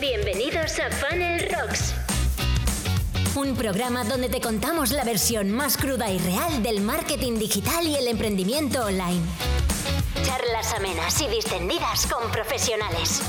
Bienvenidos a Funnel Rocks. Un programa donde te contamos la versión más cruda y real del marketing digital y el emprendimiento online. Charlas amenas y distendidas con profesionales.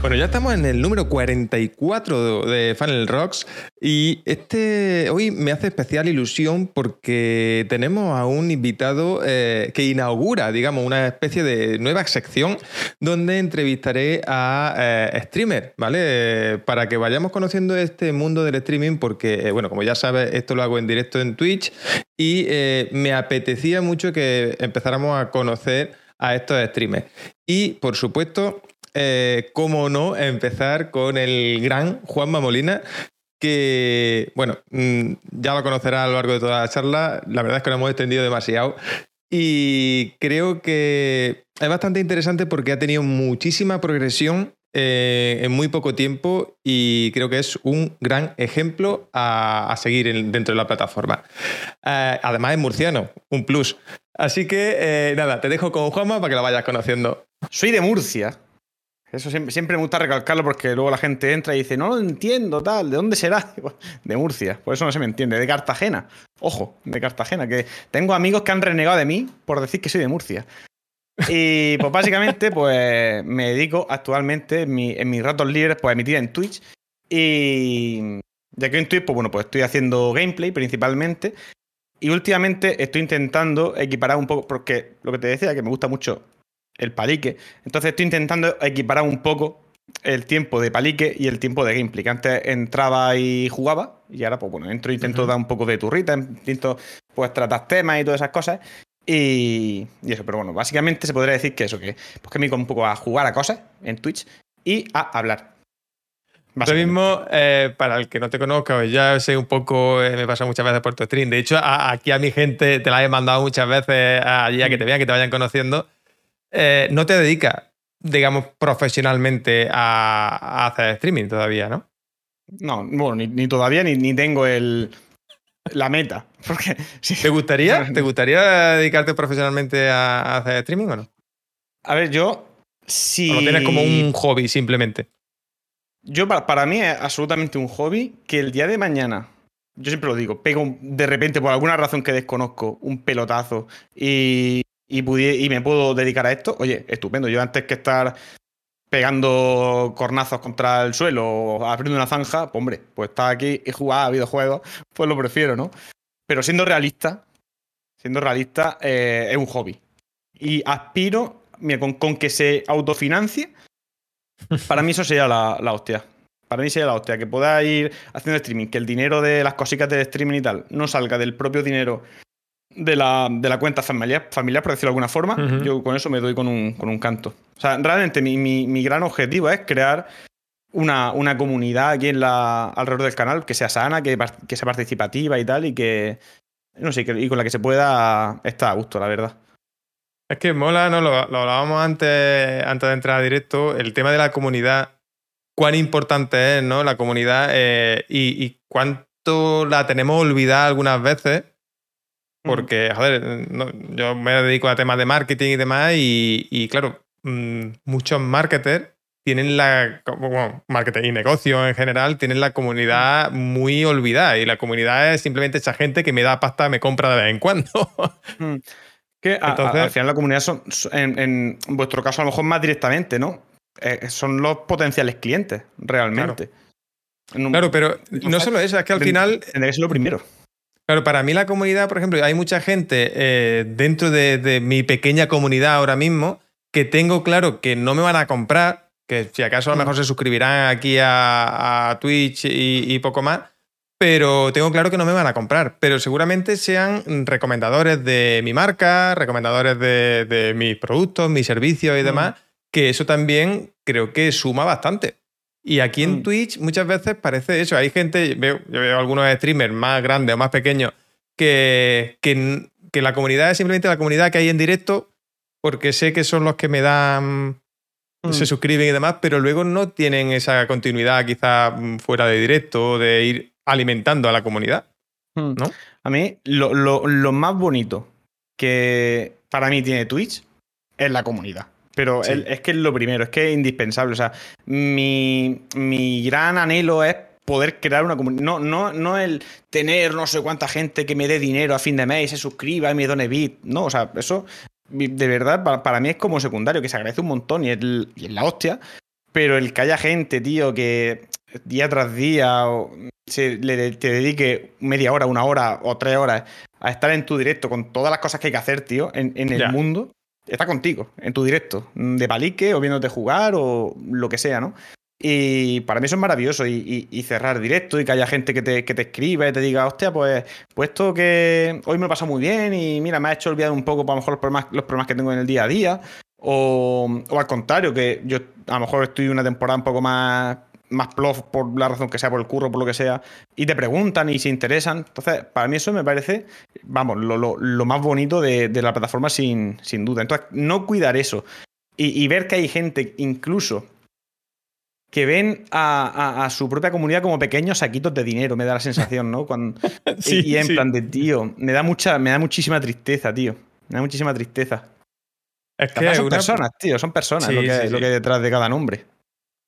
Bueno, ya estamos en el número 44 de Funnel Rocks y este hoy me hace especial ilusión porque tenemos a un invitado eh, que inaugura, digamos, una especie de nueva sección donde entrevistaré a eh, streamers, ¿vale? Eh, para que vayamos conociendo este mundo del streaming porque, eh, bueno, como ya sabes, esto lo hago en directo en Twitch y me apetecía mucho que empezáramos a conocer a estos streamers. Y, por supuesto, eh, cómo no, empezar con el gran Juanma Molina, que, bueno, mm, ya lo conocerá a lo largo de toda la charla. La verdad es que lo hemos extendido demasiado. Y creo que es bastante interesante porque ha tenido muchísima progresión eh, en muy poco tiempo y creo que es un gran ejemplo a, seguir en- dentro de la plataforma. Eh, además es murciano, un plus. Así que eh, nada, te dejo con Juanma para que lo vayas conociendo. Soy de Murcia. Eso siempre, me gusta recalcarlo porque luego la gente entra y dice, no lo entiendo, tal, ¿de dónde será? De Murcia, por eso no se me entiende. De Cartagena, ojo, de Cartagena, que tengo amigos que han renegado de mí por decir que soy de Murcia. Y pues básicamente, pues me dedico actualmente en, mi- en mis ratos libres pues, a emitir en Twitch. Y ya que en Twitch, pues bueno, pues estoy haciendo gameplay principalmente. Y últimamente estoy intentando equiparar un poco, porque lo que te decía, que me gusta mucho el palique. Entonces estoy intentando equiparar un poco el tiempo de palique y el tiempo de gameplay. Que antes entraba y jugaba, y ahora, pues bueno, entro e intento dar un poco de turrita, intento pues tratar temas y todas esas cosas. Y, y eso, pero bueno, básicamente se podría decir que eso, que, pues que me un poco a jugar a cosas en Twitch y a hablar. Ahora mismo, eh, para el que no te conozca, pues ya sé un poco, eh, me pasa muchas veces por tu stream. De hecho, a- aquí a mi gente te la he mandado muchas veces allí a que te vean, que te vayan conociendo. Eh, no te dedicas, digamos, profesionalmente a, a hacer streaming todavía, ¿no? No, bueno, ni, ni todavía ni, ni tengo el, la meta. Porque sí. ¿Te gustaría, ¿te gustaría dedicarte profesionalmente a, a hacer streaming o no? A ver, yo. Si... ¿O lo tienes como un hobby simplemente? Yo, para, para mí, es absolutamente un hobby que el día de mañana, yo siempre lo digo, pego de repente, por alguna razón que desconozco, un pelotazo y, y, y me puedo dedicar a esto, oye, estupendo. Yo antes que estar pegando cornazos contra el suelo o abriendo una zanja, pues hombre, pues estar aquí y jugar a videojuegos, pues lo prefiero, ¿no? Pero siendo realista, siendo realista, eh, es un hobby. Y aspiro, mira, con, con que se autofinancie, para mí eso sería la, la hostia. Para mí sería la hostia, que pueda ir haciendo streaming, que el dinero de las cositas del streaming y tal no salga del propio dinero de la, de la cuenta familiar, familiar, por decirlo de alguna forma. Yo con eso me doy con un, con un canto. O sea, realmente mi, mi- mi gran objetivo es crear una, una comunidad aquí en la, alrededor del canal que sea sana, que, que sea participativa y tal, y que. No sé, que- y con la que se pueda estar a gusto, la verdad. Es que mola, ¿no? Lo, lo hablábamos antes, antes de entrar a directo, el tema de la comunidad, cuán importante es, ¿no? La comunidad eh, y, y cuánto la tenemos olvidada algunas veces. Porque, joder, no- yo me dedico a temas de marketing y demás, y, y claro, mm, muchos marketers tienen la. Bueno, marketing y negocio en general tienen la comunidad muy olvidada. Y la comunidad es simplemente esa gente que me da pasta, me compra de vez en cuando. Que a- a- Entonces- al final la comunidad son, en, en vuestro caso a lo mejor más directamente, ¿no? Eh, son los potenciales clientes, realmente. Un- Claro, pero no solo eso, es que al final Tendría que ser lo primero. Claro, para mí la comunidad, por ejemplo, hay mucha gente eh, dentro de, de mi pequeña comunidad ahora mismo que tengo claro que no me van a comprar, que si acaso a lo mejor se suscribirán aquí a, a Twitch y, y poco más, pero tengo claro que no me van a comprar. Pero seguramente sean recomendadores de mi marca, recomendadores de, de mis productos, mis servicios y demás, que eso también creo que suma bastante. Y aquí en Mm. Twitch muchas veces parece eso. Hay gente, veo, yo veo algunos streamers más grandes o más pequeños que, que, que la comunidad es simplemente la comunidad que hay en directo porque sé que son los que me dan, Mm. se suscriben y demás, pero luego no tienen esa continuidad quizá mm, fuera de directo de ir alimentando a la comunidad. ¿no? A mí, lo, lo- lo más bonito que para mí tiene Twitch es la comunidad. Pero Sí. es que es lo primero, es que es indispensable. O sea, mi, mi gran anhelo es poder crear una comunidad. No, no, no el tener no sé cuánta gente que me dé dinero a fin de mes y se suscriba y me done bit. No, o sea, eso de verdad para, para mí es como secundario, que se agradece un montón y es, y es la hostia. Pero el que haya gente, tío, que día tras día o se, le, te dedique media hora, una hora o tres horas a estar en tu directo con todas las cosas que hay que hacer, tío, en, en el Ya. mundo, está contigo, en tu directo, de palique o viéndote jugar o lo que sea, ¿no? Y para mí eso es maravilloso. Y, cerrar directo y que haya gente que te, que te escriba y te diga, hostia, pues, pues esto que hoy me lo he pasado muy bien y mira, me ha hecho olvidar un poco, pues, a lo mejor, los problemas, los problemas que tengo en el día a día. O, o al contrario, que yo a lo mejor estoy una temporada un poco más, más plof por la razón que sea, por el curro, por lo que sea, y te preguntan y se interesan. Entonces, para mí eso me parece, vamos, lo, lo- lo más bonito de, de la plataforma sin, sin duda. Entonces, no cuidar eso y, y ver que hay gente incluso que ven a, a- a su propia comunidad como pequeños saquitos de dinero, me da la sensación, ¿no? Cuando, Sí, y, y en sí. plan de, tío, me da, mucha, me da muchísima tristeza, tío. Me da muchísima tristeza. Es Que son una- personas, tío, son personas Sí, lo, que, lo que hay detrás de cada nombre.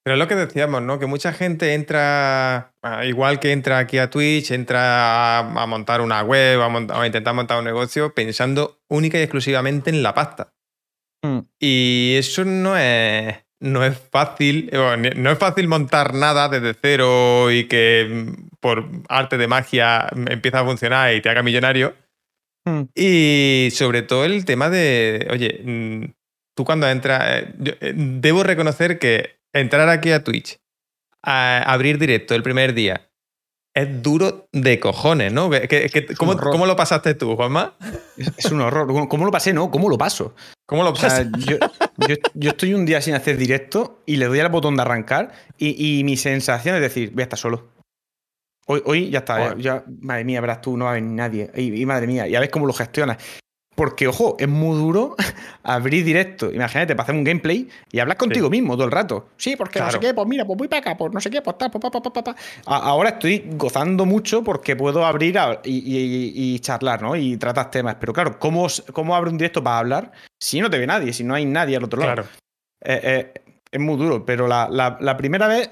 Pero es lo que decíamos, ¿no? Que mucha gente entra, ah, igual que entra aquí a Twitch, entra a, a montar una web, a, mont- a intentar montar un negocio pensando única y exclusivamente en la pasta. Mm. Y eso no es, no es fácil, eh, bueno, no es fácil montar nada desde cero y que mm, por arte de magia empieza a funcionar y te haga millonario. Mm. Y sobre todo el tema de, oye, mm, tú cuando entras, eh, yo, eh, debo reconocer que entrar aquí a Twitch, a abrir directo el primer día, es duro de cojones, ¿no? ¿cómo, lo pasaste tú, Juanma? Es, es un horror. ¿Cómo- ¿Cómo lo pasé? No, ¿cómo lo paso? ¿Cómo lo O sea, pasas? yo, yo- yo estoy un día sin hacer directo y le doy al botón de arrancar y, y mi sensación es decir, voy a estar solo. Hoy, hoy ya está, ya- madre mía, verás tú, no va a venir nadie. Y, y madre mía, ya ves cómo lo gestionas. Porque, ojo, es muy duro abrir directo. Imagínate, para hacer un gameplay y hablar contigo mismo todo el rato. Sí, porque no sé qué, pues mira, pues voy para acá, pues no sé qué, pues tal, pues pa, pa, pa, pa, pa. Ahora estoy gozando mucho porque puedo abrir a- y, y- y charlar, ¿no? Y tratar temas. Pero claro, ¿cómo, ¿cómo abre un directo para hablar si no te ve nadie, si no hay nadie al otro lado? Claro. Eh, eh, es muy duro, pero la, la- la primera vez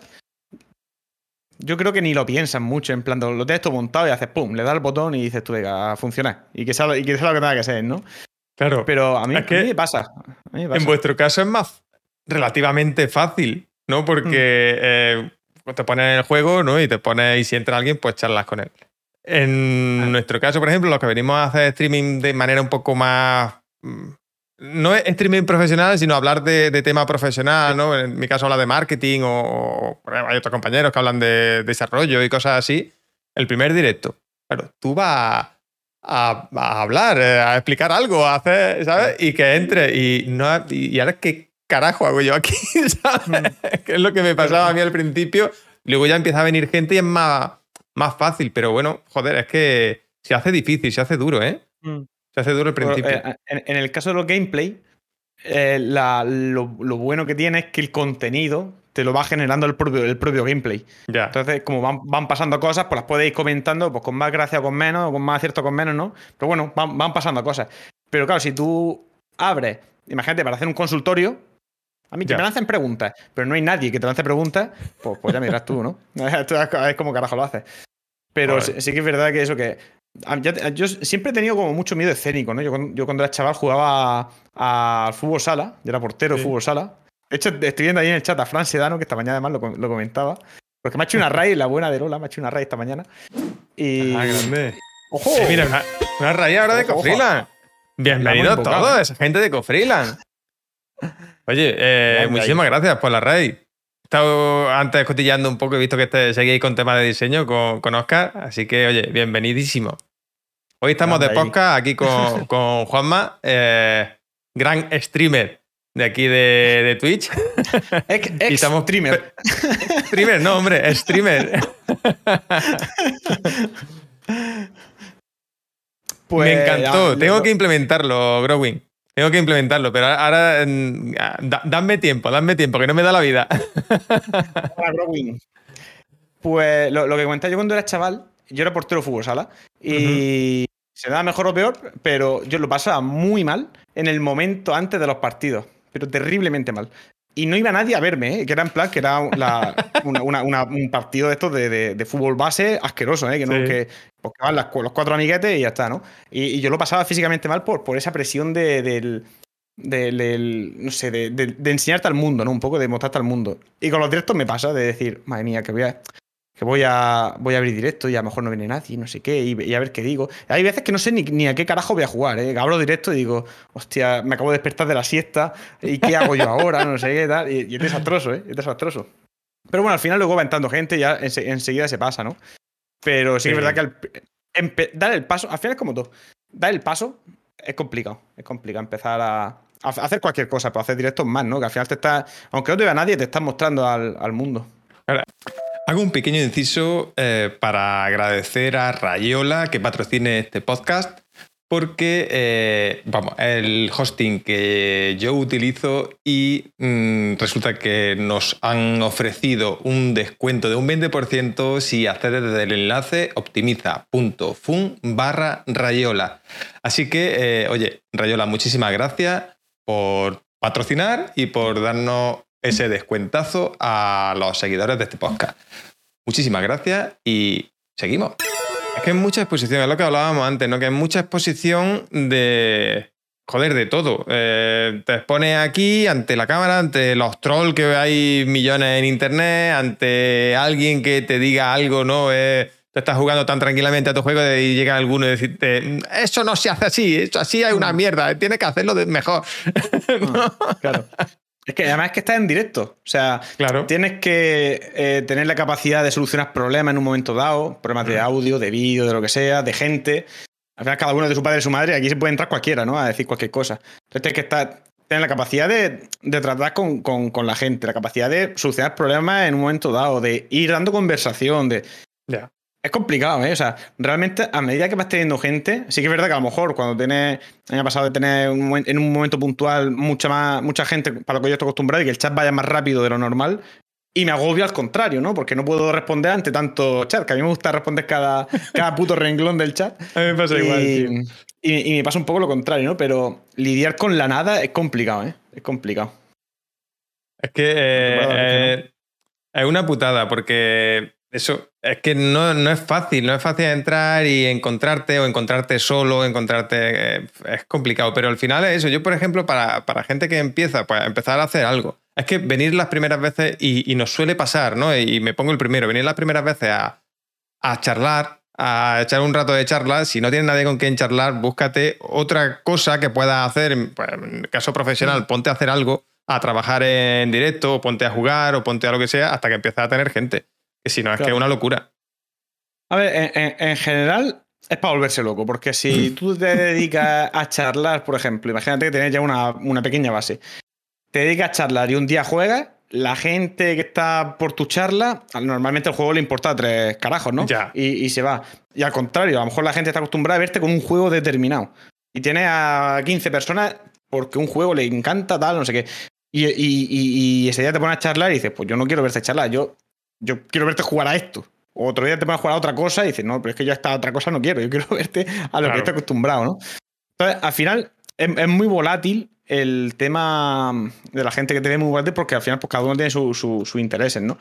yo creo que ni lo piensan mucho, en plan, lo tienes todo montado y haces pum, le das el botón y dices tú, venga, a funcionar. Y que sea, lo- y que sea lo que tenga que ser, ¿no? Claro. Pero a mí, Es que a mí me pasa. a mí me pasa. En vuestro caso es más relativamente fácil, ¿no? Porque eh, te pones en el juego, ¿no? Y te pones, y si entra alguien, pues charlas con él. En Ah. nuestro caso, por ejemplo, los que venimos a hacer streaming de manera un poco más. Mm, No es streaming profesional, sino hablar de, de tema profesional, ¿no? En mi caso habla de marketing o, o, hay otros compañeros que hablan de desarrollo y cosas así. El primer directo. Claro, tú vas a, a hablar, eh, a explicar algo, a hacer, ¿sabes? Y que entre. Y, no, y, y ahora, ¿qué carajo hago yo aquí? ¿Sabes? que es lo que me pasaba a mí al principio. Luego ya empieza a venir gente y es más, más fácil. Pero bueno, joder, es que se hace difícil, se hace duro, ¿eh? Mm. Se hace duro Pero, principio. eh, en, en el caso de los gameplay, eh, la- lo, lo bueno que tiene es que el contenido te lo va generando el propio, el propio gameplay. ya. Entonces, como van, van pasando cosas, pues las puedes ir comentando pues, con más gracia o con menos, o con más acierto o con menos, ¿no? Pero bueno, van, van pasando cosas. Pero claro, si tú abres, imagínate, para hacer un consultorio, a mí que Ya. me lancen preguntas, pero no hay nadie que te lance preguntas, pues, pues ya me dirás tú, ¿no? Es como carajo lo haces. Pero sí que es verdad que eso que. A- ya- Yo siempre he tenido como mucho miedo escénico, ¿no? Yo, cuando- yo cuando era chaval jugaba a- al fútbol sala, yo era portero de Sí. fútbol sala. De hecho, estoy viendo ahí en el chat a Fran Sedano, que esta mañana además lo, com- lo comentaba. Porque me ha hecho una raid, la buena de Lola, me ha hecho una raid esta mañana. Y. Ah, grande. ¡Ojo! Eh, mira, una, una ahora de La hemos invocado, todos, ¿eh? gente de Cofreeland. Oye, eh, muchísimas gracias por la raid. He estado antes cotillando un poco, he visto que este, seguís con temas de diseño con, con Oscar, así que, oye, bienvenidísimo. Hoy estamos de ahí. podcast aquí con, con Juanma, eh, gran streamer de aquí de, de Twitch. Ex, Y estamos- streamer. streamer, no, hombre, streamer. Pues, Me encantó. Tengo que implementarlo, Growing. Tengo que implementarlo, pero ahora da- dadme tiempo, dadme tiempo, que no me da la vida. Hola. Pues lo, lo que comentaba yo cuando era chaval, yo era portero de fútbol sala y se da mejor o peor, pero yo lo pasaba muy mal en el momento antes de los partidos, pero terriblemente mal. Y no iba nadie a verme, ¿eh? que era en plan que era un partido de estos de, fútbol base asqueroso, ¿eh? que, no, que, pues van los cuatro amiguetes y ya está, ¿no? Y, yo lo pasaba físicamente mal por, por esa presión del, no sé, de, enseñarte al mundo, ¿no? Un poco de mostrarte al mundo. Y con los directos me pasa de decir, madre mía, que voy a, que voy a, voy a abrir directo y a lo mejor no viene nadie, no sé qué, y, a ver qué digo. Hay veces que no sé ni, a qué carajo voy a jugar, ¿eh? Abro directo y digo, hostia, me acabo de despertar de la siesta, ¿y qué hago yo ahora? No sé qué tal. Y, es desastroso, ¿eh? Es desastroso. Pero bueno, al final luego va entrando gente y ya enseguida se pasa, ¿no? Pero sí, es verdad que dar el paso, al final es como todo, dar el paso es complicado, es complicado empezar a, hacer cualquier cosa, pero hacer directos más, ¿no? Que al final te está, aunque no te vea nadie, te estás mostrando al, al mundo. Hago un pequeño inciso eh, para agradecer a Rayola que patrocine este podcast, porque eh, vamos, el hosting que yo utilizo y mm, resulta que nos han ofrecido un descuento de un 20% si accedes desde el enlace optimiza.fun barra Rayola. Así que, eh, oye, Rayola, muchísimas gracias por patrocinar y por darnos ese descuentazo a los seguidores de este podcast. Muchísimas gracias y seguimos. Es que hay mucha exposición, es lo que hablábamos antes, ¿no? Que hay mucha exposición de. Joder, de todo. Eh, te expones aquí ante la cámara, ante los trolls que hay millones en internet, ante alguien que te diga algo, ¿no? Eh, te estás jugando tan tranquilamente a tu juego y llega alguno y decirte, eso no se hace así, eso así hay una mm. mierda, tienes que hacerlo mejor. Ah, claro. Es que además es que estás en directo. O sea, claro. tienes que eh, tener la capacidad de solucionar problemas en un momento dado, problemas de audio, de vídeo, de lo que sea, de gente. Al final, cada uno de su padre y su madre, aquí se puede entrar cualquiera, ¿no? A decir cualquier cosa. Entonces tienes que estar, tener la capacidad de, tratar con, con, la gente, la capacidad de solucionar problemas en un momento dado, de ir dando conversación, de. Ya. Es complicado, ¿eh? O sea, realmente a medida que vas teniendo gente, sí que es verdad que a lo mejor cuando tienes, el año pasado de tener en un momento puntual mucha más, mucha gente para lo que yo estoy acostumbrado y que el chat vaya más rápido de lo normal, y me agobio al contrario, ¿no? Porque no puedo responder ante tanto chat, que a mí me gusta responder cada, cada puto renglón del chat. A mí me pasa igual, tío. Y, me pasa un poco lo contrario, ¿no? Pero lidiar con la nada es complicado, ¿eh? Es complicado. Es que eh, es una putada, porque eso es que no, no, es fácil, no es fácil entrar y encontrarte o encontrarte solo, encontrarte. Eh, es complicado, pero al final es eso. Yo, por ejemplo, para, para, gente que empieza, pues empezar a hacer algo. Es que venir las primeras veces, y, nos suele pasar, ¿no? Y me pongo el primero, venir las primeras veces a, a charlar, a echar un rato de charla. Si no tienes nadie con quien charlar, búscate otra cosa que puedas hacer. Pues, en caso profesional, ponte a hacer algo, a trabajar en directo, ponte a jugar, o ponte a lo que sea, hasta que empieces a tener gente. Que si no, es que es una locura. A ver, en, general es para volverse loco, porque si tú te dedicas a charlar, por ejemplo, imagínate que tienes ya una, pequeña base, te dedicas a charlar y un día juegas, la gente que está por tu charla, normalmente el juego le importa tres carajos, ¿no? Ya. Y, se va. Y al contrario, a lo mejor la gente está acostumbrada a verte con un juego determinado. Y tienes a 15 personas porque un juego le encanta, tal, no sé qué. Y, y, ese día te pones a charlar y dices, pues yo no quiero verte charlar, yo yo quiero verte jugar a esto. otro día te pones a jugar a otra cosa y dices, no, pero es que yo esta otra cosa no quiero, yo quiero verte a lo que estoy acostumbrado, ¿no? Entonces, al final, es, muy volátil el tema de la gente que te ve muy volátil porque al final, pues cada uno tiene sus su, intereses, ¿no?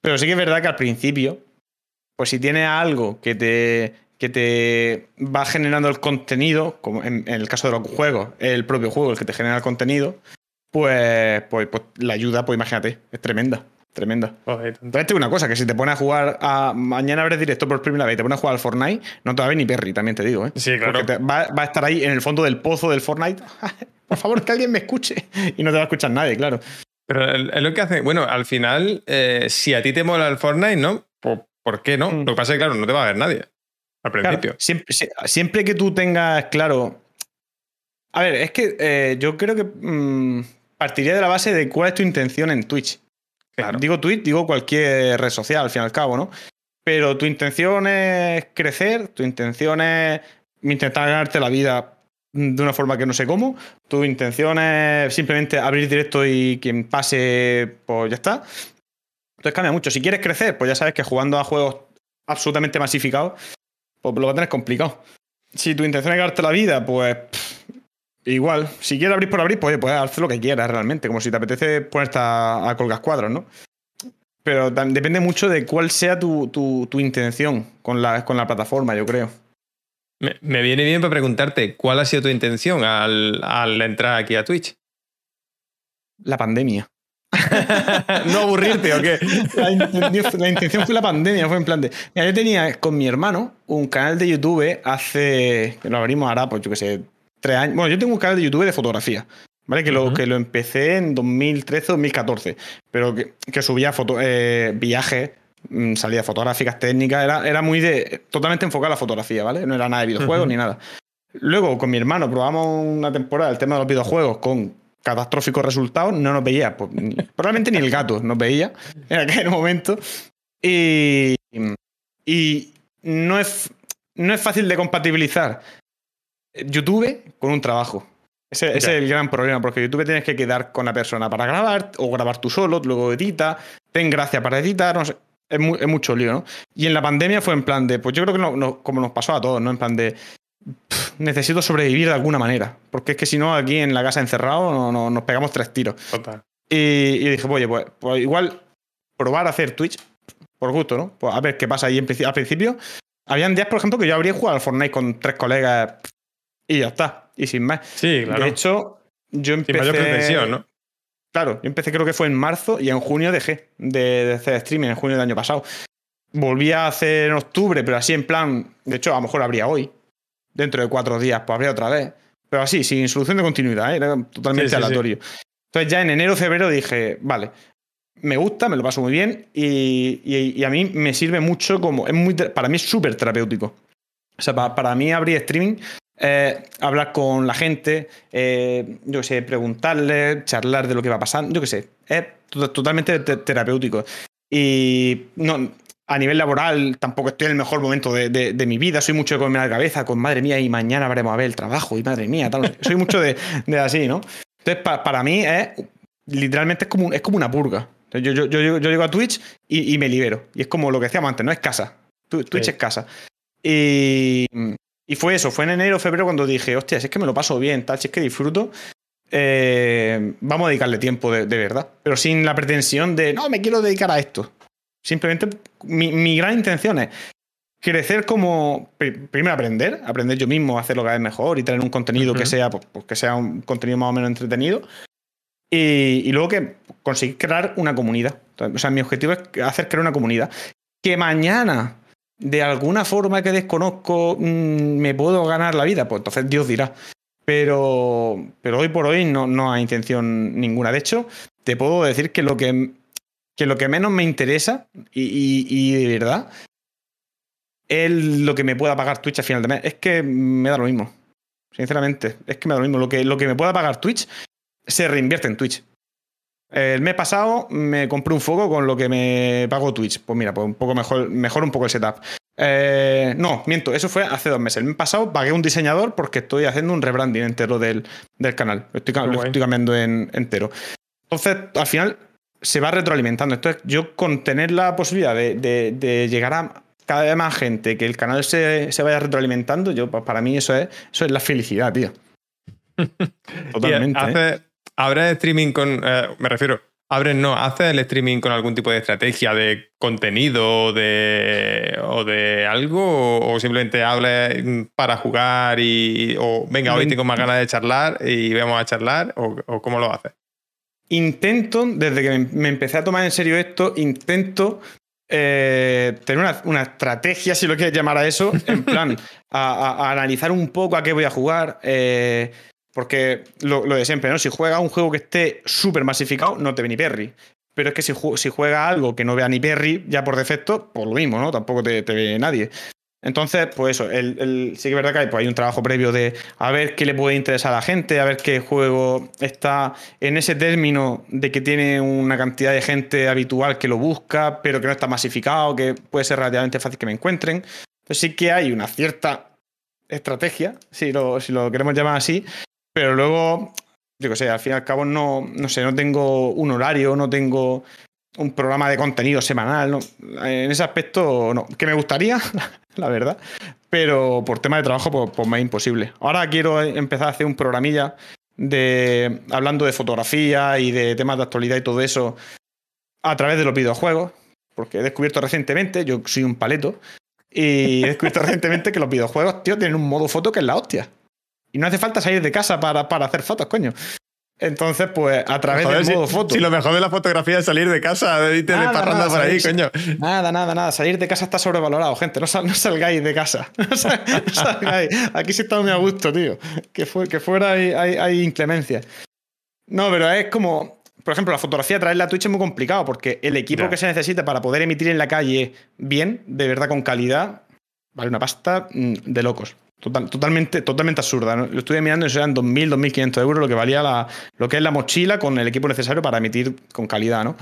Pero sí que es verdad que al principio, pues si tienes algo que te, que te va generando el contenido, como en, el caso de los juegos, el propio juego el que te genera el contenido, pues, pues, pues la ayuda, pues imagínate, es tremenda. Tremenda. Entonces te una cosa, que si te pones a jugar a... Mañana abres directo por primera vez y te pones a jugar al Fortnite, no te va a ver ni Perry, también te digo, ¿eh? Sí, claro. Porque va, a estar ahí en el fondo del pozo del Fortnite. por favor, que alguien me escuche. Y no te va a escuchar nadie, claro. Pero es lo que hace... Bueno, al final, eh, si a ti te mola el Fortnite, ¿no? ¿Por, qué no? Mm. Lo que pasa es que, claro, no te va a ver nadie. Al principio. siempre, que tú tengas claro... A ver, es que eh, yo creo que mm, partiría de la base de cuál es tu intención en Twitch. Digo Twitch, digo cualquier red social, al fin y al cabo, ¿no? Pero tu intención es crecer, tu intención es intentar ganarte la vida de una forma que no sé cómo. Tu intención es simplemente abrir directo y quien pase, pues ya está. Entonces cambia mucho. Si quieres crecer, pues ya sabes que jugando a juegos absolutamente masificados, pues lo va a tener complicado. si tu intención es ganarte la vida, pues igual. Si quieres abrir por abrir, pues puedes hacer lo que quieras realmente, como si te apetece ponerte a, a colgar cuadros, ¿no? Pero depende mucho de cuál sea tu, intención con la, con la plataforma, yo creo. Me, viene bien para preguntarte, ¿cuál ha sido tu intención al, entrar aquí a Twitch? La pandemia. ¿No aburrirte o qué? La, intención fue la pandemia, fue en plan de. Mira, yo tenía con mi hermano un canal de YouTube hace. lo abrimos ahora, pues yo qué sé, tres años. Bueno, yo tengo un canal de YouTube de fotografía. ¿Vale? Que, lo, que lo empecé en 2013 2014. Pero que, subía foto, eh, viajes, mm, salía fotográficas técnicas. Era, era muy de. totalmente enfocada a la fotografía, ¿vale? No era nada de videojuegos ni nada. Luego, con mi hermano, probamos una temporada el tema de los videojuegos con catastróficos resultados. No nos veía, pues, probablemente ni el gato nos veía en aquel momento. Y. Y no es, no es fácil de compatibilizar YouTube con un trabajo. Ese, es el gran problema, porque YouTube tienes que quedar con la persona para grabar, o grabar tú solo, luego edita, ten gracia para editar, no sé. Es, mucho lío, ¿no? Y en la pandemia fue en plan de, pues yo creo que como nos pasó a todos, ¿no? En plan de, necesito sobrevivir de alguna manera, porque es que si no, aquí en la casa encerrado no, nos pegamos tres tiros. Y, y, dije, oye, pues, pues, igual probar a hacer Twitch, por gusto, ¿no? Pues a ver qué pasa ahí al principio. Habían días, por ejemplo, que yo habría jugado al Fortnite con tres colegas y ya está. Y sin más. Sí, claro. De hecho, yo empecé. Sin mayor pretensión, ¿no? Claro, yo empecé creo que fue en marzo y en junio dejé de, hacer streaming, en junio del año pasado. Volví a hacer en octubre, pero así en plan. De hecho, a lo mejor habría hoy. Dentro de cuatro días, pues habría otra vez. Pero así, sin solución de continuidad, ¿eh? era totalmente aleatorio. Entonces ya en enero, febrero dije, vale, me gusta, me lo paso muy bien y, a mí me sirve mucho como. Es muy, para mí es súper terapéutico. O sea, para, para, mí abrir streaming eh, hablar con la gente, eh, yo qué sé, preguntarle, charlar de lo que va pasando, yo qué sé, es totalmente terapéutico. Y no, a nivel laboral tampoco estoy en el mejor momento de, mi vida, soy mucho de comerme la cabeza con madre mía y mañana veremos a ver el trabajo y madre mía, tal. soy mucho de, así, ¿no? Entonces, para mí es literalmente es como, es como una purga. Yo, yo, yo, llego a Twitch y, me libero. Y es como lo que decíamos antes, no es casa. Twitch es casa. Y, y fue eso, fue en enero, febrero cuando dije, hostia, si es que me lo paso bien, tal, si es que disfruto, eh, vamos a dedicarle tiempo de, verdad. Pero sin la pretensión de, no, me quiero dedicar a esto. Simplemente mi, gran intención es crecer como, primero aprender, aprender yo mismo a hacer lo que es mejor y tener un contenido que sea, pues, pues, que sea un contenido más o menos entretenido. Y, y, luego que conseguir crear una comunidad. O sea, mi objetivo es hacer crear una comunidad. Que mañana de alguna forma que desconozco mm, me puedo ganar la vida, pues entonces Dios dirá. Pero, pero hoy por hoy no, no hay intención ninguna. De hecho, te puedo decir que lo que, que, lo que menos me interesa, y, de verdad, es lo que me pueda pagar Twitch al final de mes. Es que me da lo mismo. Sinceramente, es que me da lo mismo. Lo que, lo que me pueda pagar Twitch se reinvierte en Twitch. El mes pasado me compré un foco con lo que me pagó Twitch. Pues mira, pues un poco mejor, mejor un poco el setup. Eh, no, miento, eso fue hace dos meses. El mes pasado pagué un diseñador porque estoy haciendo un rebranding entero del, del canal. Lo estoy, cambiando en, entero. Entonces, al final se va retroalimentando. Entonces, yo con tener la posibilidad de, llegar a cada vez más gente, que el canal se, vaya retroalimentando, yo pues para mí eso es, eso es la felicidad, tío. Totalmente. ¿eh? ¿Abres streaming con. Eh, me refiero. ¿Abres no? ¿Haces el streaming con algún tipo de estrategia de contenido de, o de algo? O, simplemente hables para jugar y. O venga, hoy tengo más ganas de charlar y vamos a charlar? ¿O, cómo lo haces? Intento, desde que me empecé a tomar en serio esto, intento eh, tener una, estrategia, si lo quieres llamar a eso, en plan, a, analizar un poco a qué voy a jugar. Eh, porque lo, de siempre, ¿no? Si juega un juego que esté súper masificado, no te ve ni Perry. Pero es que si, si, juega algo que no vea ni Perry, ya por defecto, pues lo mismo, ¿no? Tampoco te, ve nadie. Entonces, pues eso, el, sí que es verdad que hay, pues hay un trabajo previo de a ver qué le puede interesar a la gente, a ver qué juego está en ese término de que tiene una cantidad de gente habitual que lo busca, pero que no está masificado, que puede ser relativamente fácil que me encuentren. Entonces sí que hay una cierta estrategia, si lo queremos llamar así, pero luego, yo qué sé, al fin y al cabo no, no sé, no tengo un horario, no tengo un programa de contenido semanal. ¿no? En ese aspecto, no. Que me gustaría, la verdad. Pero por tema de trabajo, pues, pues me es imposible. Ahora quiero empezar a hacer un programilla de hablando de fotografía y de temas de actualidad y todo eso a través de los videojuegos. Porque he descubierto recientemente, yo soy un paleto, y he descubierto recientemente que los videojuegos, tío, tienen un modo foto que es la hostia. Y no hace falta salir de casa para, para hacer fotos, coño. Entonces, pues a través del si, modo foto. si lo mejor de la fotografía es salir de casa, de irte de Nada, parranda nada, por ahí, coño. Nada, nada, nada. Salir de casa está sobrevalorado, gente. No, sal- no salgáis de casa. No sal- no salgáis. Aquí sí está muy a gusto, tío. Que, fue, que fuera hay, hay, hay inclemencia. No, pero es como. Por ejemplo, la fotografía traerla a Twitch es muy complicado porque el equipo que se necesita para poder emitir en la calle bien, de verdad con calidad, vale una pasta mm, de locos. Total- totalmente, totalmente absurda. ¿no? Lo estuve mirando y eran 2.000, 2.500 euros lo que valía la, lo que es la mochila con el equipo necesario para emitir con calidad, ¿no?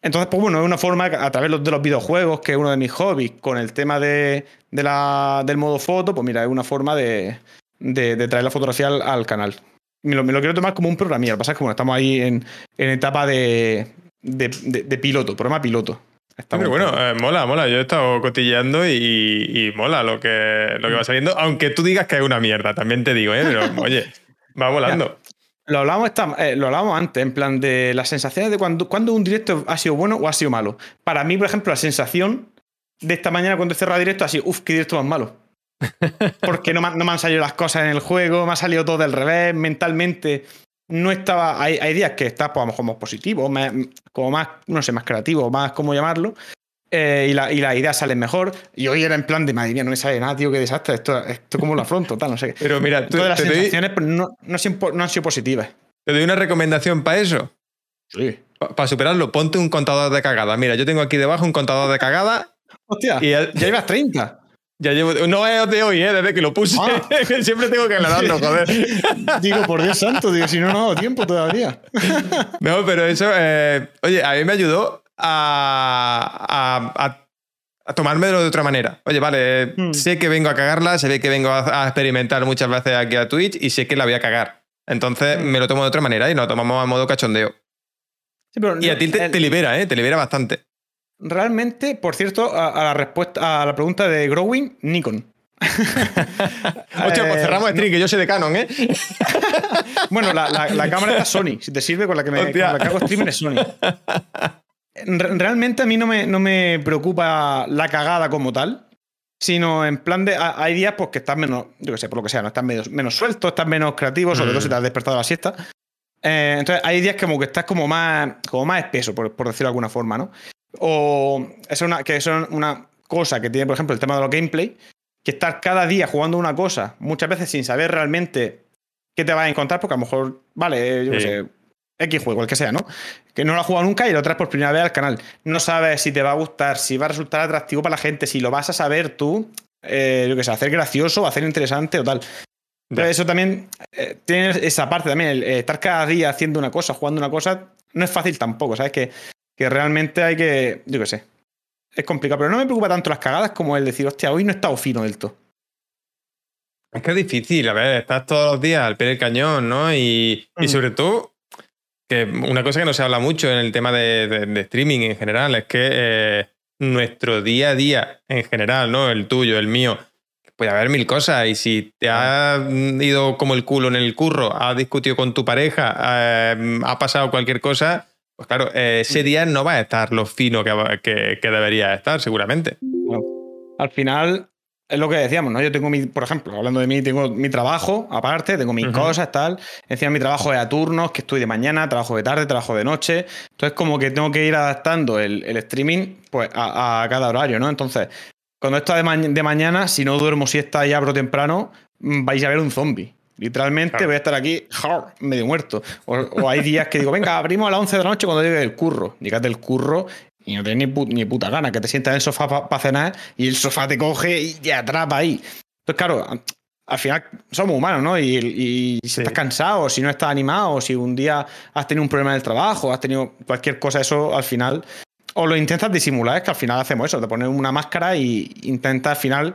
Entonces, pues bueno, es una forma a través de los videojuegos, que es uno de mis hobbies, con el tema de, de la- del modo foto, pues mira, es una forma de, de- traer la fotografía al, al canal. Me lo, me lo quiero tomar como un programilla. Lo que pasa es que bueno, estamos ahí en, en etapa de, de, de- de piloto, programa piloto. Estamos- Pero bueno, eh, mola, mola. Yo he estado cotilleando y, y mola lo que, lo que va saliendo. Aunque tú digas que es una mierda, también te digo, ¿eh? Pero oye, va volando. Lo hablábamos, esta- eh, lo hablábamos antes, en plan de las sensaciones de cuando, cuando un directo ha sido bueno o ha sido malo. Para mí, por ejemplo, la sensación de esta mañana cuando he cerrado directo ha sido, uff, qué directo más malo. Porque no, no me han salido las cosas en el juego, me ha salido todo del revés, mentalmente no estaba. Hay, hay días que estás, pues, a lo mejor más positivo, más- como más, no sé, más creativo, más cómo llamarlo. eh, y, la, y las ideas salen mejor. Y hoy era en plan de madre mía, no me sale nada, tío, qué desastre. Esto, esto cómo lo afronto, tal, no sé qué. Pero mira, tú- Todas las te, doy, sensaciones pues, no, no, han sido, no han sido positivas. te doy una recomendación para eso. Sí. Para superarlo, ponte un contador de cagada. Mira, yo tengo aquí debajo un contador de cagada Hostia, y ya, ya ibas 30. Ya llevo. No es de hoy, ¿eh? Desde que lo puse. Ah. Siempre tengo que aclararlo, joder. Digo, por Dios santo, digo, si no, no hago tiempo todavía. No, pero eso, eh, oye, a mí me ayudó a, a- a- a tomármelo de otra manera. Oye, vale, eh, Hmm. sé que vengo a cagarla, sé que vengo a, a experimentar muchas veces aquí a Twitch y sé que la voy a cagar. Entonces Hmm. me lo tomo de otra manera y nos lo tomamos a modo cachondeo. Sí, pero Y no- a ti te, el- te libera, ¿eh? Te libera bastante. Realmente, por cierto, a, a la respuesta a la pregunta de Growing, Nikon. Hostia, pues Eh, cerramos stream, que yo soy de Canon, ¿eh? Bueno, la, la- la cámara era Sony. Si te sirve, con la que, me, Hostia. con la que hago streaming es Sony. Re- Realmente a mí no me, no me preocupa la cagada como tal, sino en plan de. ha- Hay días pues, que estás menos, yo qué sé, por lo que sea, no estás menos, menos suelto, estás menos creativo, sobre Mm. todo si te has despertado a la siesta. Eh, entonces hay días como que estás como más, como más espeso, por, por decirlo de alguna forma, ¿no? O es una, que es una cosa que tiene, por ejemplo, el tema de los gameplay, que estar cada día jugando una cosa, muchas veces sin saber realmente qué te vas a encontrar, porque a lo mejor, vale, yo qué Sí. sé, X juego, el que sea, ¿no? Que no lo has jugado nunca y lo traes por primera vez al canal. No sabes si te va a gustar, si va a resultar atractivo para la gente, si lo vas a saber tú, eh, yo qué sé, hacer gracioso, hacer interesante o tal. Pero eso también eh, tiene esa parte también, el, eh, estar cada día haciendo una cosa, jugando una cosa, no es fácil tampoco, ¿sabes? Que, que realmente hay que, yo qué sé, es complicado, pero no me preocupa tanto las cagadas como el decir, hostia, hoy no he estado fino del todo. Es que es difícil, a ver, estás todos los días al pie del cañón, ¿no? Y, y Mm. sobre todo, que una cosa que no se habla mucho en el tema de, de- de streaming en general es que eh, nuestro día a día en general, ¿no? El tuyo, el mío, puede haber mil cosas y si te has ido como el culo en el curro, has discutido con tu pareja, eh, ha pasado cualquier cosa, pues claro, eh, ese día no va a estar lo fino que, va- que, que debería estar, seguramente. Al final, es lo que decíamos, ¿no? Yo tengo mi, por ejemplo, hablando de mí, tengo mi trabajo aparte, tengo mis cosas, tal. Encima mi trabajo es a turnos, que estoy de mañana, trabajo de tarde, trabajo de noche. Entonces, como que tengo que ir adaptando el, el streaming pues, a, a cada horario, ¿no? Entonces, cuando esto de, ma- de mañana, si no duermo siesta y abro temprano, mm, vais a ver un zombie. Literalmente Claro. voy a estar aquí jar, medio muerto. O, o hay días que digo, venga, abrimos a las 11 de la noche cuando llegue el curro. Llegas del curro y no tienes ni, pu- ni puta gana, que te sientas en el sofá para cenar y el sofá te coge y te atrapa ahí. Entonces, claro, al final somos humanos, ¿no? Y, y si Sí. estás cansado, si no estás animado, si un día has tenido un problema en el trabajo, has tenido cualquier cosa, eso al final o lo intentas disimular, es que al final hacemos eso, te pones una máscara y intentas al final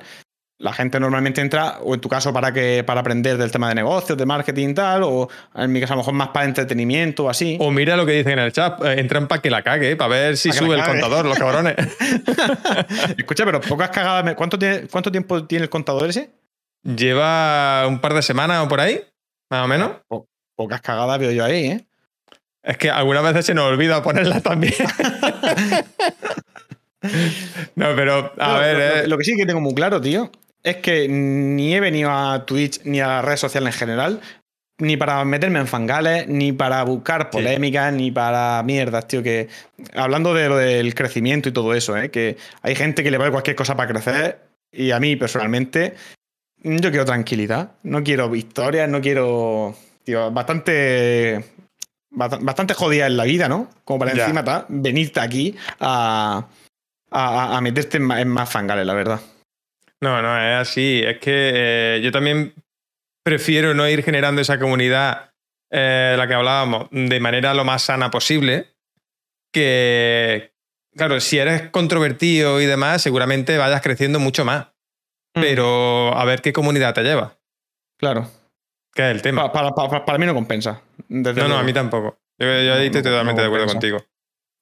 la gente normalmente entra, o en tu caso, para que para aprender del tema de negocios, de marketing y tal, o en mi caso a lo mejor más para entretenimiento o así. O mira lo que dicen en el chat, eh, entran para que la cague, para ver si sube el contador, los cabrones. Escucha, pero pocas cagadas. ¿Cuánto, tiene, ¿Cuánto tiempo tiene el contador ese? Lleva un par de semanas o por ahí, más o menos. pocas cagadas veo yo ahí, ¿eh? Es que algunas veces se nos olvida ponerlas también. no, pero a ver. lo, que sí que tengo muy claro, tío, es que ni he venido a Twitch ni a las redes sociales en general, ni para meterme en fangales, ni para buscar polémicas, ni para mierdas, tío. Que hablando de lo del crecimiento y todo eso, ¿eh? que hay gente que le vale cualquier cosa para crecer, y a mí personalmente, yo quiero tranquilidad. No quiero victorias, no quiero. Tío, bastante. Bastante jodida en la vida, ¿no? Como para encima venirte aquí a, a, meterte en más fangales, la verdad. No, no, es así. Es que eh, yo también prefiero no ir generando esa comunidad, eh, la que hablábamos, de manera lo más sana posible. Que, claro, si eres controvertido y demás, seguramente vayas creciendo mucho más. Mm. Pero a ver qué comunidad te lleva. Claro. ¿Qué es el tema? para, mí no compensa. no, no, a mí tampoco. Yo, ahí estoy totalmente de acuerdo contigo.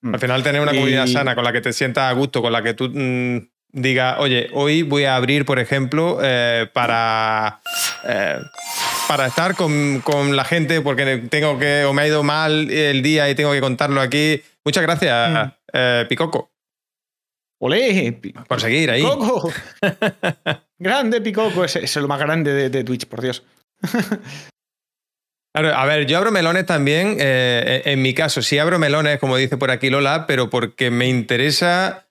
Mm. Al final, tener una comunidad sana con la que te sientas a gusto, con la que tú mm, diga, oye, hoy voy a abrir, por ejemplo, eh, para, eh, para estar con, la gente porque tengo que, o me ha ido mal el día y tengo que contarlo aquí. Muchas gracias, mm. eh, Picoco. Olé, por seguir ahí. Picoco. grande Picoco, es, es lo más grande de, Twitch, por Dios. A ver, yo abro melones también. en mi caso, sí abro melones, como dice por aquí Lola, pero porque me interesa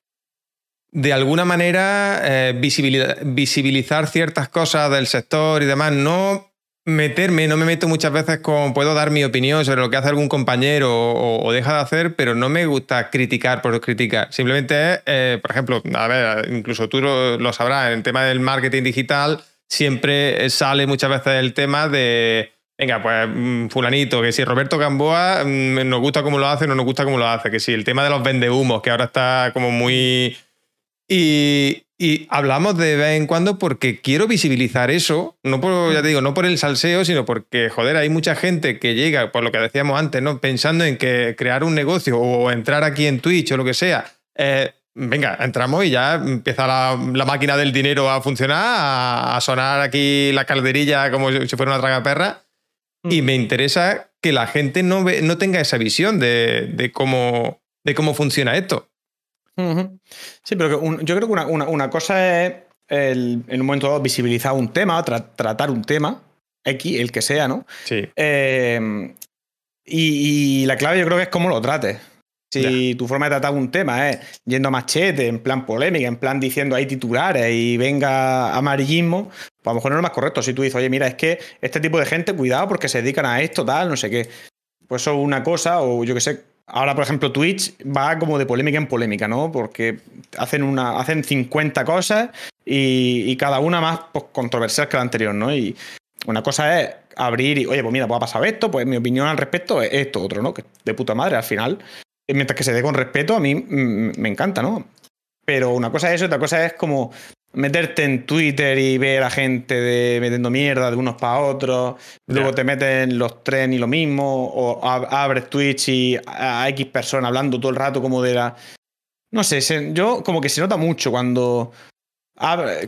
de alguna manera eh, visibilizar, ciertas cosas del sector y demás, no meterme, no me meto muchas veces con, puedo dar mi opinión sobre lo que hace algún compañero o, deja de hacer, pero no me gusta criticar por criticar. Simplemente es, eh, por ejemplo, a ver, incluso tú lo, sabrás, en el tema del marketing digital siempre sale muchas veces el tema de, venga, pues mm, fulanito, que si Roberto Gamboa mm, nos gusta cómo lo hace, no nos gusta cómo lo hace, que si el tema de los vendehumos, que ahora está como muy y, hablamos de vez en cuando porque quiero visibilizar eso, no por, ya te digo, no por el salseo, sino porque, joder, hay mucha gente que llega, por lo que decíamos antes, ¿no? Pensando en que crear un negocio o entrar aquí en Twitch o lo que sea. Eh, venga, entramos y ya empieza la, máquina del dinero a funcionar, a, sonar aquí la calderilla como si fuera una tragaperra. Y mm. me interesa que la gente no, no tenga esa visión de, cómo, de cómo funciona esto. Sí, pero yo creo que una, cosa es en un momento dado visibilizar un tema, tratar un tema, X, el que sea, ¿no? Sí. Em, y, la clave yo creo que es cómo lo trates. Si tu forma de tratar un tema es yendo a machete, en plan polémica, en plan diciendo hay titulares y venga amarillismo, pues a lo mejor no es lo más correcto. Si tú dices, oye, mira, es que este tipo de gente, cuidado porque se dedican a esto, tal, no sé qué. Pues eso es una cosa, o yo qué sé, Ahora, por ejemplo, Twitch va como de polémica en polémica, ¿no? Porque hacen, una, hacen 50 cosas y, cada una más pues, controversial que la anterior, ¿no? Y una cosa es abrir y, oye, pues mira, pues ha pasado esto, pues mi opinión al respecto es esto, otro, ¿no? Que de puta madre, al final, mientras que se dé con respeto, a mí me encanta, ¿no? Pero una cosa es eso, otra cosa es como meterte en Twitter y ver a gente de, metiendo mierda de unos para otros, luego te meten los tres y lo mismo, o abres Twitch y a, X personas hablando todo el rato como de la... No sé, yo como que se nota mucho cuando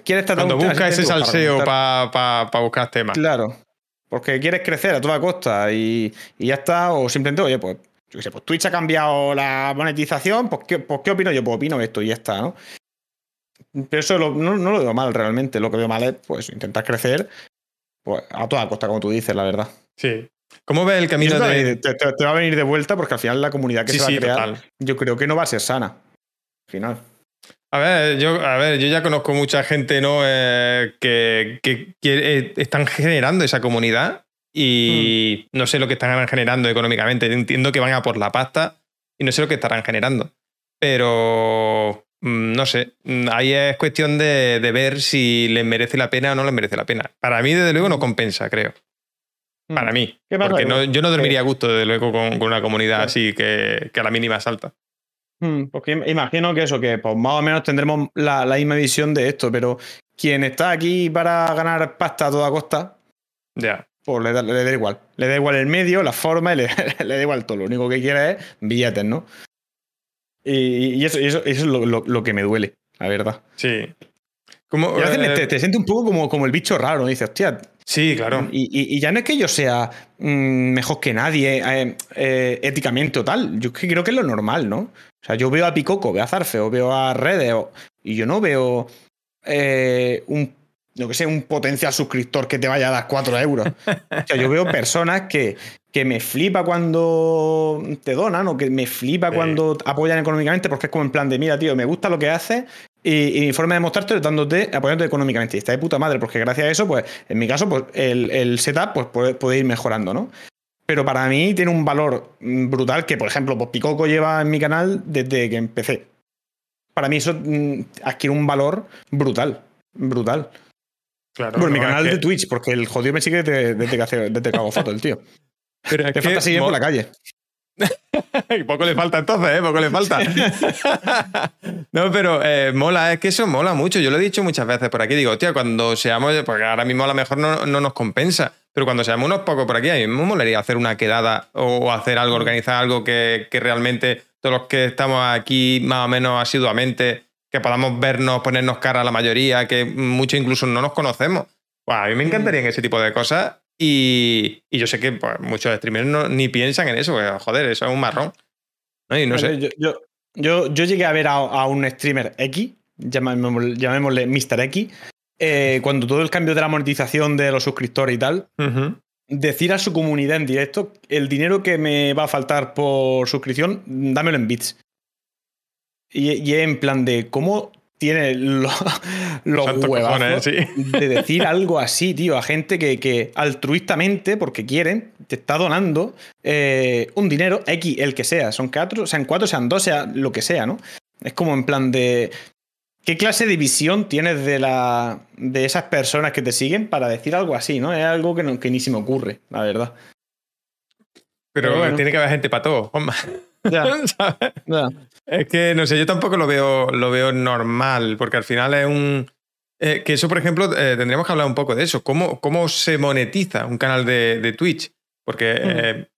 quieres tratar Cuando buscas ese salseo para buscar temas. Claro, porque quieres crecer a toda costa y, ya está, o simplemente, oye, pues, yo qué sé, pues Twitch ha cambiado la monetización, pues ¿qué, pues, ¿qué opino yo? Pues opino esto y ya está, ¿no? Pero eso no, lo veo mal realmente. Lo que veo mal es pues, intentar crecer pues, a toda costa, como tú dices, la verdad. Sí. ¿Cómo ves el camino de.? Te, va a venir de vuelta porque al final la comunidad que se va a crear, yo creo que no va a ser sana. Al final. A ver, yo, a ver, yo ya conozco mucha gente ¿no? Eh, que, eh, están generando esa comunidad y hmm. no sé lo que están generando económicamente. Entiendo que van a por la pasta y no sé lo que estarán generando. Pero Mm, no sé, mm, ahí es cuestión de, ver si les merece la pena o no les merece la pena. Para mí, desde luego, no compensa, creo. Mm. Para mí. Porque yo no dormiría a gusto, desde luego, con, una comunidad así que, a la mínima salta. Porque imagino que eso, que pues más o menos tendremos la, misma visión de esto, pero quien está aquí para ganar pasta a toda costa, Ya. pues le da, le da igual. Le da igual el medio, la forma, y le, le da igual todo. Lo único que quiere es billetes, ¿no? Y, y eso, eso, eso es lo, lo- lo que me duele, la verdad. Sí. Como, Y a veces eh, te, te sientes un poco como, como el bicho raro. Dices, hostia, sí, claro. Y, y- y ya no es que yo sea mm, mejor que nadie eh, eh, éticamente o tal. Yo creo que es lo normal, ¿no? O sea, yo veo a Picoco, veo a Zarfeo, veo a Redes o- y yo no veo un, no que sé, un potencial suscriptor que te vaya a dar 4 euros. O sea, yo veo personas que, que me flipa cuando te donan o que me flipa Sí. cuando apoyan económicamente porque es como en plan de, mira, tío, me gusta lo que haces y, y mi forma de mostrarte es dándote, apoyándote económicamente. Y está de puta madre, porque gracias a eso, pues, en mi caso, pues, el, el setup pues, puede, puede ir mejorando, ¿no? Pero para mí tiene un valor brutal que, por ejemplo, pues Picoco lleva en mi canal desde que empecé. Para mí eso mm, adquiere un valor brutal. Brutal. Claro Bueno, mi canal de que- Twitch, porque el jodido me sigue desde, desde que, hace, desde que hago fotos, el tío. Pero es que falta seguir por la calle. Y poco le falta entonces, ¿eh? Poco le falta. no, pero eh, mola, es que eso mola mucho. Yo lo he dicho muchas veces por aquí. Digo, hostia, cuando seamos, porque ahora mismo a lo mejor no, no nos compensa, pero cuando seamos unos pocos por aquí, a mí me molaría hacer una quedada o hacer algo, organizar algo que, que realmente todos los que estamos aquí más o menos asiduamente, que podamos vernos, ponernos cara a la mayoría, que muchos incluso no nos conocemos. Pues a mí me encantarían ese tipo de cosas y, y yo sé que pues, muchos streamers no- ni piensan en eso, porque, joder, eso es un marrón. ¿no? Y no sé. Yo, yo, yo, yo llegué a ver a, a un streamer X, llamémosle, llamémosle Mr. X, eh, cuando todo el cambio de la monetización de los suscriptores y tal, decir a su comunidad en directo, el dinero que me va a faltar por suscripción, dámelo en bits. Y, y en plan de cómo tiene lo- los Santos huevazos cojones, sí. de decir algo así, tío, a gente que, que altruistamente, porque quieren, te está donando eh, un dinero X, el que sea, son cuatro, sean cuatro, sean dos, sea lo que sea, ¿no? Es como en plan de. ¿Qué clase de visión tienes de, la, de esas personas que te siguen para decir algo así, ¿no? Es algo que, no- que ni se me ocurre, la verdad. Pero, Pero bueno. tiene que haber gente para todo. hombre. Ya, ¿Sabes? ya. Es que no sé, yo tampoco lo veo, lo veo normal, porque al final es un. eh, que eso, por ejemplo, eh, tendríamos que hablar un poco de eso. ¿Cómo, cómo se monetiza un canal de, de Twitch? Porque eh,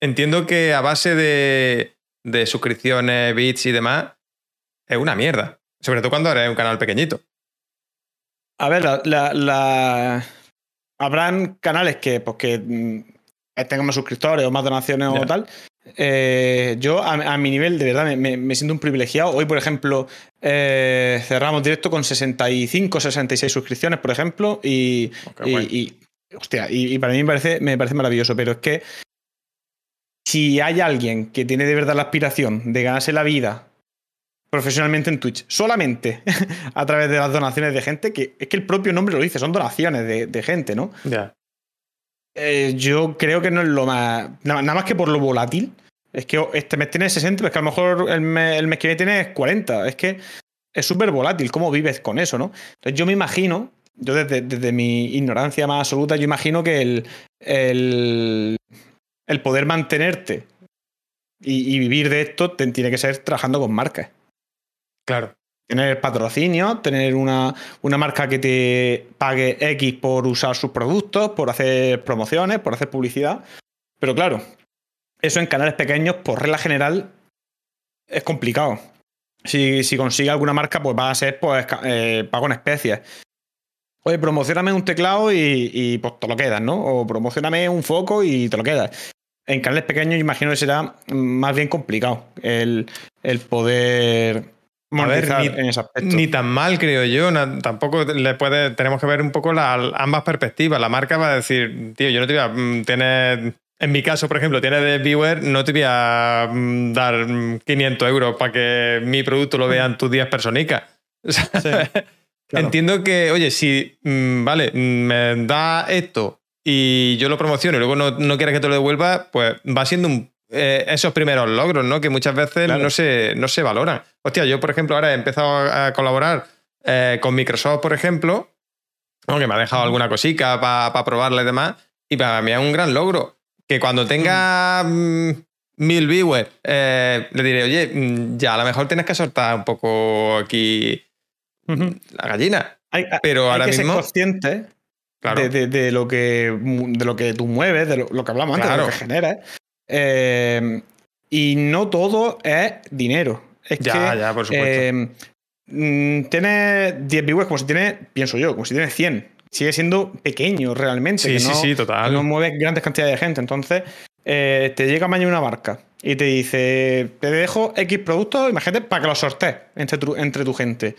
entiendo que a base de, de suscripciones, bits y demás, es una mierda. Sobre todo cuando eres un canal pequeñito. A ver, la, la- la- habrán canales que, pues, que mm, tengan más suscriptores o más donaciones o tal. Eh, yo, a, a mi nivel, de verdad, me, siento un privilegiado. Hoy, por ejemplo, eh, cerramos directo con 65, 66 suscripciones, por ejemplo, y, Oh, qué y- y- hostia, y, y para mí me parece, me parece maravilloso, pero es que si hay alguien que tiene de verdad la aspiración de ganarse la vida profesionalmente en Twitch, solamente a través de las donaciones de gente, que es que el propio nombre lo dice, son donaciones de, de gente, ¿no? Eh, yo creo que no es lo más. Nada, más que por lo volátil. Es que este mes tiene 60, pero es que a lo mejor el mes, el mes que viene tiene 40. Es que es súper volátil. ¿Cómo vives con eso, no? Entonces yo me imagino, yo desde, desde mi ignorancia más absoluta, yo imagino que el, el, poder mantenerte y, vivir de esto tiene que ser trabajando con marcas. Claro. Tener patrocinio, tener una, una marca que te pague X por usar sus productos, por hacer promociones, por hacer publicidad. Pero claro, eso en canales pequeños, por regla general, es complicado. Si, si consigue alguna marca, pues va a ser pues, eh, pago en especies. Oye, promocioname un teclado y, y, pues te lo quedas, ¿no? O promocioname un foco y te lo quedas. En canales pequeños, imagino que será más bien complicado el, el poder Ver, monetizar ni- en ese aspecto. Ni tan mal, creo yo. tampoco le puede, tenemos que ver un poco la- ambas perspectivas. La marca va a decir, tío, yo no te voy a mm, tener. En mi caso, por ejemplo, tienes de viewer, no te voy a mm, dar mm, 500 euros para que mi producto lo vean tus 10 personicas. claro. Entiendo que, oye, si, mm, vale, mm, me da esto y yo lo promociono y luego no, no quieres que te lo devuelva, pues va siendo un- eh, esos primeros logros, ¿no? Que muchas veces Claro. no, se, no se valoran. Hostia, yo, por ejemplo, ahora he empezado a colaborar eh, con Microsoft, por ejemplo, ¿no? que me ha dejado alguna cosica para probarla y demás, y para mí es un gran logro. Que cuando tenga mm, mil viewers, eh, le diré, oye, mm, ya a lo mejor tienes que soltar un poco aquí la gallina. pero ahora que mismo. Ser consciente de, lo que, de lo que tú mueves, de lo, que hablamos antes, de lo que generas. Eh, y no todo es dinero. Es ya, que, ya, por supuesto. Eh, mm, tienes 10 viewers como si tienes, pienso yo, como si tienes 100. Sigue siendo pequeño realmente. Sí, sí, sí, total. no mueves grandes cantidades de gente. Entonces, eh, te llega mañana una barca y te dice, te dejo X productos, imagínate, para que los sortees entre tu, entre tu gente.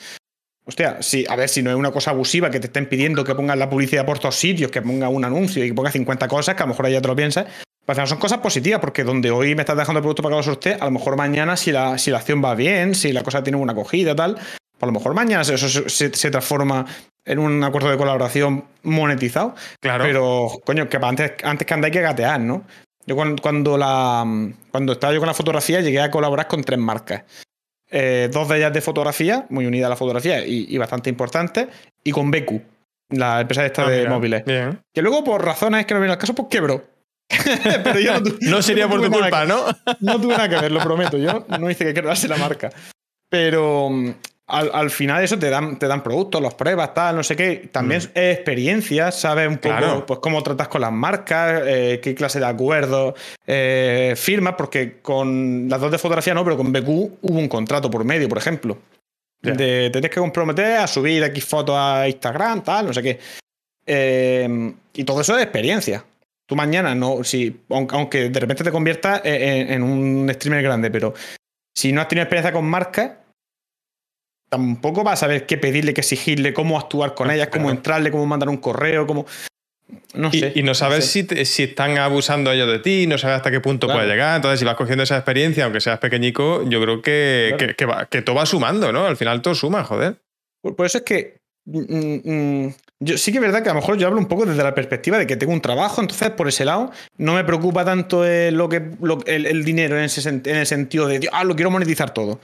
Hostia, sí, a ver si no es una cosa abusiva que te estén pidiendo que pongas la publicidad por todos sitios, que ponga un anuncio y que pongas 50 cosas, que a lo mejor ya te lo piensas. Pero son cosas positivas, porque donde hoy me estás dejando el producto para que lo sortees, a lo mejor mañana, si la, si la acción va bien, si la cosa tiene una acogida, tal, pues a lo mejor mañana eso se, transforma en un acuerdo de colaboración monetizado. Claro. Pero, coño, que antes, antes que andáis que gatear, ¿no? Yo cuando, la, cuando estaba yo con la fotografía llegué a colaborar con tres marcas. Eh, dos de ellas de fotografía, muy unidas a la fotografía y, bastante importantes, y con BQ, la empresa esta ah, de móviles. Que luego, por razones que no vienen al caso, pues quebró. Pero yo no, sería por tu culpa, ¿no? No tuve nada que ver, lo prometo. Yo no hice que quebrase la marca. Pero al, final eso te dan, te dan productos, los pruebas, tal, no sé qué. También mm. es experiencia, sabes un poco pues, cómo tratas con las marcas, eh, qué clase de acuerdos, eh, firmas, porque con las dos de fotografía no, pero con BQ hubo un contrato por medio, por ejemplo. De tenés que comprometer a subir X fotos a Instagram, tal, no sé qué. Eh, y todo eso es experiencia. Tú mañana no, si, aunque de repente te conviertas en, en un streamer grande, pero si no has tenido experiencia con marcas, tampoco vas a saber qué pedirle, qué exigirle, cómo actuar con ellas, cómo entrarle, cómo mandar un correo, cómo. No sé. Y, no sabes Si, si, están abusando ellos de ti, no sabes hasta qué punto puede llegar. Entonces, si vas cogiendo esa experiencia, aunque seas pequeñico, yo creo que, que, todo va sumando, ¿no? Al final todo suma, joder. Por, eso es que. Mm, mm, mm, yo, sí que es verdad que a lo mejor yo hablo un poco desde la perspectiva de que tengo un trabajo, entonces por ese lado no me preocupa tanto el, lo que, el, dinero en, ese, en el sentido de, ah, lo quiero monetizar todo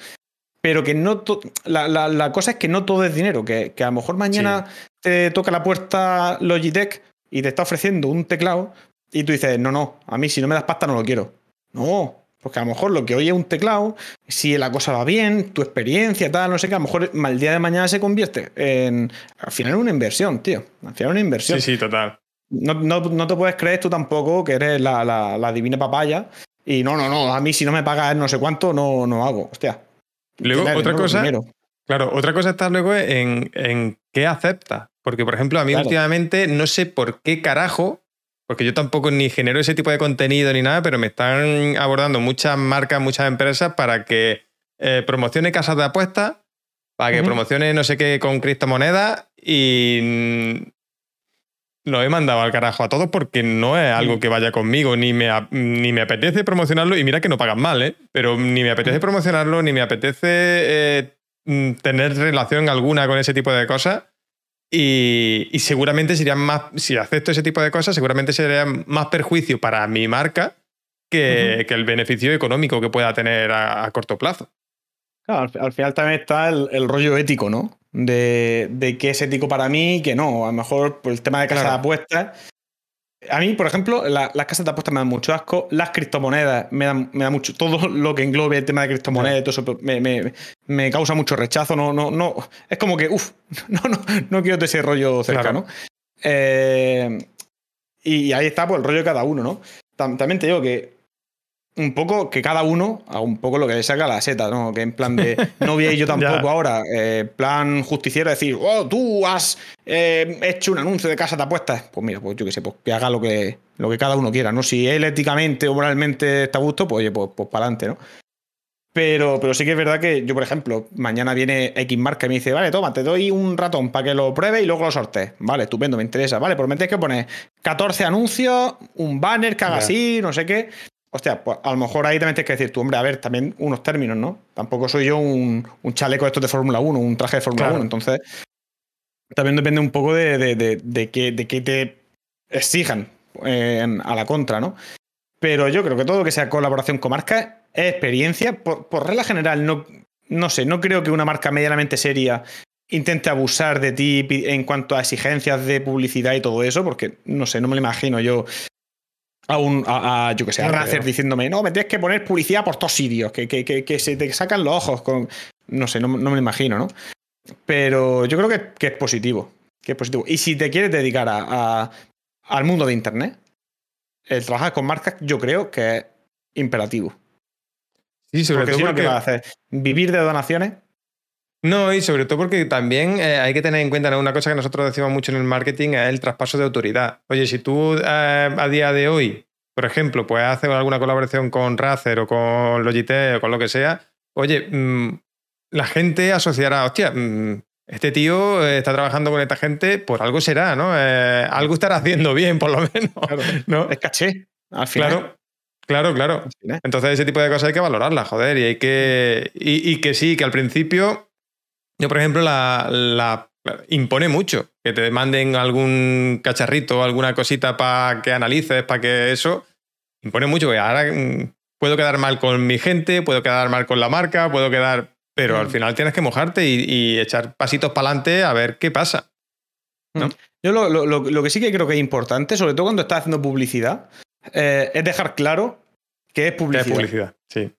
pero que no la, la, cosa es que no todo es dinero, que, que a lo mejor mañana te toca la puerta Logitech y te está ofreciendo un teclado y tú dices, no, no, a mí si no me das pasta no lo quiero. No, porque a lo mejor lo que hoy es un teclado, si la cosa va bien, tu experiencia, tal, no sé qué, a lo mejor el día de mañana se convierte en, al final una inversión, tío, al final una inversión. Sí, sí, total. No, no, no te puedes creer tú tampoco que eres la, la, divina papaya y no, no, no, a mí si no me pagas no sé cuánto, no, no hago, hostia. Luego, otra cosa. Claro, otra cosa está luego en, en qué acepta. Porque, por ejemplo, a mí últimamente no sé por qué carajo, porque yo tampoco ni genero ese tipo de contenido ni nada, pero me están abordando muchas marcas, muchas empresas para que eh, promocione casas de apuestas, para que promocione no sé qué con criptomonedas y lo he mandado al carajo a todos porque no es algo mm. que vaya conmigo, ni me, ni me apetece promocionarlo, y mira que no pagan mal, ¿eh? pero ni me apetece mm. promocionarlo, ni me apetece eh, mm, tener relación alguna con ese tipo de cosas. Y, seguramente serían más, si acepto ese tipo de cosas, seguramente sería más perjuicio para mi marca que, el beneficio económico que pueda tener a, corto plazo. Claro, al, final también está el rollo ético, ¿no? de, de qué es ético para mí y qué no. A lo mejor por el tema de casas de apuestas. A mí, por ejemplo, las casas de apuestas me dan mucho asco. Las criptomonedas me dan, me da mucho. Todo lo que englobe el tema de criptomonedas todo eso me, me, me, causa mucho rechazo. No, no, no. Es como que, uff, no, no, no quiero ese rollo cercano. Eh, y ahí está, pues, el rollo de cada uno, ¿no? También te digo que un poco que cada uno haga un poco lo que le saca la seta, ¿no? Que en plan de no vi yo tampoco ahora, eh, plan justiciero, decir, oh, tú has eh, hecho un anuncio de casa de apuestas. Pues mira, pues yo qué sé, pues que haga lo que, lo que cada uno quiera, ¿no? Si él éticamente o moralmente está a gusto, pues oye, pues, pues para adelante, ¿no? Pero, pero sí que es verdad que yo, por ejemplo, mañana viene X marca y me dice, vale, toma, te doy un ratón para que lo pruebe y luego lo sortees. Vale, estupendo, me interesa. Vale, pues me tienes que poner 14 anuncios, un banner que haga así, no sé qué. Hostia, pues a lo mejor ahí también tienes que decir tú, hombre, a ver, también unos términos, ¿no? Tampoco soy yo un, chaleco de estos de Fórmula 1, un traje de Fórmula 1. Entonces, también depende un poco de, de, que te exijan eh, a la contra, ¿no? Pero yo creo que todo lo que sea colaboración con marcas es experiencia. Por, por regla general, no, no sé, no creo que una marca medianamente seria intente abusar de ti en cuanto a exigencias de publicidad y todo eso, porque no sé, no me lo imagino yo a un, a, yo que sé, a Razer diciéndome, no, me tienes que poner publicidad por todos sitios, que, que, que, se te sacan los ojos con. No sé, no, me lo imagino, ¿no? pero yo creo que, que es positivo. Que es positivo. Y si te quieres dedicar a, al mundo de Internet, el trabajar con marcas yo creo que es imperativo. Sí, sobre Porque todo si no, ¿qué porque... vas a hacer? ¿Vivir de donaciones? No, y sobre todo porque también eh, hay que tener en cuenta ¿no? una cosa que nosotros decimos mucho en el marketing, es el traspaso de autoridad. Oye, si tú eh, a día de hoy, por ejemplo, puedes hacer alguna colaboración con Razer o con Logitech o con lo que sea, oye, mm, la gente asociará, hostia, mm, este tío eh, está trabajando con esta gente, por algo será, ¿no? Eh, algo estará haciendo bien, por lo menos. Claro. ¿no? Es caché. Al final. Claro, claro, claro. Entonces ese tipo de cosas hay que valorarlas, joder, y hay que. Y, y que sí, que al principio. Yo, por ejemplo, la, la- impone mucho que te manden algún cacharrito, alguna cosita para que analices, para que eso. Impone mucho, porque ahora mm, puedo quedar mal con mi gente, puedo quedar mal con la marca, puedo quedar. Pero al Mm. final tienes que mojarte y, y echar pasitos para adelante a ver qué pasa. ¿no? Yo lo, lo- lo- que sí que creo que es importante, sobre todo cuando estás haciendo publicidad, eh, es dejar claro que es ¿Qué es publicidad. publicidad? Sí.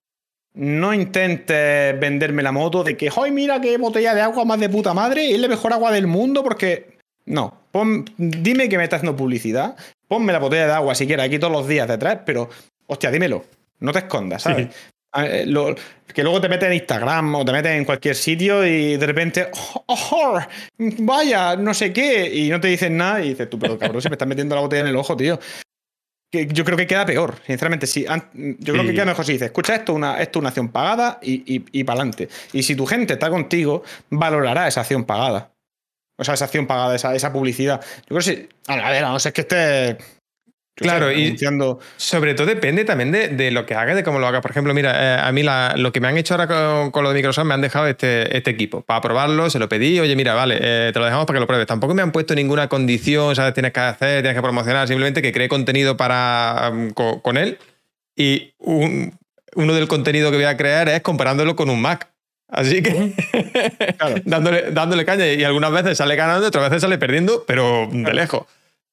No intentes venderme la moto de que, ¡ay, mira qué botella de agua más de puta madre! Es la mejor agua del mundo porque. No. Pon- dime que me estás haciendo publicidad. Ponme la botella de agua si quieres aquí todos los días detrás, pero, hostia, dímelo. No te escondas, ¿sabes? Eh, lo- que luego te metes en Instagram o te metes en cualquier sitio y de repente, "Oh, oh, vaya, no sé qué, y no te dicen nada y dices tú, pero cabrón, se me estás metiendo la botella en el ojo, tío. Que yo creo que queda peor, sinceramente. An- yo creo Sí. que queda mejor si dices, escucha, esto, es una, esto es una acción pagada y, y, y para adelante. Y si tu gente está contigo, valorará esa acción pagada. O sea, esa acción pagada, esa, esa publicidad. Yo creo que sí. A ver, a no ser que esté. Claro, y- Sobre todo depende también de, de lo que haga, de cómo lo haga. Por ejemplo, mira, eh, a mí la- lo que me han hecho ahora con, con lo de Microsoft me han dejado este, este equipo para probarlo, se lo pedí, oye, mira, vale, eh, te lo dejamos para que lo pruebes. Tampoco me han puesto ninguna condición, ¿sabes? Tienes que hacer, tienes que promocionar, simplemente que cree contenido para um, co- con, él. Y un- uno del contenido que voy a crear es comparándolo con un Mac. Así que Claro. dándole, dándole caña y algunas veces sale ganando, otras veces sale perdiendo, pero de lejos.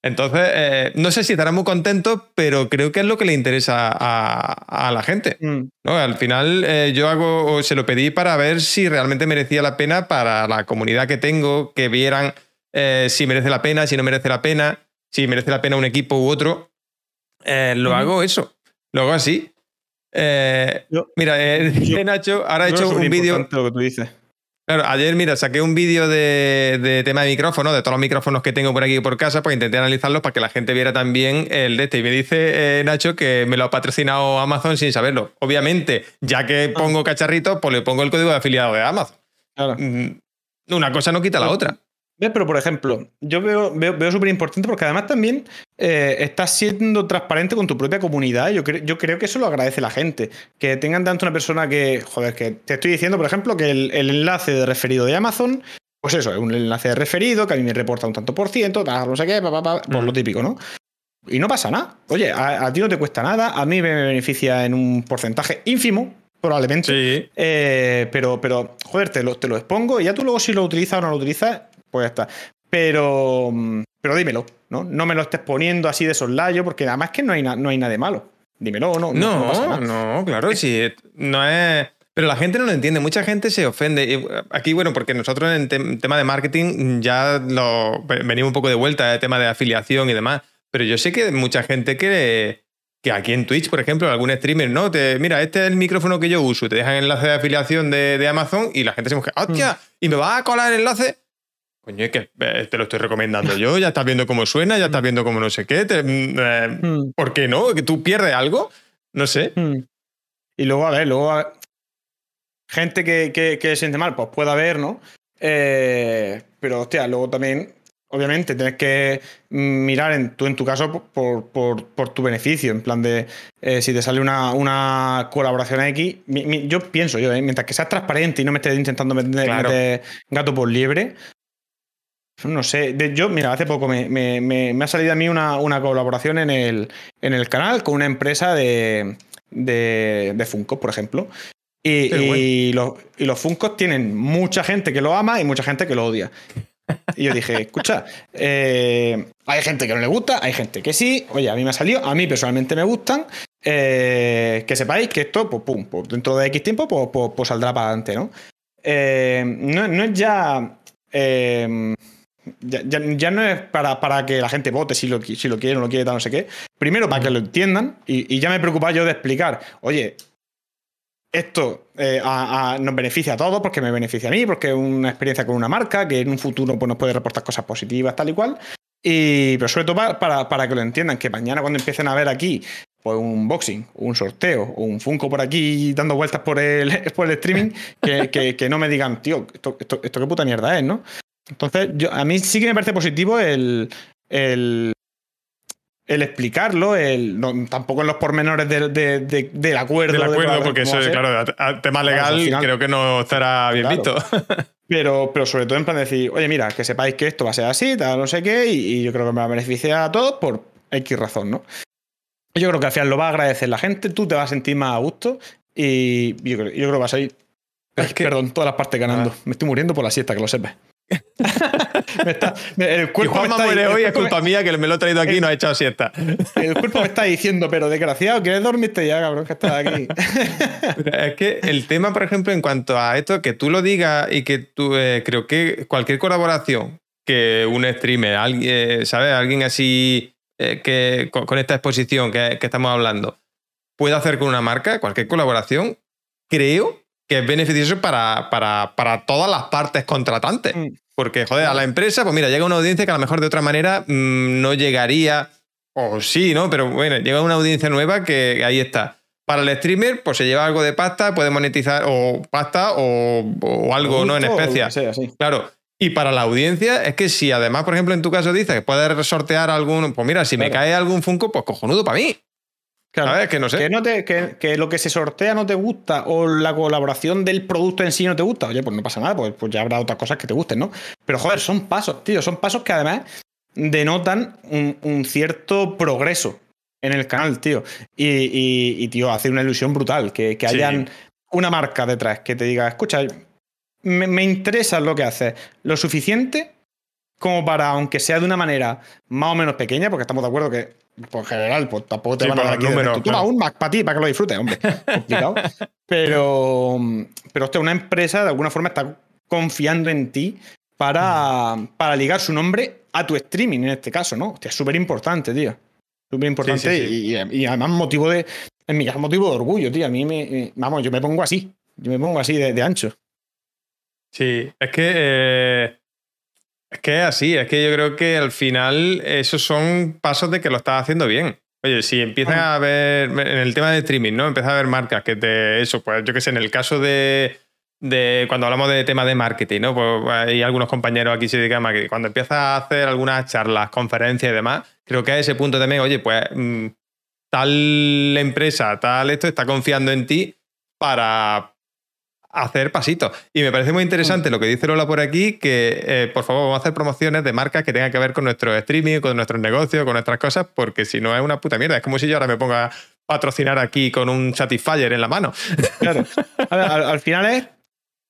Entonces, eh, no sé si estarán muy contentos, pero creo que es lo que le interesa a, a la gente. Mm. ¿no? Al final, eh, yo hago, se lo pedí para ver si realmente merecía la pena para la comunidad que tengo, que vieran eh, si merece la pena, si no merece la pena, si merece la pena un equipo u otro. Lo hago eso, lo hago así. Yo- mira, yo- Nacho ahora creo hecho un vídeo. superimportante lo que tú dices. Claro, ayer, mira, saqué un vídeo de, de tema de micrófono, de todos los micrófonos que tengo por aquí por casa, pues intenté analizarlos para que la gente viera también el de este. Y me dice eh, Nacho que me lo ha patrocinado Amazon sin saberlo. Obviamente, ya que pongo cacharritos, pues le pongo el código de afiliado de Amazon. Claro. Mm, Una cosa no quita la otra. ¿Ves? Pero, por ejemplo, yo veo, veo, veo súper importante porque además también eh, estás siendo transparente con tu propia comunidad. Yo, cre- yo creo que eso lo agradece la gente. Que tengan tanto una persona que, joder, que te estoy diciendo, por ejemplo, que el, el enlace de referido de Amazon, pues eso, es un enlace de referido que a mí me reporta un tanto por ciento, tal, no sé qué, pa, pa, pa, por lo típico, ¿no? Y no pasa nada. Oye, a, a ti no te cuesta nada, a mí me beneficia en un porcentaje ínfimo, probablemente. Sí. Eh, pero, pero, joder, te lo, te lo expongo y ya tú luego si lo utilizas o no lo utilizas, pues ya está. Pero, mm, pero dímelo, ¿no? No me lo estés poniendo así de soslayo, porque además que no hay, no hay nada de malo. Dímelo, no, no, no No, pasa no, claro, sí. No es. Pero la gente no lo entiende, mucha gente se ofende. Y Aquí, bueno, porque nosotros en tem- tema de marketing ya lo venimos un poco de vuelta, el tema de afiliación y demás. Pero yo sé que mucha gente que, que aquí en Twitch, por ejemplo, algún streamer, ¿no? Te, mira, este es el micrófono que yo uso, te dejan enlace de afiliación de, de Amazon y la gente se moja, ¡hostia! ¿Y me vas a colar el enlace? Coño, es que eh, te lo estoy recomendando yo, ya estás viendo cómo suena, ya estás viendo cómo no sé qué. te- mm, eh, Mm, ¿Por qué no? ¿Que tú pierdes algo? No sé. mm. Y luego, a ver, luego. a- Gente que, que, que se siente mal, pues puede haber, ¿no? Eh, pero, hostia, luego también, obviamente, tienes que mirar en, tú, en tu caso por, por, por tu beneficio. En plan de si te sale una, una colaboración X. mi- mi- yo pienso, yo, mientras que seas transparente y no me estés intentando meter, Claro. meter gato por liebre. No sé, de- yo, mira, hace poco me, me- me- me ha salido a mí una, una colaboración en el, en el canal con una empresa de, de, de Funko, por ejemplo. Y, los, y los Funkos tienen mucha gente que lo ama y mucha gente que lo odia. Y yo dije, escucha, eh, hay gente que no le gusta, hay gente que sí. Oye, a mí me ha salido, a mí personalmente me gustan. eh, que sepáis que esto, pues, pum, pues, dentro de X tiempo, pues, pues- pues saldrá para adelante, ¿no? eh, no, no es ya, ya, ya- no es para, para que la gente vote si lo, si lo quiere o no lo quiere, tal, no sé qué. Primero, para que lo entiendan, y, ya me preocupa yo de explicar, oye, esto eh, nos beneficia a todos porque me beneficia a mí, porque es una experiencia con una marca que en un futuro pues, nos puede reportar cosas positivas, tal y cual. Y, pero sobre todo para, para, que lo entiendan, que mañana cuando empiecen a ver aquí pues un unboxing, un sorteo o un Funko por aquí dando vueltas por el, por el streaming, que, que- que no me digan, tío, esto, esto, esto qué puta mierda es, ¿no? Entonces, yo, a mí sí que me parece positivo el, el, el explicarlo, el, no, tampoco en los pormenores del, de- de- del acuerdo. Del de acuerdo, porque eso, a ser. claro, a- tema legal final- creo que no estará bien Claro. visto. Pero, pero sobre todo en plan de decir, oye, mira, que sepáis que esto va a ser así, tal, no sé qué, y, y yo creo que me va a beneficiar a todos por X razón, ¿no? Yo creo que al final lo va a agradecer la gente, tú te vas a sentir más a gusto y yo creo, yo creo que vas a ir. Es que- Perdón, todas las partes ganando. Ah. Me estoy muriendo por la siesta, que lo sepas. me está, el Y cuerpo me está, muere hoy es me- culpa mía que me lo he traído aquí y no ha echado siesta. el cuerpo me está diciendo, pero desgraciado, ¿quieres dormirte ya, cabrón? Que estás aquí. Pero Es que el tema, por ejemplo, en cuanto a esto, que tú lo digas y que tú, eh, creo que cualquier colaboración que un streamer, alguien, ¿sabes? Alguien así eh, que con, con esta exposición que, que estamos hablando, puede hacer con una marca, cualquier colaboración, creo que es beneficioso para, para, para todas las partes contratantes. Mm. Porque, joder, a la empresa, pues mira, llega una audiencia que a lo mejor de otra manera mm, no llegaría, o sí, ¿no? Pero bueno, llega una audiencia nueva que ahí está. Para el streamer, pues se lleva algo de pasta, puede monetizar o pasta o, o algo, ¿no? En especia. que sea, sí. Claro. Y para la audiencia, es que si además, por ejemplo, en tu caso dices que puedes sortear algún. Pues mira, si me cae algún Funko, pues cojonudo para mí. Que no sé. Que, no te, que, que lo que se sortea no te gusta o la colaboración del producto en sí no te gusta, oye, pues no pasa nada, pues, pues ya habrá otras cosas que te gusten, ¿no? Pero joder, son pasos, tío, son pasos que además denotan un, un cierto progreso en el canal, tío. Y, y- y, tío, hace una ilusión brutal que, que Sí. hayan una marca detrás que te diga, escucha, me, me interesa lo que haces, lo suficiente como para, aunque sea de una manera más o menos pequeña, porque estamos de acuerdo que, por general, pues tampoco te Sí, van a dar aquí números, Toma claro. un Mac para ti, para que lo disfrutes, hombre. Complicado. pero, pero hostia, una empresa de alguna forma está confiando en ti para, para ligar su nombre a tu streaming, en este caso, ¿no? Hostia, es súper importante, tío. Súper importante Sí, sí. Y, y además motivo de, en mi caso, motivo de orgullo, tío. A mí me, me- vamos, yo me pongo así. Yo me pongo así de, de ancho. Sí, es que. eh, es que es así, es que yo creo que al final esos son pasos de que lo estás haciendo bien. Oye, si empiezas a ver, en el tema de streaming, ¿no? Empiezas a ver marcas que te. Eso, pues yo qué sé, en el caso de. de cuando hablamos de tema de marketing, ¿no? Pues hay algunos compañeros aquí se dedican a marketing. Cuando empiezas a hacer algunas charlas, conferencias y demás, creo que a ese punto también, oye, pues mm, tal empresa, tal esto está confiando en ti para hacer pasitos. Y me parece muy interesante lo que dice Lola por aquí, que eh, por favor vamos a hacer promociones de marcas que tengan que ver con nuestro streaming, con nuestros negocios, con nuestras cosas, porque si no es una puta mierda. Es como si yo ahora me ponga a patrocinar aquí con un Satisfyer en la mano. Claro. Ver, al, al final es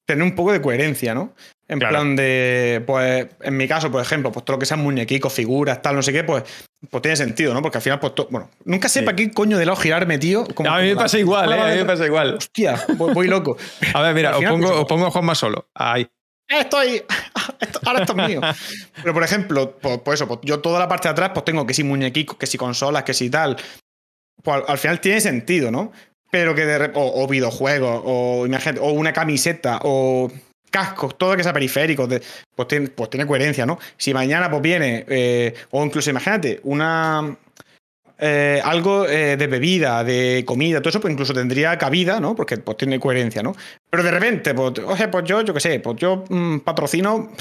tener un poco de coherencia, ¿no? En Claro. plan de, pues, en mi caso, por ejemplo, pues todo lo que sean muñequicos, figuras, tal, no sé qué, pues, pues tiene sentido, ¿no? Porque al final, pues, to- bueno, nunca sé Sí. para qué coño de lado girarme, tío. como- a mí me como pasa la- igual, ¿eh? A mí me pasa igual. Hostia, voy, voy loco. A ver, mira, os pongo, pues, os pongo a Juanma solo. Ahí. Estoy. esto- ahora esto es mío. Pero, por ejemplo, pues, pues eso, pues yo toda la parte de atrás, pues tengo que si muñequicos, que si consolas, que si tal. Pues al, al final tiene sentido, ¿no? Pero que de o, o videojuegos, o imagínate, o una camiseta, o cascos, todo que sea periférico, pues, tiene, pues tiene coherencia, ¿no? Si mañana pues viene, eh, o incluso imagínate, una. eh, algo eh, de bebida, de comida, todo eso, pues incluso tendría cabida, ¿no? Porque pues tiene coherencia, ¿no? Pero de repente, pues, oye, pues yo, yo qué sé, pues yo mm, patrocino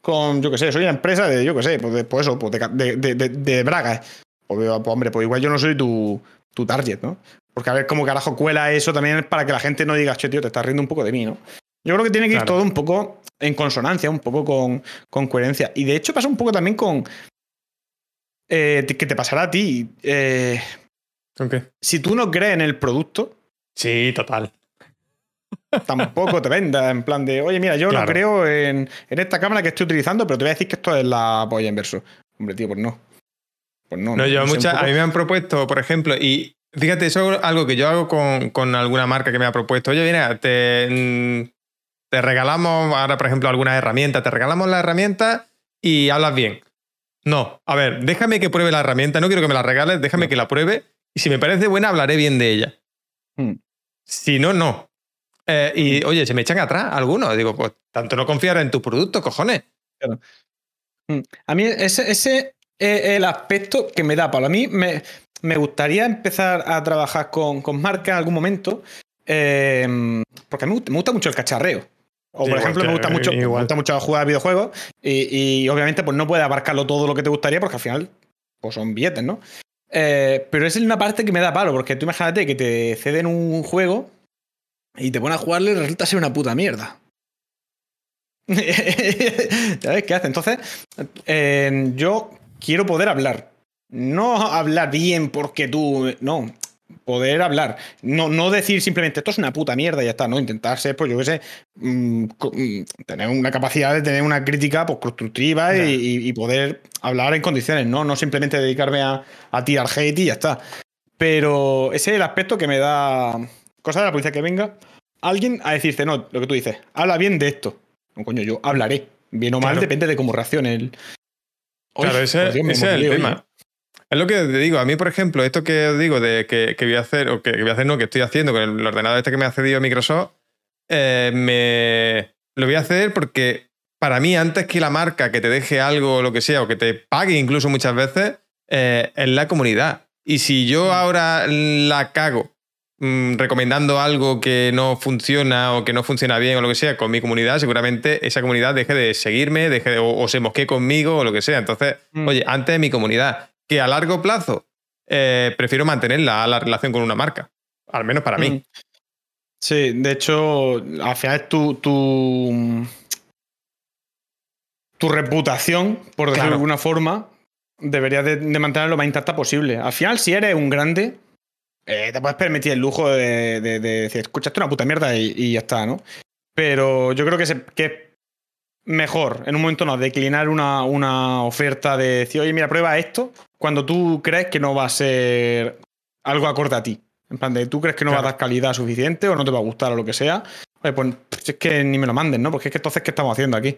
con, yo qué sé, soy una empresa de, yo qué sé, pues, de, pues eso, pues de, de, de, de- bragas. Pues, pues, hombre, pues igual yo no soy tu, tu target, ¿no? Porque a ver cómo carajo cuela eso también para que la gente no diga, che, tío, te estás riendo un poco de mí, ¿no? Yo creo que tiene que ir todo un poco en consonancia, un poco con, con coherencia. Y de hecho pasa un poco también con... eh, que te pasará a ti. eh, ¿Con qué? si tú no crees en el producto, Sí, total. tampoco te vendas en plan de, oye, mira, yo Claro. no creo en, en esta cámara que estoy utilizando, pero te voy a decir que esto es la polla inverso. Hombre, tío, pues no. Pues no. No, yo sé, un muchas, poco- a mí me han propuesto, por ejemplo, y fíjate, eso es algo que yo hago con, con alguna marca que me ha propuesto. Oye, mira, te, te regalamos ahora, por ejemplo, algunas herramientas, te regalamos las herramientas y hablas bien. No, a ver, déjame que pruebe la herramienta, no quiero que me la regales, déjame que la pruebe y si me parece buena hablaré bien de ella. Hmm. Si no, no. Eh, y oye, se me echan atrás algunos. Digo, pues tanto no confiar en tus productos, cojones. Mm. A mí ese, ese es el aspecto que me da, Pablo. A mí me, me gustaría empezar a trabajar con, con marcas en algún momento, eh, porque a mí me gusta mucho el cacharreo. O, por ejemplo, me gusta mucho, me gusta mucho jugar a videojuegos y, y obviamente pues no puede abarcarlo todo lo que te gustaría porque al final pues son billetes, ¿no? Eh, pero es una parte que me da palo, porque tú imagínate que te ceden un juego y te pones a jugarlo y resulta ser una puta mierda. ¿Sabes qué hace? Entonces, eh, yo quiero poder hablar. No hablar bien porque tú. No. Poder hablar. No, no decir simplemente esto es una puta mierda y ya está. No, intentar ser, pues yo qué sé, mm, mm, tener una capacidad de tener una crítica pues, constructiva y, y- y poder hablar en condiciones, ¿no? No simplemente dedicarme a, a tirar hate y ya está. Pero ese es el aspecto que me da. Cosa de la policía que venga alguien a decirte, no, lo que tú dices, habla bien de esto. No, coño, yo hablaré. Bien o mal, Claro. depende de cómo reaccione el. Claro, Uy, ese, Dios, es el tema. Es lo que te digo. A mí, por ejemplo, esto que os digo de que, que voy a hacer, o que, que voy a hacer, no, que estoy haciendo con el ordenador este que me ha cedido Microsoft, eh, me lo voy a hacer porque para mí, antes que la marca que te deje algo o lo que sea, o que te pague incluso muchas veces, eh, es la comunidad. Y si yo ahora la cago mm, recomendando algo que no funciona o que no funciona bien o lo que sea con mi comunidad, seguramente esa comunidad deje de seguirme, deje de- o, o se mosquee conmigo o lo que sea. Entonces, Mm. oye, antes de mi comunidad, que a largo plazo eh, prefiero mantener la, la relación con una marca. Al menos para mí. Mm. Sí, de hecho, al final tu, tu, tu reputación, por decirlo Claro. de alguna forma, deberías de, de mantener lo más intacta posible. Al final, si eres un grande, eh, te puedes permitir el lujo de, de- de decir, escuchaste una puta mierda y, y ya está, ¿no? Pero yo creo que, se- que es mejor en un momento no declinar una, una oferta de decir, oye, mira, prueba esto, cuando tú crees que no va a ser algo acorde a ti. En plan de, tú crees que no va a dar calidad suficiente o no te va a gustar o lo que sea. Oye, pues es que ni me lo manden, ¿no? Porque es que entonces, ¿qué estamos haciendo aquí?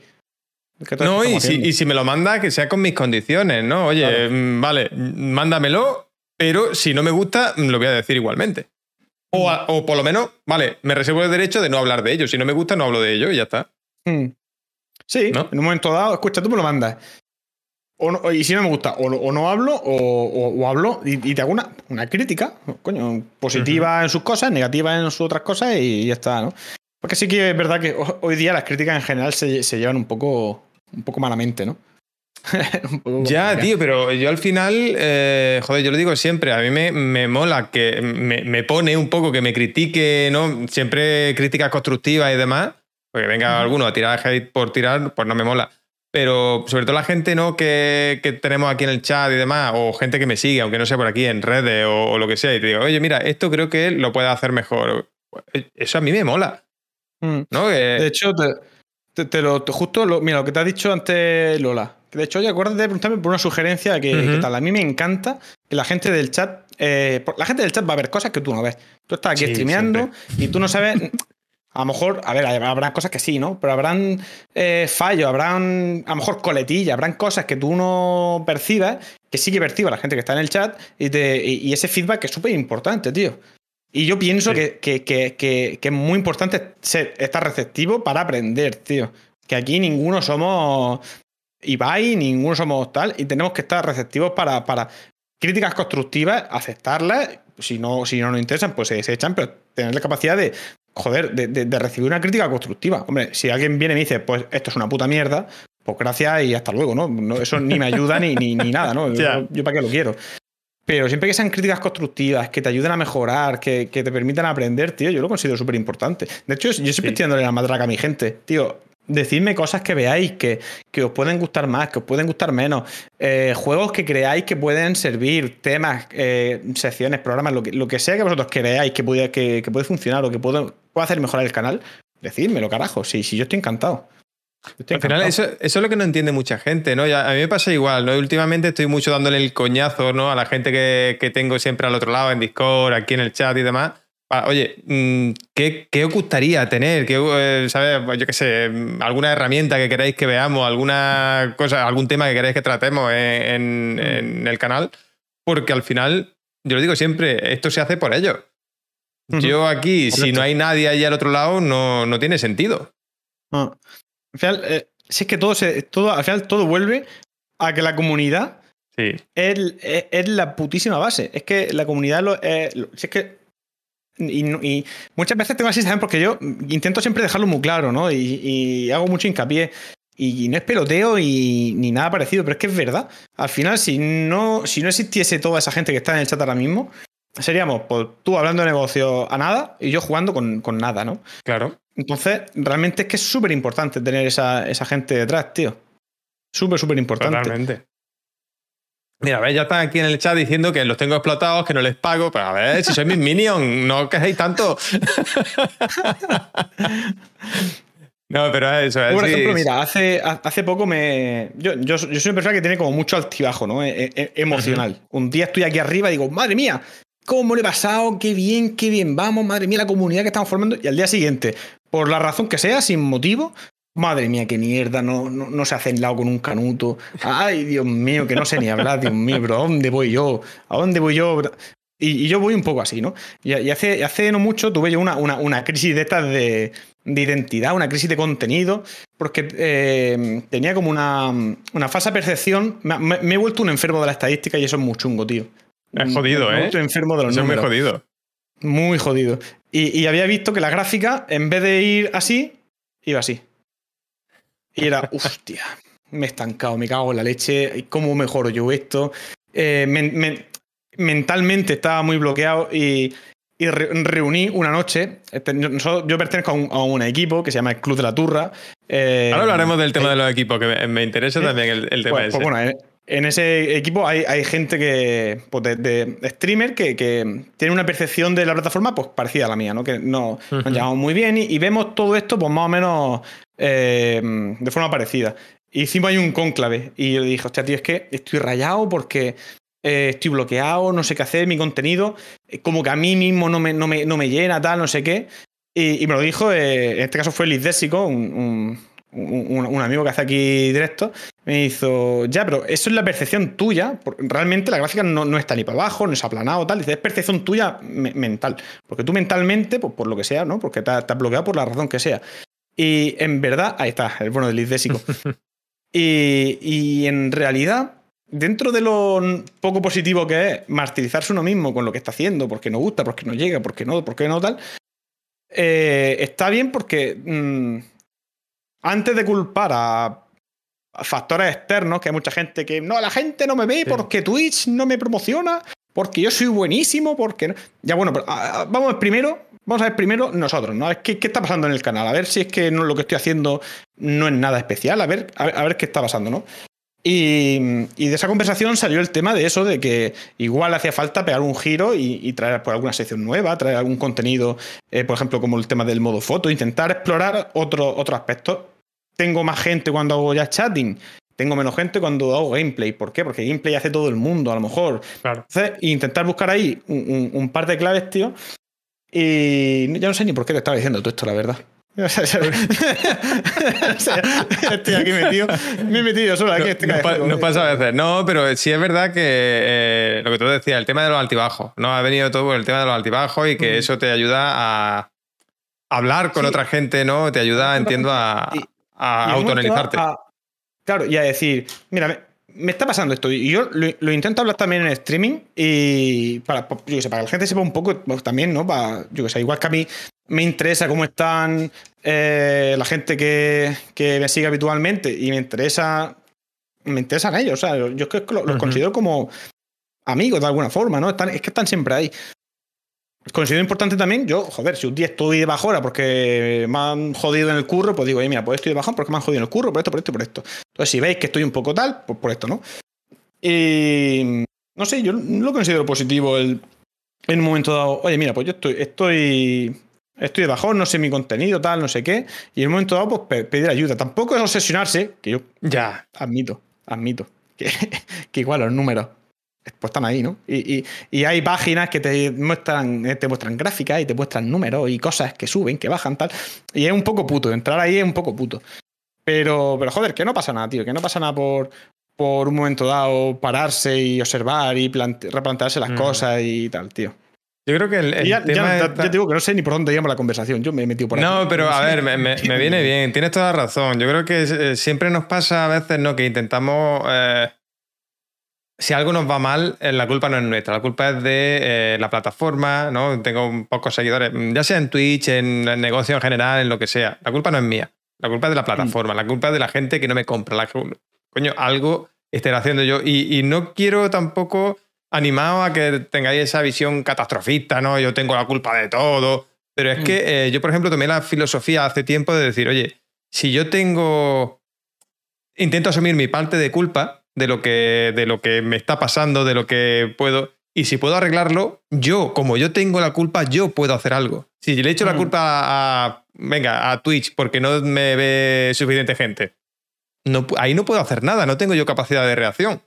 ¿Qué No, y si, y si me lo manda, que sea con mis condiciones, ¿no? Oye, Claro. mm, vale, mándamelo, pero si no me gusta, mm, lo voy a decir igualmente. O, a- o por lo menos, vale, me reservo el derecho de no hablar de ello. Si no me gusta, no hablo de ello y ya está. Hmm. Sí, ¿No? en un momento dado, escucha, tú me lo mandas. O no- y si no me gusta, o, no- o no hablo, o, o- o hablo y, y te hago una, una crítica, coño, positiva en sus cosas, negativa en sus otras cosas y ya está, ¿no? Porque sí que es verdad que ho- hoy día las críticas en general se, se llevan un poco, un poco malamente, ¿no? Ya, tío, pero yo al final, eh, joder, yo lo digo siempre, a mí me, me mola que me, me pone un poco que me critique, ¿no? Siempre críticas constructivas y demás, porque venga alguno a tirar hate por tirar, pues no me mola. Pero sobre todo la gente, ¿no? Que, que tenemos aquí en el chat y demás, o gente que me sigue, aunque no sea por aquí, en redes o, o lo que sea, y te digo, oye, mira, esto creo que él lo puede hacer mejor. Eso a mí me mola, Hmm. ¿no? Que- De hecho, te, te- te lo, te- justo lo, mira, lo que te ha dicho antes Lola. De hecho, oye, acuérdate de preguntarme por una sugerencia que, tal. A mí me encanta que la gente del chat. eh, la gente del chat va a ver cosas que tú no ves. Tú estás aquí Sí, streameando y tú no sabes. A lo mejor, a ver, habrá cosas que sí, ¿no? Pero habrán eh, fallos, habrán a lo mejor coletillas, habrán cosas que tú no percibas, que sí que perciba la gente que está en el chat, y, te- y- y ese feedback es súper importante, tío. Y yo pienso Sí. que, que- que- que- es muy importante ser, estar receptivo para aprender, tío. Que aquí ninguno somos Ibai, ninguno somos tal, y tenemos que estar receptivos para, para críticas constructivas, aceptarlas. Si no, si no nos interesan, pues se desechan, pero tener la capacidad de, joder, de, de- de recibir una crítica constructiva. Hombre, si alguien viene y me dice, pues esto es una puta mierda, pues gracias y hasta luego, ¿no? No, eso ni me ayuda ni, ni, ni nada, ¿no? Yo, yo para qué lo quiero. Pero siempre que sean críticas constructivas, que te ayuden a mejorar, que, que te permitan aprender, tío, yo lo considero súper importante. De hecho, yo siempre Sí. estoy dándole la matraca a mi gente, tío. Decidme cosas que veáis que, que os pueden gustar más, que os pueden gustar menos. Eh, juegos que creáis que pueden servir, temas, eh, secciones, programas, lo que, lo que sea que vosotros creáis que puede, que, que puede funcionar o que puede, puede hacer mejorar el canal, decídmelo, carajo. Sí, sí, yo estoy encantado. Yo estoy Al final, eso, eso es lo que no entiende mucha gente, ¿no? Ya- a mí me pasa igual, ¿no? Últimamente estoy mucho dándole el coñazo, ¿no? A la gente que, que tengo siempre al otro lado, en Discord, aquí en el chat y demás, oye, mm, ¿qué, ¿qué, os gustaría tener? ¿Qué, eh, ¿sabes? Pues yo qué sé, alguna herramienta que queráis que veamos, alguna cosa, algún tema que queráis que tratemos en, en el canal, porque al final, yo lo digo siempre, esto se hace por ellos. Yo aquí, si no hay nadie ahí al otro lado, no, no tiene sentido. Al final, eh, si es que todo, se, todo, al final todo vuelve a que la comunidad sí. es, es, la putísima base. Es que la comunidad lo, si es que y, muchas veces tengo así sensación porque yo intento siempre dejarlo muy claro, ¿no? Y, y hago mucho hincapié. Y, no es peloteo y, ni nada parecido, pero es que es verdad. Al final, si no, si no existiese toda esa gente que está en el chat ahora mismo, seríamos pues, tú hablando de negocio a nada y yo jugando con, con nada, ¿no? Claro. Entonces, realmente es que es súper importante tener esa, esa, gente detrás, tío. Súper, súper importante. Totalmente. Mira, a ver, ya están aquí en el chat diciendo que los tengo explotados, que no les pago. Pero a ver, si sois mis minions, no quejéis tanto. no, pero eso es. Por ejemplo, mira, hace, hace poco me. Yo, yo, soy una persona que tiene como mucho altibajo, ¿no? E, e, emocional. Un día estoy aquí arriba y digo, madre mía, ¿cómo le he pasado? Qué bien, qué bien vamos, madre mía, la comunidad que estamos formando. Y al día siguiente, por la razón que sea, sin motivo, Madre mía, qué mierda, no, no, se hace lado con un canuto. Ay, Dios mío, que no sé ni hablar, Dios mío, pero ¿a dónde voy yo? ¿A dónde voy yo? Y, yo voy un poco así, ¿no? Y, hace, hace no mucho tuve yo una, una, crisis de estas de, identidad, una crisis de contenido, porque eh, tenía como una, una falsa percepción. Me, he vuelto un enfermo de la estadística y eso es muy chungo, tío. Es jodido, ¿eh? Muy enfermo de los eso números. muy jodido. Muy jodido. Y, y había visto que la gráfica, en vez de ir así, iba así. Y era, hostia, me he estancado, me cago en la leche, ¿cómo mejoro yo esto? Eh, mentalmente estaba muy bloqueado y, reuní una noche. Este, yo, pertenezco a un, equipo que se llama el Club de la Turra. Eh, Ahora hablaremos del tema eh, de los equipos, que me, interesa también el, tema pues, ese. Pues bueno, en ese equipo hay, gente que, pues de, streamer que, tiene una percepción de la plataforma pues parecida a la mía, ¿no? Que no, nos llevamos muy bien y, vemos todo esto pues más o menos eh, de forma parecida. Hicimos ahí un cónclave y yo le dije, hostia, tío, es que estoy rayado porque eh, estoy bloqueado, no sé qué hacer, mi contenido, eh, como que a mí mismo no me, no me, llena, tal, no sé qué. Y, me lo dijo, en este caso fue Liz Désico, un, amigo que hace aquí directo, me hizo, ya, pero eso es la percepción tuya, realmente la gráfica no, está ni para abajo, no es aplanado, tal, dice, es percepción tuya mental, porque tú mentalmente, pues por lo que sea, ¿no? Porque te, has bloqueado por la razón que sea. Y en verdad, ahí está, el bueno del Désico. y, y en realidad, dentro de lo poco positivo que es martirizarse uno mismo con lo que está haciendo, porque no gusta, porque no llega, porque no, porque no tal, eh, está bien porque mm, antes de culpar a, factores externos, que hay mucha gente que no, la gente no me ve porque Twitch no me promociona, porque yo soy buenísimo, porque Ya bueno, pero, ah, ah, vamos primero Vamos a ver primero nosotros, ¿no? ¿Qué, ¿Qué, está pasando en el canal? A ver si es que no, lo que estoy haciendo no es nada especial, a ver, a ver, qué está pasando, ¿no? Y, de esa conversación salió el tema de eso, de que igual hacía falta pegar un giro y, traer por pues, alguna sección nueva, traer algún contenido, eh, por ejemplo, como el tema del modo foto, intentar explorar otro, otro aspecto. Tengo más gente cuando hago ya chatting, tengo menos gente cuando hago gameplay. ¿Por qué? Porque gameplay hace todo el mundo, a lo mejor. Claro. Entonces, intentar buscar ahí un, un par de claves, tío, y ya no sé ni por qué te estaba diciendo todo esto, la verdad. estoy aquí metido. Me he metido solo aquí. Este no, pasa a veces. No, pero sí es verdad que eh, lo que tú decías, el tema de los altibajos. No ha venido todo por el tema de los altibajos y que eso te ayuda a hablar con otra gente, ¿no? Te ayuda, entiendo, a, a autoanalizarte. Claro, y a decir, mira, me está pasando esto y yo lo, intento hablar también en streaming y para, yo que sé, para que la gente sepa un poco pues, también, ¿no? Para, yo que sé, igual que a mí me interesa cómo están eh, la gente que, me sigue habitualmente y me interesa, me interesan ellos, o sea, yo es que los, considero como amigos de alguna forma, ¿no? Están, es que están siempre ahí. Considero importante también, yo, joder, si un día estoy de bajora porque me han jodido en el curro, pues digo, oye, mira, pues estoy de bajón porque me han jodido en el curro, por esto, por esto, por esto. Entonces, si veis que estoy un poco tal, pues por esto, ¿no? Y no sé, yo lo considero positivo el, en un momento dado, oye, mira, pues yo estoy, estoy, estoy de bajón, no sé mi contenido, tal, no sé qué, y en un momento dado, pues pedir ayuda. Tampoco es obsesionarse, que yo ya admito, admito, que, que igual los números pues están ahí, ¿no? Y, y- y hay páginas que te muestran, eh, te muestran gráficas y te muestran números y cosas que suben, que bajan, tal. Y es un poco puto, entrar ahí es un poco puto. Pero, pero joder, que no pasa nada, tío, que no pasa nada por, por un momento dado pararse y observar y plante- replantearse las Mm. cosas y tal, tío. Yo creo que el, el Y ya, tema ya- ya está- te digo que no sé ni por dónde llama la conversación. Yo me he metido por aquí. No, pero a ver, me, me- me viene bien, tienes toda razón. Yo creo que eh, siempre nos pasa a veces, ¿no? Que intentamos. eh, si algo nos va mal, eh, la culpa no es nuestra, la culpa es de eh, la plataforma, ¿no? Tengo pocos seguidores, mm, ya sea en Twitch, en el negocio en general, en lo que sea. La culpa no es mía, la culpa es de la plataforma, la culpa es de la gente que no me compra. La, coño, algo estaré haciendo yo. Y, y no quiero tampoco animaros a que tengáis esa visión catastrofista, ¿no? Yo tengo la culpa de todo. Pero es Mm. que eh, yo, por ejemplo, tomé la filosofía hace tiempo de decir, oye, si yo tengo. Intento asumir mi parte de culpa de lo que, de lo que me está pasando, de lo que puedo. Y si puedo arreglarlo, yo, como yo tengo la culpa, yo puedo hacer algo. Si le echo la Mm. culpa a, venga, a Twitch porque no me ve suficiente gente, no, ahí no puedo hacer nada, no tengo yo capacidad de reacción.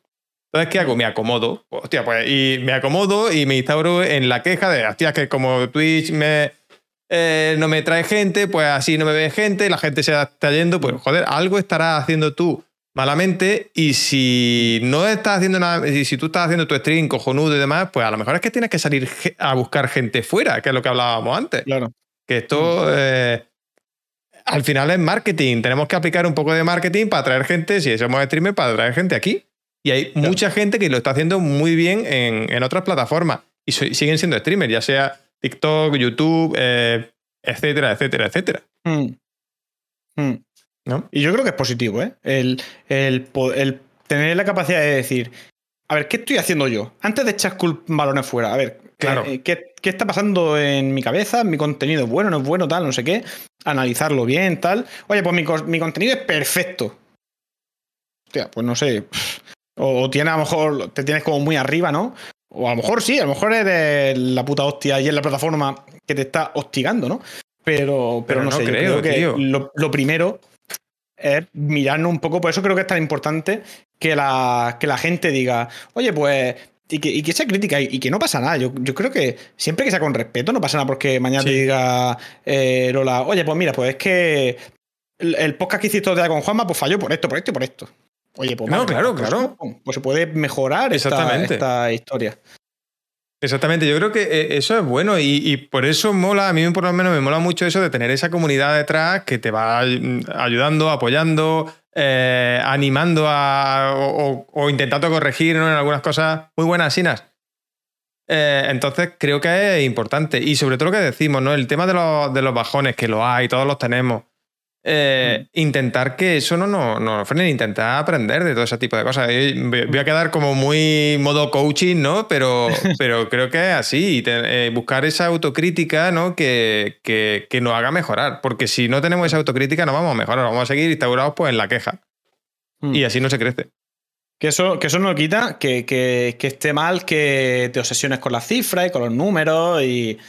Entonces, ¿qué hago? Me acomodo. Hostia, pues, y me acomodo y me instauro en la queja de, hostia, que como Twitch me, eh, no me trae gente, pues así no me ve gente, la gente se está yendo, pues joder, algo estarás haciendo tú malamente y si no estás haciendo nada, y si tú estás haciendo tu stream cojonudo y demás, pues a lo mejor es que tienes que salir a buscar gente fuera, que es lo que hablábamos antes. Claro. Que esto eh, al final es marketing. Tenemos que aplicar un poco de marketing para atraer gente, si somos streamers, para atraer gente aquí. Y hay Claro. mucha gente que lo está haciendo muy bien en, en otras plataformas y so- siguen siendo streamers, ya sea TikTok, YouTube, eh, etcétera, etcétera, etcétera. Mm. Mm. ¿No? Y yo creo que es positivo, ¿eh? El, el tener la capacidad de decir, a ver, ¿qué estoy haciendo yo? Antes de echar balones fuera, a ver, Claro. eh, ¿qué, qué está pasando en mi cabeza? ¿Mi contenido es bueno, no es bueno, tal, no sé qué? Analizarlo bien, tal. Oye, pues mi, mi contenido es perfecto. Hostia, pues no sé. O, o tiene a lo mejor, te tienes como muy arriba, ¿no? O a lo mejor sí, a lo mejor eres la puta hostia y es la plataforma que te está hostigando, ¿no? Pero, pero, Pero no, no sé, yo creo, creo que lo primero es mirarnos un poco. Por eso creo que es tan importante que la, que la gente diga, oye, pues. Y que, y que sea crítica y, y que no pasa nada. Yo, yo creo que siempre que sea con respeto, no pasa nada porque mañana te diga eh, Lola, oye, pues mira, pues es que el, el podcast que hiciste con Juanma, pues falló por esto, por esto y por esto. Oye, pues No, claro, pues, claro. Pues, pues se puede mejorar esta, esta historia. Exactamente, yo creo que eh, eso es bueno y, por eso mola, a mí por lo menos me mola mucho eso de tener esa comunidad detrás que te va mm, ayudando, apoyando, eh, animando o, intentando corregir en algunas cosas muy buenas, Sinas. Eh, entonces creo que es importante y sobre todo lo que decimos, ¿no? El tema de los, de los bajones, que los hay, todos los tenemos. Eh, Intentar que eso no nos no, frene, intentar aprender de todo ese tipo de cosas. Voy a quedar como muy modo coaching, ¿no? Pero, pero creo que es así. te- eh, buscar esa autocrítica, ¿no? Que, que, que nos haga mejorar. Porque si no tenemos esa autocrítica, no vamos a mejorar. Vamos a seguir instaurados pues, en la queja. Mm. Y así no se crece. Que eso, que eso no quita que, que- que esté mal que te obsesiones con las cifras y con los números y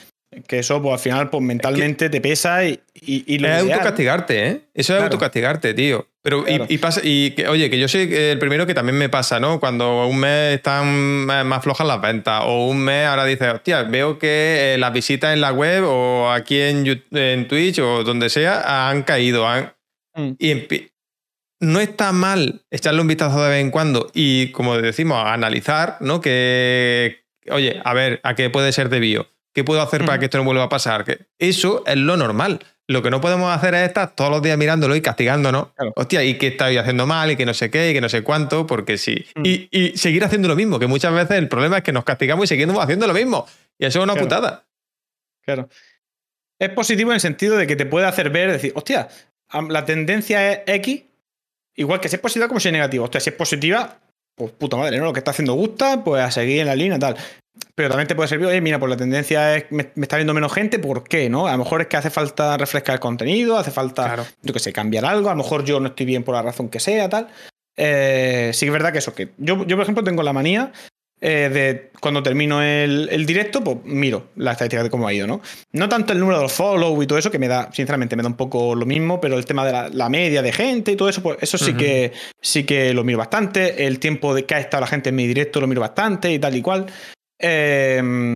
que eso pues al final pues mentalmente te pesa y, y, y lo es ideal- autocastigarte, ¿eh? Eso es Claro. autocastigarte, tío. Pero, y- Claro. y, pasa, y que, oye, que yo soy el primero que también me pasa, ¿no? Cuando un mes están más flojas las ventas, o un mes ahora dices, hostia, veo que eh, las visitas en la web o aquí en, Twitch o donde sea han caído. han- Mm. Y no está mal echarle un vistazo de vez en cuando y, como decimos, analizar, ¿no? Que, oye, a ver, ¿a qué puede ser debido? ¿Qué puedo hacer para que esto no vuelva a pasar? Que eso es lo normal. Lo que no podemos hacer es estar todos los días mirándolo y castigándonos. Claro. Hostia, y que estoy haciendo mal y que no sé qué y que no sé cuánto, porque sí. Mm. Y, y seguir haciendo lo mismo, que muchas veces el problema es que nos castigamos y seguimos haciendo lo mismo. Y eso es una Claro. putada. Claro. Es positivo en el sentido de que te puede hacer ver, decir, hostia, la tendencia es X, igual que si es positiva como si es negativa. Hostia, si es positiva, pues puta madre, ¿no? Lo que está haciendo gusta, pues a seguir en la línea tal. Pero también te puede servir, oye, mira, pues la tendencia es, me, me está viendo menos gente, ¿por qué? ¿No? A lo mejor es que hace falta refrescar el contenido, hace falta, Claro. yo que sé, cambiar algo, a lo mejor yo no estoy bien por la razón que sea, tal. Eh, sí es verdad que eso, que yo, yo por ejemplo tengo la manía eh, de cuando termino el, el, directo, pues miro la estadística de cómo ha ido, ¿no? No tanto el número de los follow y todo eso, que me da, sinceramente, me da un poco lo mismo, pero el tema de la, la media de gente y todo eso, pues eso sí, uh -huh. que, sí que lo miro bastante. El tiempo de que ha estado la gente en mi directo lo miro bastante y tal y cual. Eh,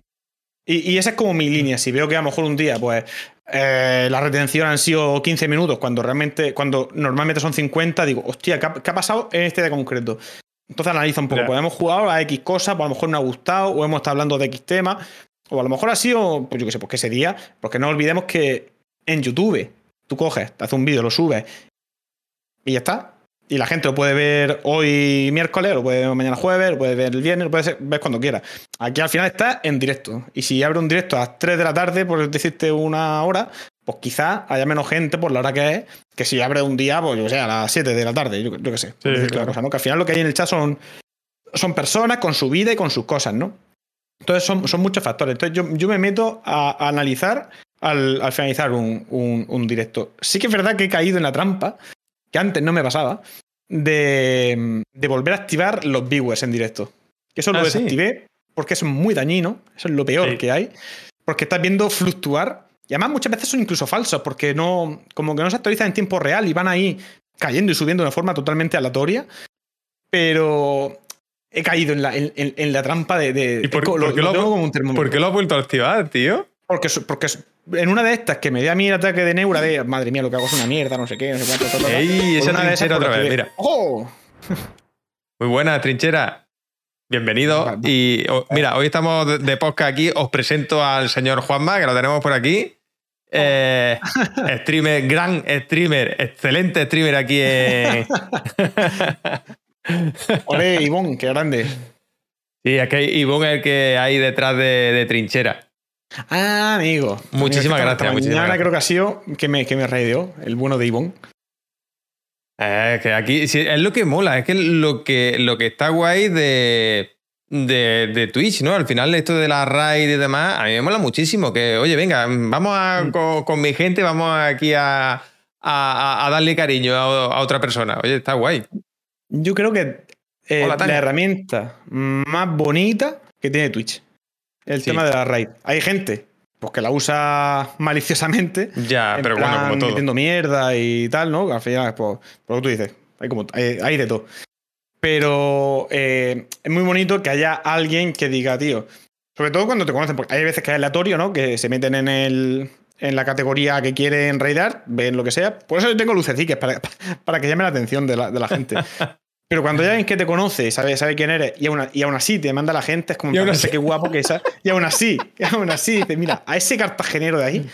y, y, esa es como mi línea. Si veo que a lo mejor un día, pues, eh, la retención han sido 15 minutos, cuando realmente, cuando normalmente son 50, digo, hostia, ¿qué ha, qué ha pasado en este de concreto? Entonces analiza un poco, yeah. pues hemos jugado a X cosas, pues a lo mejor no ha gustado, o hemos estado hablando de X tema, o a lo mejor ha sido, pues yo qué sé, pues que ese día, porque no olvidemos que en YouTube tú coges, te haces un vídeo, lo subes y ya está. Y la gente lo puede ver hoy miércoles, lo puede ver mañana jueves, lo puede ver el viernes, lo puede ver cuando quiera. Aquí al final está en directo. Y si abre un directo a las 3 de la tarde, por decirte una hora, pues quizás haya menos gente por la hora que es, que si abre un día, pues yo sé, a las 7 de la tarde, yo, yo qué sé. Sí, claro. cosa, ¿no? Que al final lo que hay en el chat son, son personas con su vida y con sus cosas, ¿no? Entonces son, son muchos factores. Entonces yo, yo me meto a, a analizar al, al, finalizar un, un, un directo. Sí que es verdad que he caído en la trampa, que antes no me pasaba, de, de volver a activar los viewers en directo. Que eso ah, lo desactivé sí. porque es muy dañino, eso es lo peor sí. que hay, porque estás viendo fluctuar y además muchas veces son incluso falsos porque no, como que no se actualizan en tiempo real y van ahí cayendo y subiendo de una forma totalmente aleatoria. Pero he caído en la, en, en la trampa de. de ¿Y por, lo, ¿por, qué lo, lo como un ¿Por qué lo has vuelto a activar, tío? Porque, porque en una de estas que me dio a mí el ataque de neura de madre mía, lo que hago es una mierda, no sé qué, no sé cuánto. ¡Ey! Esa trinchera otra vez, mira. ¡Oh! Muy buena, trinchera. Bienvenido. Y oh, mira, hoy estamos de, de podcast aquí. Os presento al señor Juanma, que lo tenemos por aquí. Eh, streamer, gran streamer, excelente streamer aquí en. Ole, Ivonne, qué grande. Sí, es que Ivonne es el que hay detrás de, de trinchera. Ah, amigo. Muchísimas amigo, gracias. Muchísimas gracias. creo que ha sido que me, que me raideó, el bueno de Ivonne. Eh, que aquí sí, es lo que mola, es que lo que, lo que está guay de, de, de, Twitch, ¿no? Al final esto de la raid y demás, a mí me mola muchísimo. Que, oye, venga, vamos a, mm. con, con, mi gente, vamos aquí a, a, a darle cariño a, a, otra persona. Oye, está guay. Yo creo que eh, Hola, la herramienta más bonita que tiene Twitch. El sí. tema de la raid. Hay gente pues, que la usa maliciosamente. Ya, pero plan, bueno, como todo. Metiendo mierda y tal, ¿no? Al final, pues, por lo que tú dices, hay, como, hay, hay de todo. Pero eh, es muy bonito que haya alguien que diga, tío, sobre todo cuando te conocen, porque hay veces que es aleatorio, ¿no? Que se meten en el, en la categoría que quieren raidar, ven lo que sea. Por eso yo tengo luceciques, para, para que llame la atención de la, de la gente. Pero cuando hay alguien que te conoce, sabe, sabe quién eres, y aún, y aún así te manda la gente, es como, parece qué guapo que es. Y aún así, y aún así, dice, mira, a ese cartagenero de ahí,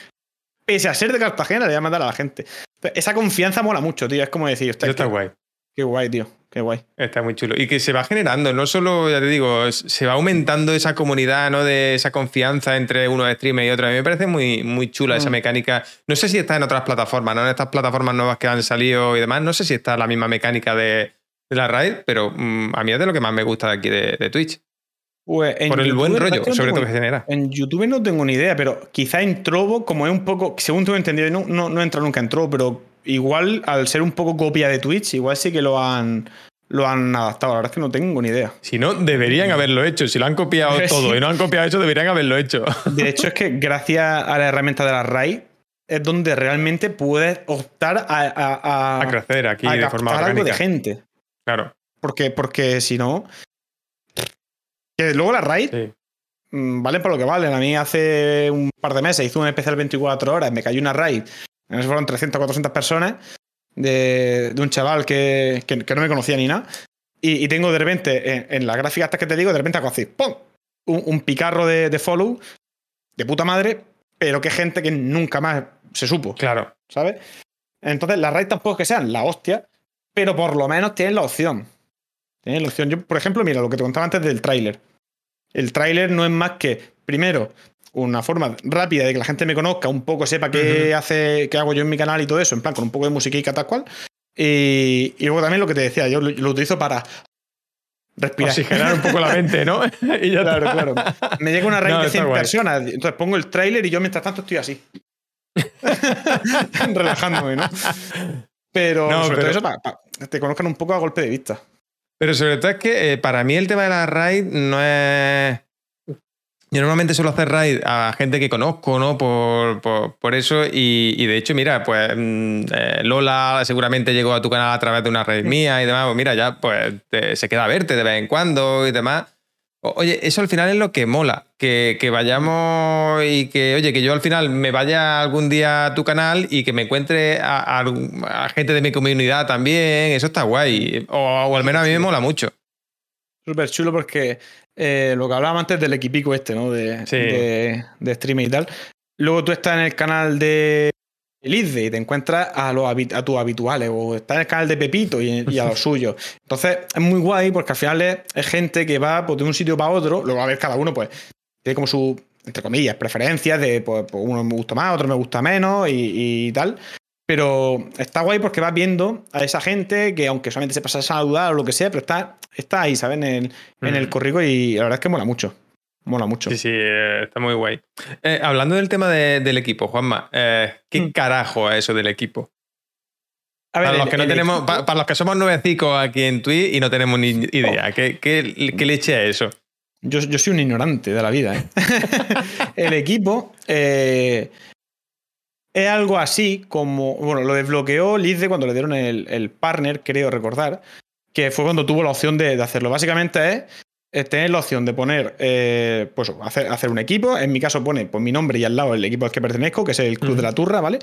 pese a ser de Cartagena, le voy a mandar a la gente. Esa confianza mola mucho, tío. Es como decir, está, está guay. Qué guay, tío. Qué guay. Está muy chulo. Y que se va generando, no solo, ya te digo, se va aumentando esa comunidad, ¿no? De esa confianza entre uno de streamer y otro. A mí me parece muy, muy chula mm. esa mecánica. No sé si está en otras plataformas, ¿no? En estas plataformas nuevas que han salido y demás. No sé si está la misma mecánica de la raid, pero mmm, a mí es de lo que más me gusta de aquí de, de Twitch. Pues Por el YouTube, buen rollo, sobre todo que genera. En YouTube no tengo ni idea, pero quizá en Trovo, como es un poco, según tengo entendido, no, no, no he entrado nunca en Trovo, pero igual al ser un poco copia de Twitch, igual sí que lo han, lo han adaptado. La verdad es que no tengo ni idea. Si no, deberían haberlo hecho. Si lo han copiado todo y no han copiado eso, deberían haberlo hecho. De hecho, es que gracias a la herramienta de la RAID es donde realmente puedes optar a, a, a, a crecer aquí a de forma orgánica. algo de gente. Claro. Porque, porque si no. Que luego la RAID sí. mmm, valen por lo que valen. A mí hace un par de meses hice un especial 24 horas, me cayó una RAID. Fueron 300 400 personas de, de un chaval que, que, que, no me conocía ni nada. Y, y tengo de repente, en, en, la gráfica hasta que te digo, de repente hago así, ¡pum! Un, un picarro de, de, follow de puta madre, pero que gente que nunca más se supo. Claro. ¿Sabes? Entonces, las RAID tampoco es que sean la hostia, pero por lo menos tienen la opción. Tienen la opción. Yo, por ejemplo, mira lo que te contaba antes del tráiler. El tráiler no es más que, primero, una forma rápida de que la gente me conozca, un poco sepa qué uh -huh. hace, qué hago yo en mi canal y todo eso, en plan, con un poco de musiquita tal cual. Y, y, luego también lo que te decía, yo lo, lo utilizo para respirar. Oxigenar un poco la mente, ¿no? y ya claro, claro. Me llega una red no, de 100 personas, entonces pongo el tráiler y yo mientras tanto estoy así. Relajándome, ¿no? Pero no, sobre pero... todo eso para, para te conozcan un poco a golpe de vista. Pero sobre todo es que eh, para mí el tema de la raid no es. Yo normalmente suelo hacer raid a gente que conozco, ¿no? Por, por, por eso. Y, y, de hecho, mira, pues mm, eh, Lola seguramente llegó a tu canal a través de una raid mía y demás. Pues mira, ya pues te, se queda a verte de vez en cuando y demás. Oye, eso al final es lo que mola, que, que, vayamos y que, oye, que yo al final me vaya algún día a tu canal y que me encuentre a, a, a gente de mi comunidad también, eso está guay, o, o al menos a mí me mola mucho. Súper chulo porque eh, lo que hablábamos antes del equipico este, ¿no? De, sí. de, de streaming y tal. Luego tú estás en el canal de Lizde y te encuentras a, los, a tus habituales o estás en el canal de Pepito y, y a los suyos. Entonces es muy guay porque al final es, es gente que va pues, de un sitio para otro, luego a ver cada uno pues tiene como su, entre comillas, preferencias de pues, pues uno me gusta más, otro me gusta menos y, y tal. Pero está guay porque vas viendo a esa gente que, aunque solamente se pasa a saludar o lo que sea, pero está, está ahí, ¿sabes? En el, mm. en el corrico y la verdad es que mola mucho. Mola mucho. Sí, sí, eh, está muy guay. Eh, hablando del tema de, del equipo, Juanma, eh, ¿qué mm. carajo es eso del equipo? A ver, para, los que no tenemos, para, para, los que somos nuevecicos aquí en Twitch y no tenemos ni idea, oh. ¿qué, qué, qué leche es eso? Yo, yo, soy un ignorante de la vida. ¿eh? el equipo eh, es algo así como. Bueno, lo desbloqueó Lizde cuando le dieron el, el, partner, creo recordar, que fue cuando tuvo la opción de, de hacerlo. Básicamente es tener la opción de poner, eh, pues hacer, hacer, un equipo. En mi caso pone pues, mi nombre y al lado el equipo al que pertenezco, que es el Club uh -huh. de la Turra, ¿vale?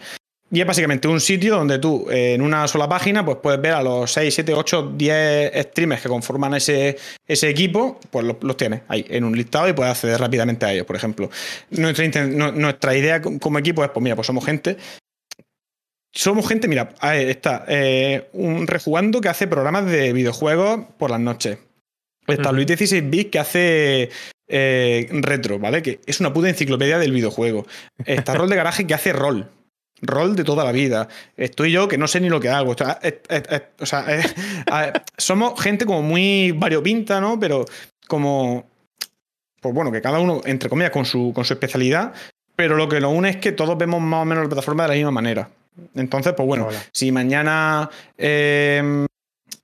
Y es básicamente un sitio donde tú, eh, en una sola página, pues puedes ver a los 6, 7, 8, 10 streamers que conforman ese, ese equipo, pues los, los, tienes ahí en un listado y puedes acceder rápidamente a ellos, por ejemplo. Nuestra, nuestra idea como equipo es, pues mira, pues somos gente somos gente, mira, ahí está, eh, un rejugando que hace programas de videojuegos por las noches. Está -huh. Luis 16 bits que hace eh, retro, ¿vale? Que es una puta enciclopedia del videojuego. Está Rol de Garaje que hace rol. Rol de toda la vida. Estoy yo que no sé ni lo que hago. O sea, es, es, es, o sea somos gente como muy variopinta, ¿no? Pero como. Pues bueno, que cada uno, entre comillas, con su, con su especialidad. Pero lo que nos une es que todos vemos más o menos la plataforma de la misma manera. Entonces, pues bueno, Hola. si mañana eh,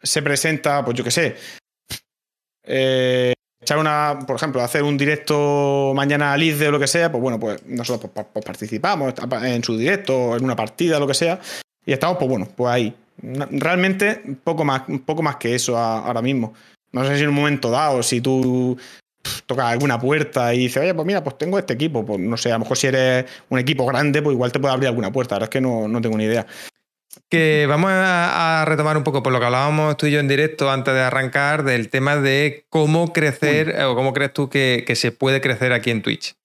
se presenta, pues yo qué sé, eh, una, por ejemplo, hacer un directo mañana a Liz o lo que sea, pues bueno, pues nosotros pues, pues participamos en su directo, en una partida, lo que sea, y estamos, pues bueno, pues ahí. Realmente poco más, poco más que eso ahora mismo. No sé si en un momento dado, si tú tocas alguna puerta y dices, oye, pues mira, pues tengo este equipo, pues no sé, a lo mejor si eres un equipo grande, pues igual te puede abrir alguna puerta, ahora es que no, no tengo ni idea. Que vamos a, a, retomar un poco por lo que hablábamos tú y yo en directo antes de arrancar del tema de cómo crecer Uy. o cómo crees tú que, que, se puede crecer aquí en Twitch.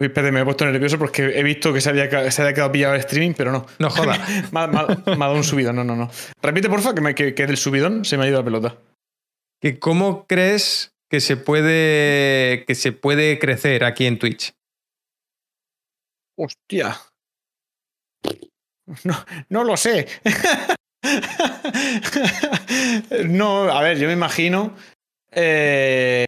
Uy, espérate, me he puesto nervioso porque he visto que se había, se había quedado pillado el streaming, pero no. No joda. me, ha, me, ha, me, ha, dado un subidón, no, no, no. Repite, porfa, que, me, que, que del subidón se me ha ido la pelota. Que ¿Cómo crees que se puede que se puede crecer aquí en Twitch? Hostia. No, no lo sé. no, a ver, yo me imagino. Eh,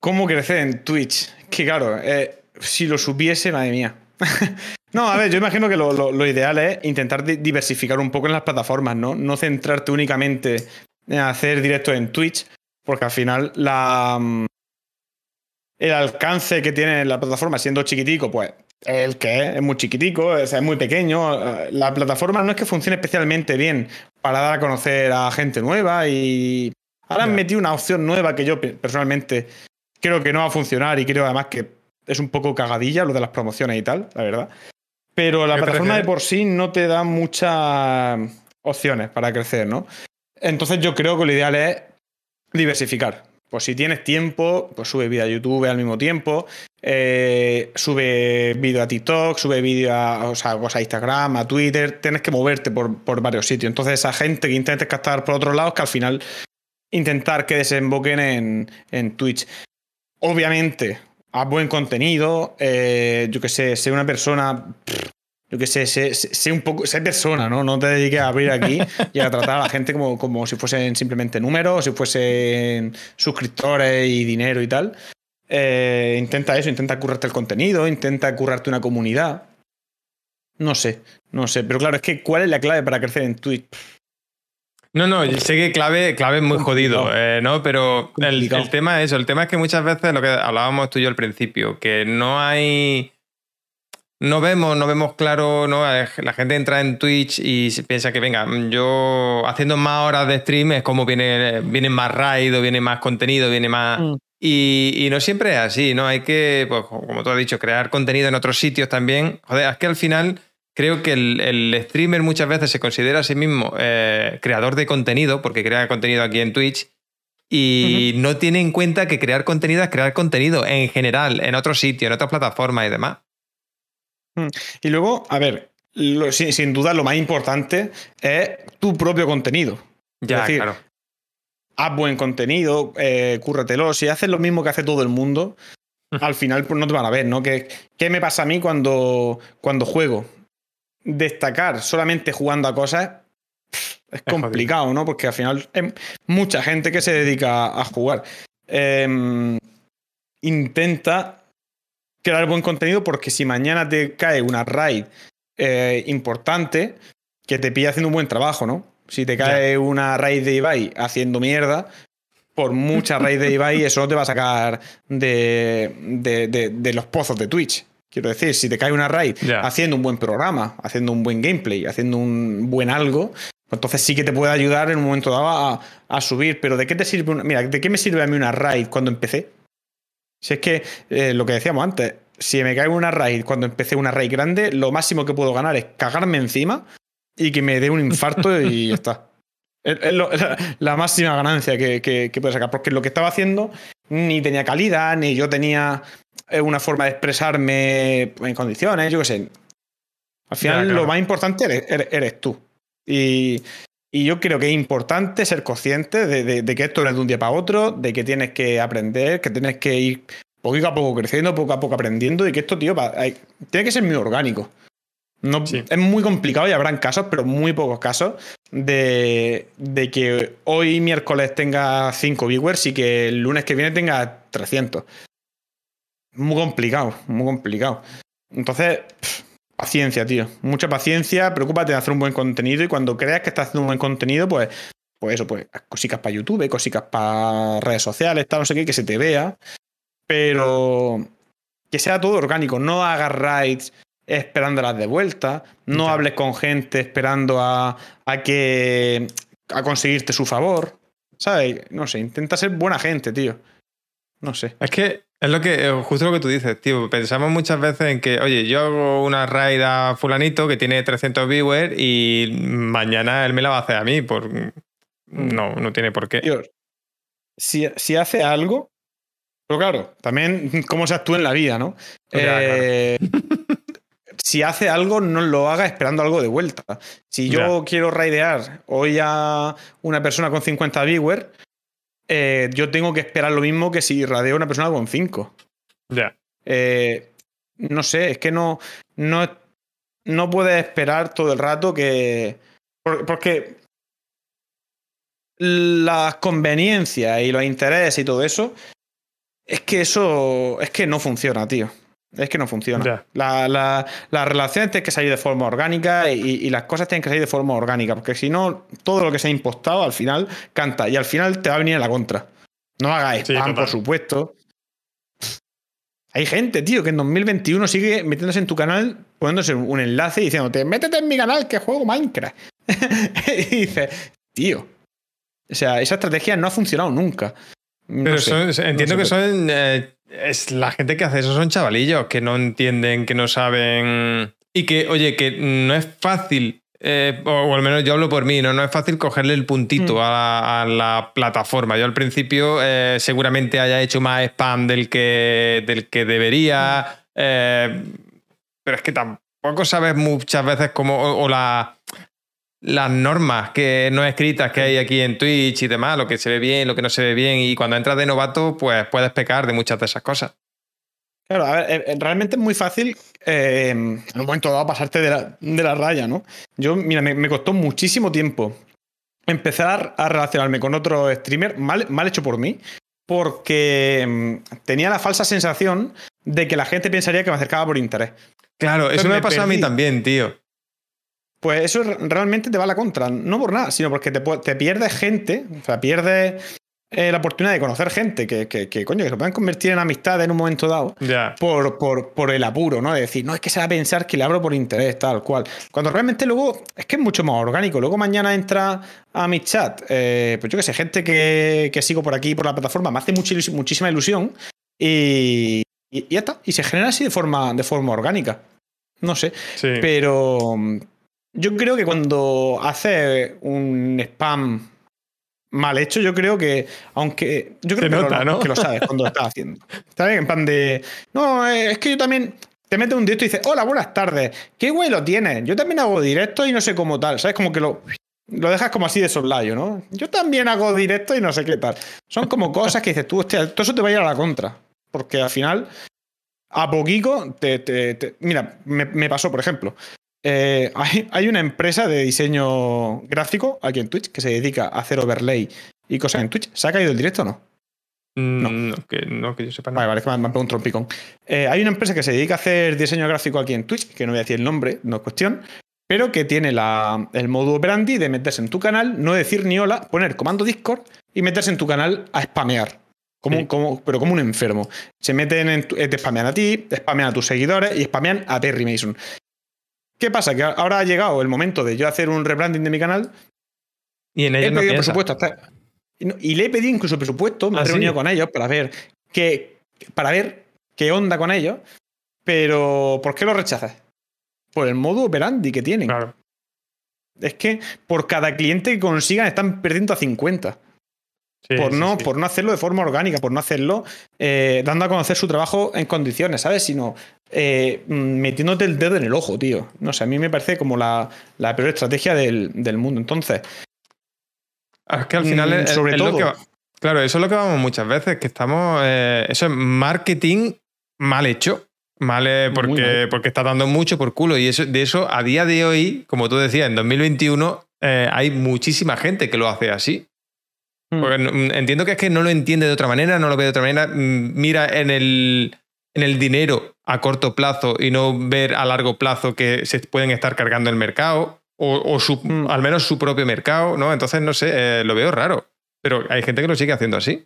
¿Cómo crecer en Twitch? Que claro, eh, si lo supiese, madre mía. no, a ver, yo imagino que lo, lo, ideal es intentar diversificar un poco en las plataformas, ¿no? No centrarte únicamente en hacer directos en Twitch, porque al final la, mm, el alcance que tiene la plataforma siendo chiquitico, pues el que es, es muy chiquitico, o sea, es muy pequeño. La plataforma no es que funcione especialmente bien para dar a conocer a gente nueva y ahora han metido una opción nueva que yo personalmente creo que no va a funcionar y creo además que es un poco cagadilla lo de las promociones y tal, la verdad. Pero la plataforma de por sí no te da muchas opciones para crecer, ¿no? Entonces yo creo que lo ideal es diversificar. Pues si tienes tiempo, pues sube vídeo a YouTube al mismo tiempo, eh, sube vídeo a TikTok, sube vídeo a, o sea, pues a, Instagram, a Twitter, tienes que moverte por, por, varios sitios. Entonces esa gente que intentes captar por otros lados, que al final intentar que desemboquen en, en Twitch. Obviamente, a buen contenido, eh, yo que sé, sé una persona... Yo sé, sé, sé, un poco, sé persona, ¿no? No te dediques a abrir aquí y a tratar a la gente como, como si fuesen simplemente números, si fuesen suscriptores y dinero y tal. Eh, intenta eso, intenta currarte el contenido, intenta currarte una comunidad. No sé, no sé. Pero claro, es que ¿cuál es la clave para crecer en Twitch? No, no, sé que clave, clave es muy jodido, eh, ¿no? Pero el, el, tema es eso, el tema es que muchas veces lo que hablábamos tú y yo al principio, que no hay. No vemos, no vemos claro, ¿no? La gente entra en Twitch y piensa que, venga, yo haciendo más horas de stream es como viene, viene más raid, viene más contenido, viene más. Mm. Y, y, no siempre es así, ¿no? Hay que, pues, como tú has dicho, crear contenido en otros sitios también. Joder, es que al final creo que el, streamer muchas veces se considera a sí mismo eh, creador de contenido, porque crea contenido aquí en Twitch, y no tiene en cuenta que crear contenido es crear contenido en general, en otros sitios, en otras plataformas y demás. Mm. Y luego, a ver, sin, duda lo más importante es tu propio contenido. Ya, claro. Haz buen contenido, eh, cúrratelo. Si haces lo mismo que hace todo el mundo, al final pues, no te van a ver, ¿no? ¿Qué, qué me pasa a mí cuando, cuando juego? destacar solamente jugando a cosas es complicado, ¿no? Porque al final hay mucha gente que se dedica a jugar. Em, intenta crear buen contenido porque si mañana te cae una raid eh, importante, que te pilla haciendo un buen trabajo, ¿no? Si te cae una raid de Ibai haciendo mierda, por mucha raid de Ibai, eso no te va a sacar de, de los pozos de Twitch. Quiero decir, si te cae una raid haciendo un buen programa, haciendo un buen gameplay, haciendo un buen algo, entonces sí que te puede ayudar en un momento dado a, subir. Pero ¿de qué te sirve una, Mira, ¿de qué me sirve a mí una raid cuando empecé? Si es que eh, lo que decíamos antes, si me cae una raid cuando empecé una raid grande, lo máximo que puedo ganar es cagarme encima y que me dé un infarto y ya está. Es, la, máxima ganancia que, que, que puedo sacar. Porque lo que estaba haciendo ni tenía calidad, ni yo tenía una forma de expresarme en condiciones, yo qué sé. Al final, lo más importante eres, tú. Y, yo creo que es importante ser consciente de, que esto no es de un día para otro, de que tienes que aprender, que tienes que ir poco a poco creciendo, poco a poco aprendiendo, y que esto, tío, tiene que ser muy orgánico. No, Es muy complicado y habrán casos, pero muy pocos casos, de, de que hoy miércoles tenga 5 viewers y que el lunes que viene tenga 300. Muy complicado, muy complicado. Entonces, paciencia, tío. Mucha paciencia, preocúpate de hacer un buen contenido y cuando creas que estás haciendo un buen contenido, pues, pues eso, pues cositas para YouTube, cositas para redes sociales, tal, no sé qué, que se te vea. Pero que sea todo orgánico. No hagas raids esperándolas de vuelta. No hables con gente esperando a, a que. a conseguirte su favor. ¿Sabes? No sé, intenta ser buena gente, tío. No sé. Es que es lo que, eh, justo lo que tú dices, tío. Pensamos muchas veces en que, oye, yo hago una raid a fulanito que tiene 300 viewers y mañana él me la va a hacer a mí. Por... Mm. No, no tiene por qué. Dios, si, si hace algo, pero claro, también cómo se actúa en la vida, ¿no? Eh, si hace algo, no lo haga esperando algo de vuelta. Si yo quiero raidear hoy a una persona con 50 viewers, eh, yo tengo que esperar lo mismo que si radeo a una persona con 5. Ya. Eh, no sé, es que no, no, no puedes esperar todo el rato que. Porque las conveniencias y los intereses y todo eso, es que eso es que no funciona, tío. Es que no funciona. La, la, las relaciones tienen que salir de forma orgánica y, las cosas tienen que salir de forma orgánica, porque si no, todo lo que se ha impostado al final canta y al final te va a venir a la contra. No hagas spam, por supuesto. Hay gente, tío, que en 2021 sigue metiéndose en tu canal, poniéndose un enlace y diciéndote, métete en mi canal que juego Minecraft. y dices, tío. O sea, esa estrategia no ha funcionado nunca. Pero entiendo que son eh, es la gente que hace eso son chavalillos que no entienden, que no saben. Y que, oye, que no es fácil, eh, o, al menos yo hablo por mí, no, no es fácil cogerle el puntito mm. a, la plataforma. Yo al principio eh, seguramente haya hecho más spam del que, del que debería, mm. eh, pero es que tampoco sabes muchas veces cómo, o la las normas que no escritas que hay aquí en Twitch y demás, lo que se ve bien, lo que no se ve bien, y cuando entras de novato, pues puedes pecar de muchas de esas cosas. Claro, a ver, eh, eh, realmente es muy fácil eh, en un momento dado pasarte de la, raya, ¿no? Yo, mira, me, costó muchísimo tiempo empezar a relacionarme con otro streamer, mal, mal hecho por mí, porque mm, tenía la falsa sensación de que la gente pensaría que me acercaba por interés. Claro, eso me, me pasado a mí también, tío. Pues eso realmente te va a la contra. No por nada, sino porque te, te pierdes gente, o sea, pierdes eh, la oportunidad de conocer gente que, que, coño, que se puedan convertir en amistad en un momento dado por, por, por, el apuro, ¿no? De decir, no, es que se va a pensar que le abro por interés, tal cual. Cuando realmente luego es que es mucho más orgánico. Luego mañana entra a mi chat, eh, pues yo que sé, gente que, sigo por aquí, por la plataforma, me hace muchísima ilusión y, y, ya está. Y se genera así de forma, de forma orgánica. No sé. Pero yo creo que cuando hace un spam mal hecho, yo creo que, aunque yo creo que, lo, que lo sabes cuando lo estás haciendo. Está bien, en plan de, no, es que yo también te metes un directo y dices, hola, buenas tardes, qué güey lo tienes, yo también hago directo y no sé cómo tal, ¿sabes? Como que lo, lo dejas como así de soslayo, ¿no? Yo también hago directo y no sé qué tal. Son como cosas que dices tú, hostia, todo eso te va a ir a la contra, porque al final, a poquito, te, te, mira, me pasó, por ejemplo, eh, hay, una empresa de diseño gráfico aquí en Twitch que se dedica a hacer overlay y cosas en Twitch. ¿Se ha caído el directo o no? Mm, no. que, no, que yo sepa. Vale, vale, que me, han pegado un trompicón. Eh, hay una empresa que se dedica a hacer diseño gráfico aquí en Twitch, que no voy a decir el nombre, no es cuestión, pero que tiene la, el modo operandi de meterse en tu canal, no decir ni hola, poner comando Discord y meterse en tu canal a spamear. Como, como, pero como un enfermo. Se meten en eh, te spamean a ti, te spamean a tus seguidores y spamean a Terry Mason. ¿Qué pasa? Que ahora ha llegado el momento de yo hacer un rebranding de mi canal. Y en ellos he pedido presupuesto y, le he pedido incluso presupuesto, me he ¿Ah, reunido con ellos para ver qué, para ver qué onda con ellos. Pero, ¿por qué lo rechazas? Por el modo operandi que tienen. Claro. Es que por cada cliente que consigan están perdiendo a 50 por, no, por no hacerlo de forma orgánica, por no hacerlo eh, dando a conocer su trabajo en condiciones, ¿sabes? Sino eh, metiéndote el dedo en el ojo, tío. No sé, a mí me parece como la, peor estrategia del, mundo. Entonces. Es que al final mm, es, sobre todo, lo que Claro, eso es lo que vamos muchas veces, que estamos. Eh, eso es marketing mal hecho. Mal, porque, porque está dando mucho por culo. Y eso, de eso, a día de hoy, como tú decías, en 2021, hay muchísima gente que lo hace así. Mm. Porque mm, entiendo que es que no lo entiende de otra manera, no lo ve de otra manera. Mm, mira en el, en el dinero a corto plazo y no ver a largo plazo que se pueden estar cargando el mercado o, al menos su propio mercado, ¿no? Entonces, no sé, eh, lo veo raro. Pero hay gente que lo sigue haciendo así.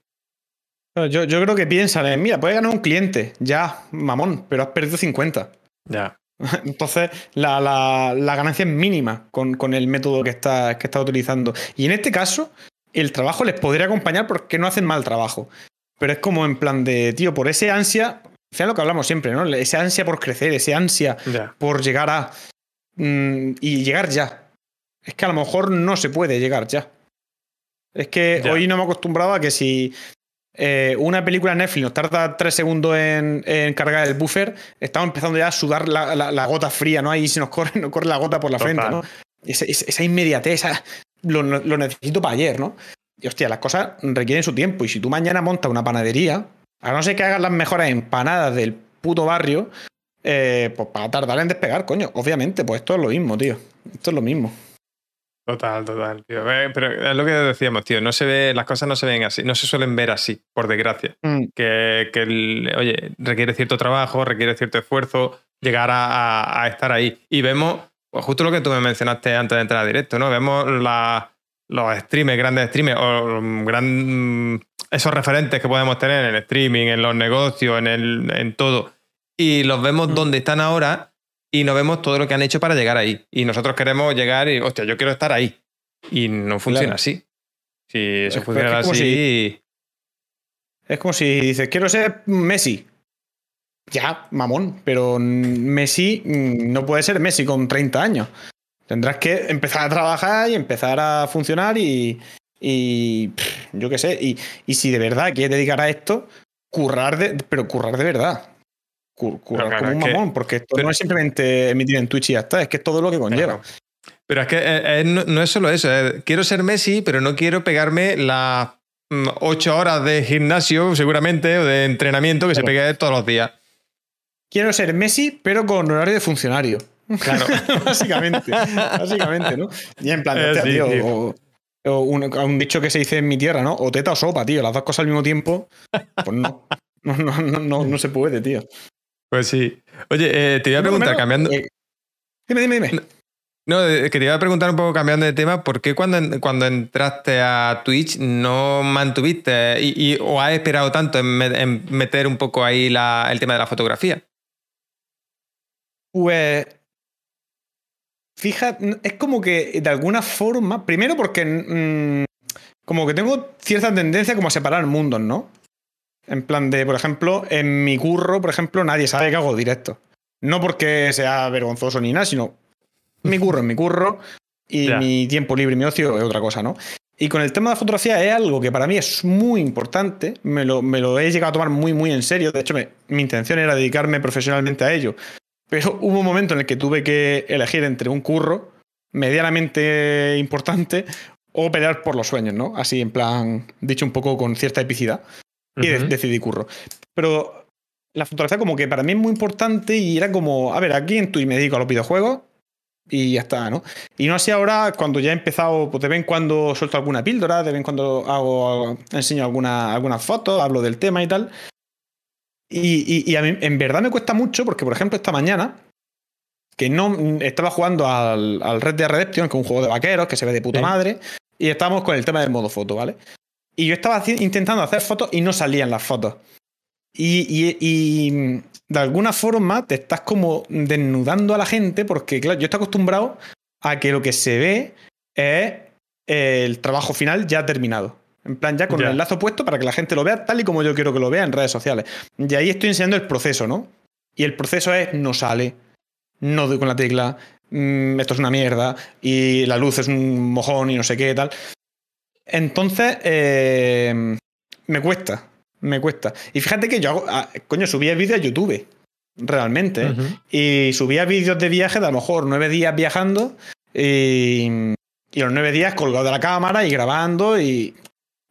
Yo, yo creo que piensan, eh, mira, puedes ganar un cliente, ya, mamón, pero has perdido 50. Ya. Entonces, la, la, ganancia es mínima con, con el método que estás que está utilizando. Y en este caso, el trabajo les podría acompañar porque no hacen mal trabajo. Pero es como en plan de, tío, por ese ansia, sea lo que hablamos siempre, ¿no? Ese ansia por crecer, ese ansia por llegar a. Mm, y llegar ya. Es que a lo mejor no se puede llegar ya. Es que hoy no me he acostumbrado a que si eh, una película Netflix nos tarda tres segundos en, cargar el buffer, estamos empezando ya a sudar la, gota fría, ¿no? Ahí se nos corre, nos corre la gota por la frente, ¿no? Esa, esa inmediatez, lo, necesito para ayer, ¿no? Y hostia, las cosas requieren su tiempo. Y si tú mañana montas una panadería, a no ser que hagas las mejores empanadas del puto barrio, eh, pues para tardar en despegar, coño. Obviamente, pues esto es lo mismo, tío. Esto es lo mismo. Total, total, tío. Pero es lo que decíamos, tío. No se ve, las cosas no se ven así, no se suelen ver así, por desgracia. Mm. Que, oye, requiere cierto trabajo, requiere cierto esfuerzo llegar a estar ahí. Y vemos pues justo lo que tú me mencionaste antes de entrar a directo, ¿no? Vemos los streamers, grandes streamers, o gran, esos referentes que podemos tener en el streaming, en los negocios, en, el, en todo, y los vemos mm. donde están ahora y no vemos todo lo que han hecho para llegar ahí. Y nosotros queremos llegar y, hostia, yo quiero estar ahí. Y no funciona así. Si eso funciona así. es como si dices, quiero ser Messi ya, mamón, pero Messi mm, no puede ser Messi con 30 años. Tendrás que empezar a trabajar y empezar a funcionar y, y yo qué sé, y, y, si de verdad quieres dedicar a esto, currar de, pero currar de verdad. currar como un mamón, porque esto no es simplemente emitir en Twitch y ya está, es que es todo lo que conlleva. Pero es que eh, eh, no, es solo eso, eh, quiero ser Messi, pero no quiero pegarme las mm, ocho horas de gimnasio, seguramente, o de entrenamiento que se pegue todos los días quiero ser Messi, pero con horario de funcionario. Claro. básicamente. básicamente, ¿no? Y en plan, eh, tío, o, un, dicho que se dice en mi tierra, ¿no? O teta o sopa, tío. Las dos cosas al mismo tiempo. Pues no. No, no, no, se puede, tío. Pues sí. Oye, eh, te voy a preguntar, cambiando. Eh, dime, dime, dime. No, que te iba a preguntar un poco cambiando de tema, ¿por qué cuando, cuando entraste a Twitch no mantuviste y, o has esperado tanto en, meter un poco ahí el tema de la fotografía? Pues Fíjate, es como que de alguna forma, primero porque mm, como que tengo cierta tendencia como a separar mundos, ¿no? En plan de, por ejemplo, en mi curro, por ejemplo, nadie sabe que hago directo. No porque sea vergonzoso ni nada, sino mi curro es mi curro y mi tiempo libre y mi ocio es otra cosa, ¿no? Y con el tema de la fotografía es algo que para mí es muy importante, me lo, me lo he llegado a tomar muy, muy en serio. De hecho, mi intención era dedicarme profesionalmente a ello. Pero hubo un momento en el que tuve que elegir entre un curro medianamente importante o pelear por los sueños, ¿no? Así en plan, dicho un poco con cierta epicidad. Y decidí curro. Pero la fotografía como que para mí es muy importante y era como, a ver, aquí en Twitch me dedico a los videojuegos y ya está, ¿no? Y no así ahora, cuando ya he empezado, pues de vez en cuando suelto alguna píldora, de vez en cuando hago, enseño alguna, algunas fotos, hablo del tema y tal. Y, a mí en verdad me cuesta mucho porque, por ejemplo, esta mañana, que no estaba jugando al, Red Dead Redemption, que es un juego de vaqueros que se ve de puta madre, y estábamos con el tema del modo foto, ¿vale? Y yo estaba intentando hacer fotos y no salían las fotos. Y, y, de alguna forma te estás como desnudando a la gente porque, claro, yo estoy acostumbrado a que lo que se ve es el trabajo final ya terminado. En plan, ya con el enlace puesto para que la gente lo vea tal y como yo quiero que lo vea en redes sociales. Y ahí estoy enseñando el proceso, ¿no? Y el proceso es no sale, no doy con la tecla, mm, esto es una mierda, y la luz es un mojón y no sé qué tal. Entonces, eh, me cuesta, me cuesta. Y fíjate que yo hago, ah, coño, subía vídeos a YouTube, realmente. Y subía vídeos de viaje de a lo mejor nueve días viajando y, y los nueve días colgado de la cámara y grabando y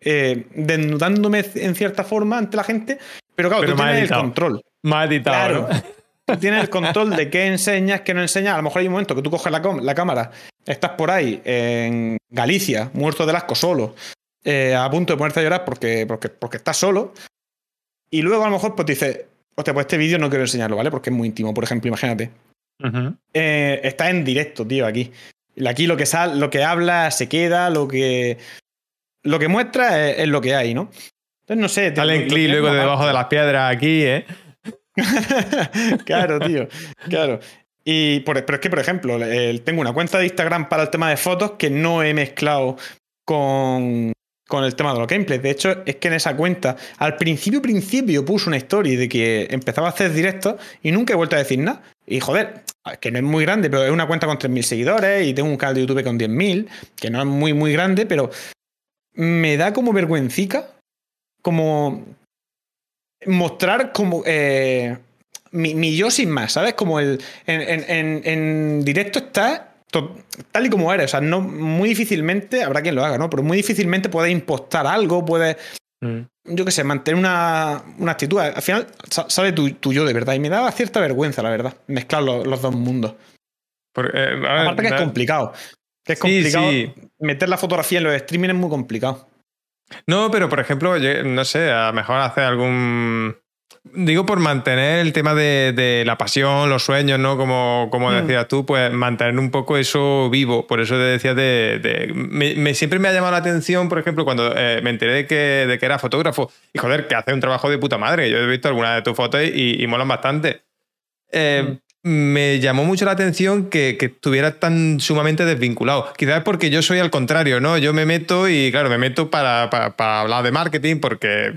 eh, desnudándome en cierta forma ante la gente, pero claro, tú tienes el control. Más editado. Claro. Tú tienes el control de qué enseñas, qué no enseñas. A lo mejor hay un momento que tú coges la, cámara, estás por ahí en Galicia, muerto de asco solo, eh, a punto de ponerte a llorar porque, porque, porque estás solo. Y luego a lo mejor pues dices, hostia, pues este vídeo no quiero enseñarlo, ¿vale? Porque es muy íntimo, por ejemplo, imagínate. Eh, está en directo, tío, aquí. Aquí lo que, sal, lo que habla se queda, lo que lo que muestra es, lo que hay, ¿no? Entonces, no sé. Sale en clic luego debajo de las piedras aquí, ¿eh? claro, tío. Claro. Y pero es que, por ejemplo, tengo una cuenta de Instagram para el tema de fotos que no he mezclado con, con el tema de los gameplays. De hecho, es que en esa cuenta, al principio, principio, puse una story de que empezaba a hacer directos y nunca he vuelto a decir nada. Y joder, que no es muy grande, pero es una cuenta con 3.000 seguidores y tengo un canal de YouTube con 10.000, que no es muy, muy grande, pero me da como vergüencica, como mostrar como eh, mi, yo sin más, ¿sabes? Como el en, directo está tal y como eres, o sea, no muy difícilmente habrá quien lo haga, ¿no? Pero muy difícilmente puede impostar algo, puede mm. yo qué sé, mantener una, actitud. Al final sale tu, yo de verdad y me da cierta vergüenza, la verdad, mezclar los, dos mundos. Eh, Aparte que es complicado. Que es complicado. Meter la fotografía en los streaming es muy complicado. No, pero por ejemplo, no sé, a lo mejor hacer algún. Digo por mantener el tema de, la pasión, los sueños, ¿no? Como, como mm. decías tú, pues mantener un poco eso vivo. Por eso te decía de. me, siempre me ha llamado la atención, por ejemplo, cuando eh, me enteré de que, de que era fotógrafo. Y joder, que hace un trabajo de puta madre. Yo he visto algunas de tus fotos y, y molan bastante. Eh, mm me llamó mucho la atención que, estuviera tan sumamente desvinculado. Quizás porque yo soy al contrario, ¿no? Yo me meto y, claro, me meto para, hablar de marketing porque...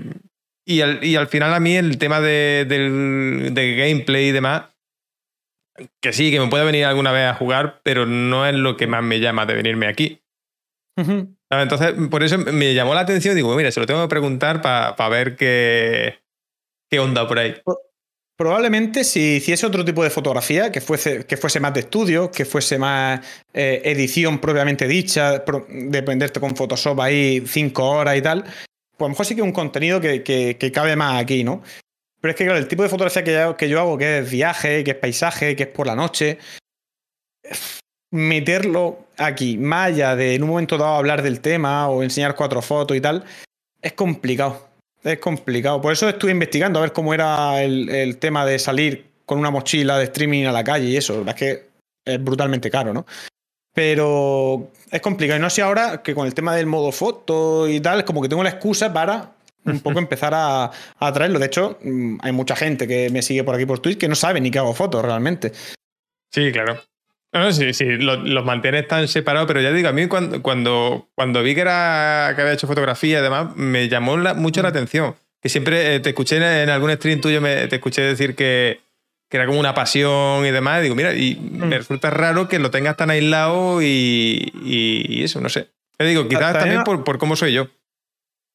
Y al, final a mí el tema de, del, gameplay y demás, que sí, que me puede venir alguna vez a jugar, pero no es lo que más me llama de venirme aquí. Entonces, por eso me llamó la atención. Digo, mira, se lo tengo que preguntar para ver qué, qué onda por ahí. Probablemente si hiciese otro tipo de fotografía, que fuese, que fuese más de estudio, que fuese más eh, edición propiamente dicha, dependerte con Photoshop ahí cinco horas y tal, pues a lo mejor sí que es un contenido que, cabe más aquí, ¿no? Pero es que, claro, el tipo de fotografía que yo, que yo hago, que es viaje, que es paisaje, que es por la noche, meterlo aquí, más allá de en un momento dado hablar del tema o enseñar cuatro fotos y tal, es complicado. Es complicado. Por eso estuve investigando a ver cómo era el, tema de salir con una mochila de streaming a la calle y eso. La verdad es que es brutalmente caro, ¿no? Pero es complicado. Y no sé ahora que con el tema del modo foto y tal, es como que tengo la excusa para un poco empezar a, a traerlo. De hecho, mm, hay mucha gente que me sigue por aquí por Twitch que no sabe ni que hago fotos realmente. Sí, claro. No, sí, sí, los, los mantienes tan separados, pero ya digo, a mí cuando, cuando, cuando vi que, era, que había hecho fotografía y demás, me llamó la- mucho la atención. Que siempre eh, te escuché en, en algún stream tuyo, me, te escuché decir que, que era como una pasión y demás. Y digo, mira, y me resulta raro que lo tengas tan aislado y, y- y eso, no sé. Te digo, quizás También- también por, por cómo soy yo.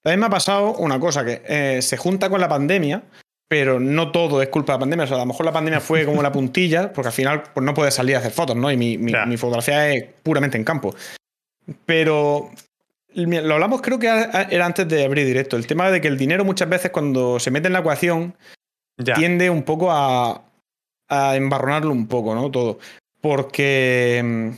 También me ha pasado una cosa que eh, se junta con la pandemia, pero no todo es culpa de la pandemia. O sea, a lo mejor la pandemia fue como la puntilla, porque al final pues, no puedes salir a hacer fotos, ¿no? Y mi, mi- fotografía es puramente en campo. Pero lo hablamos, creo que era antes de abrir directo. El tema de que el dinero muchas veces cuando se mete en la ecuación Ya. tiende un poco a, a embarronarlo un poco, ¿no? Todo. Porque mm,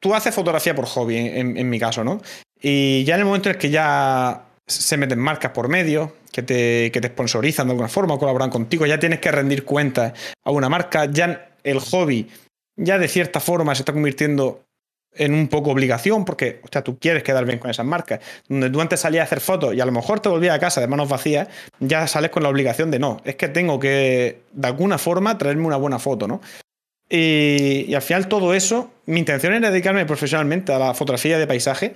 tú haces fotografía por hobby, en, en mi caso, ¿no? Y ya en el momento en el que ya se meten marcas por medio, que te, que te sponsorizan de alguna forma, o colaboran contigo, ya tienes que rendir cuentas a una marca, ya el hobby ya de cierta forma se está convirtiendo en un poco obligación, porque, o sea, tú quieres quedar bien con esas marcas. Donde tú antes salías a hacer fotos y a lo mejor te volvías a casa de manos vacías, ya sales con la obligación de no, es que tengo que, de alguna forma, traerme una buena foto, ¿no? Y, y al final todo eso, mi intención era dedicarme profesionalmente a la fotografía de paisaje.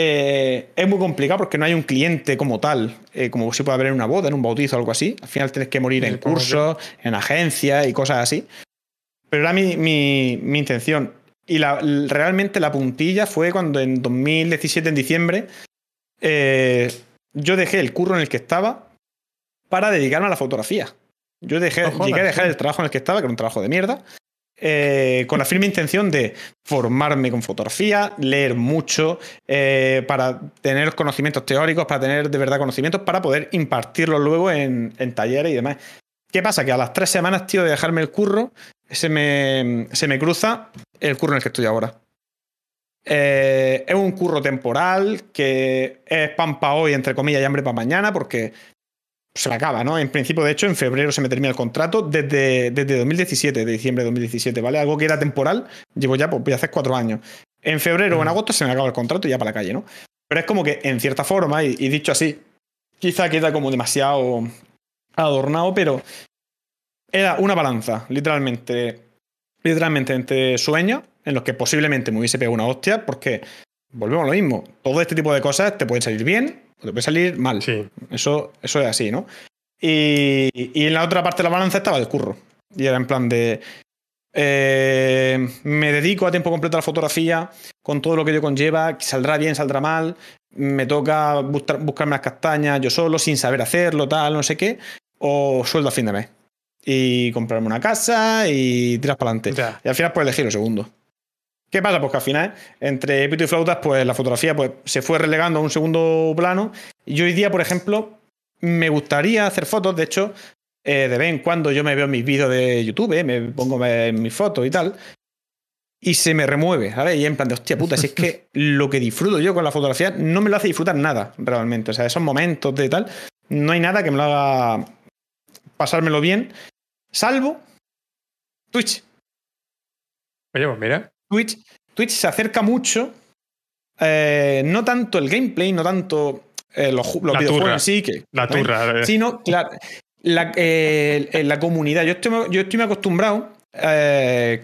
Eh, es muy complicado porque no hay un cliente como tal, eh, como si puede haber en una boda, en un bautizo o algo así. Al final tienes que morir Sí, en cursos, en agencias y cosas así. Pero era mi, mi- mi intención. Y la- realmente la puntilla fue cuando en 2017, en diciembre, eh, yo dejé el curro en el que estaba para dedicarme a la fotografía. Yo dejé, llegué a dejar el trabajo en el que estaba, que era un trabajo de mierda, eh, con la firme intención de formarme con fotografía, leer mucho, eh, para tener conocimientos teóricos, para tener de verdad conocimientos, para poder impartirlos luego en, talleres y demás. ¿Qué pasa? Que a las tres semanas, tío, de dejarme el curro, se me, se me cruza el curro en el que estoy ahora. Eh, es un curro temporal que es pan para hoy, entre comillas, y hambre para mañana, porque se me acaba, ¿no? En principio, de hecho, en febrero se me termina el contrato desde, desde 2017, de diciembre de 2017, ¿vale? Algo que era temporal, llevo ya, pues voy a hacer cuatro años. En febrero o en agosto se me acaba el contrato y ya para la calle, ¿no? Pero es como que, en cierta forma, y, y dicho así, quizá queda como demasiado adornado, pero era una balanza, literalmente, literalmente entre sueños, en los que posiblemente me hubiese pegado una hostia, porque volvemos a lo mismo, todo este tipo de cosas te pueden salir bien te puede salir mal. Sí. Eso, eso es así, ¿no? Y, y en la otra parte de la balanza estaba el curro. Y era en plan de. eh, me dedico a tiempo completo a la fotografía, con todo lo que ello conlleva, saldrá bien, saldrá mal. Me toca buscar- buscarme las castañas yo solo, sin saber hacerlo, tal, no sé qué. O sueldo a fin de mes. Y comprarme una casa y tiras para adelante. Y al final, pues elegí lo segundo. ¿Qué pasa? Pues que al final, entre pito y flautas, pues la fotografía pues, se fue relegando a un segundo plano. Y hoy día, por ejemplo, me gustaría hacer fotos. De hecho, eh, de vez en cuando yo me veo mis vídeos de YouTube, eh, me pongo en mis fotos y tal. Y se me remueve, ¿sabes? Y en plan de, hostia puta, si es que lo que disfruto yo con la fotografía no me lo hace disfrutar nada, realmente. O sea, esos momentos de tal, no hay nada que me lo haga pasármelo bien, salvo Twitch. Oye, pues mira. Twitch, Twitch se acerca mucho. eh, no tanto el gameplay, no tanto eh, los, los La videojuegos turra. en sí, que, La turra. eh. sino, la, eh, la comunidad. Yo estoy, yo estoy muy acostumbrado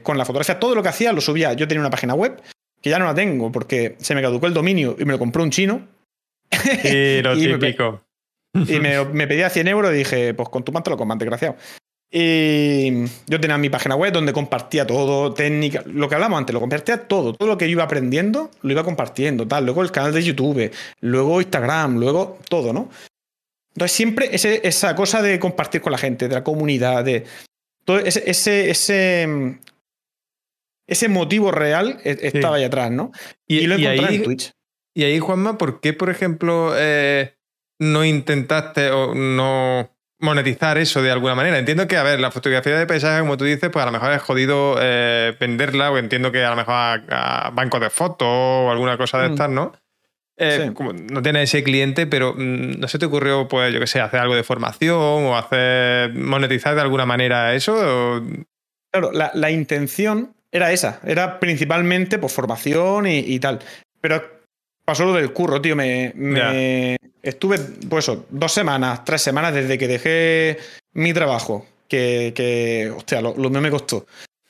con la fotografía. Todo lo que hacía lo subía. Yo tenía una página web que ya no la tengo porque se me caducó el dominio y me lo compró un chino. Sí, lo Y me pe- típico. Y me, me pedía 100 euros y dije, pues con tu manto lo combate, desgraciado. Y yo tenía mi página web donde compartía todo, técnica, lo que hablamos antes, lo compartía todo, todo lo que yo iba aprendiendo, lo iba compartiendo, tal. Luego el canal de YouTube, luego Instagram, luego todo, ¿no? Entonces siempre ese- esa cosa de compartir con la gente, de la comunidad, de todo ese, ese, ese, ese motivo real e- estaba ahí atrás, ¿no? Y, lo encontré ahí, en Twitch. y ahí, Juanma, ¿por qué, por ejemplo, eh, no intentaste o no monetizar eso de alguna manera? Entiendo que, a ver, la fotografía de paisaje, como tú dices, pues a lo mejor es jodido eh, venderla, o entiendo que a lo mejor a, a bancos de fotos o alguna cosa de Mm. estas, ¿no? Eh, Sí. como no tienes ese cliente, pero mm, ¿no se te ocurrió, pues, yo qué sé, hacer algo de formación o hacer monetizar de alguna manera eso? O- Claro, la, la intención era esa. Era principalmente por formación y, tal. Pero pasó lo del curro, tío. Me, me estuve, pues eso, dos semanas, tres semanas desde que dejé mi trabajo. Que, que hostia, lo, lo me costó.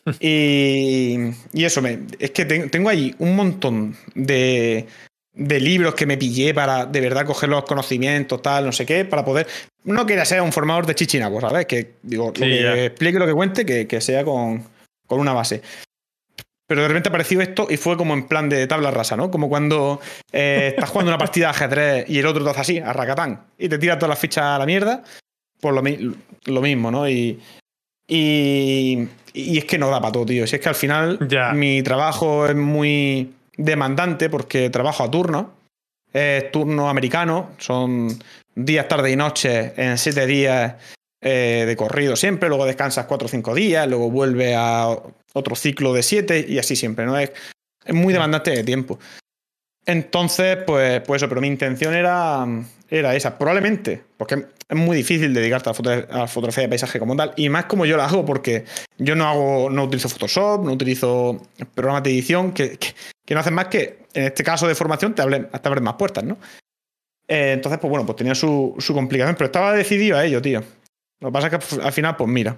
y, y, eso, me, es que tengo ahí un montón de, de libros que me pillé para de verdad coger los conocimientos, tal, no sé qué, para poder. No quería ser un formador de chichinacos, ¿sabes? Que digo, lo que explique lo que cuente, que, sea con, con, una base. Pero de repente apareció esto y fue como en plan de tabla rasa, ¿no? Como cuando eh, estás jugando una partida de ajedrez y el otro te hace así, a racatán, y te tira todas las fichas a la mierda, pues lo, lo mismo, ¿no? Y, y, y, es que no da para todo, tío. Si es que al final mi trabajo es muy demandante porque trabajo a turno. Es turno americano, son días, tarde y noche en siete días eh, de corrido siempre, luego descansas cuatro o cinco días, luego vuelve a otro ciclo de siete y así siempre, ¿no? Es, es muy demandante de tiempo. Entonces, pues, pues eso, pero mi intención era, era esa. Probablemente, porque es muy difícil dedicarte a la, fotografía de paisaje como tal, y más como yo la hago, porque yo no hago, no utilizo Photoshop, no utilizo programas de edición que, que, no hacen más que, en este caso de formación, te abren, te abren más puertas, ¿no? Eh, entonces, pues bueno, pues tenía su, su, complicación, pero estaba decidido a ello, tío. Lo que pasa es que al final, pues mira,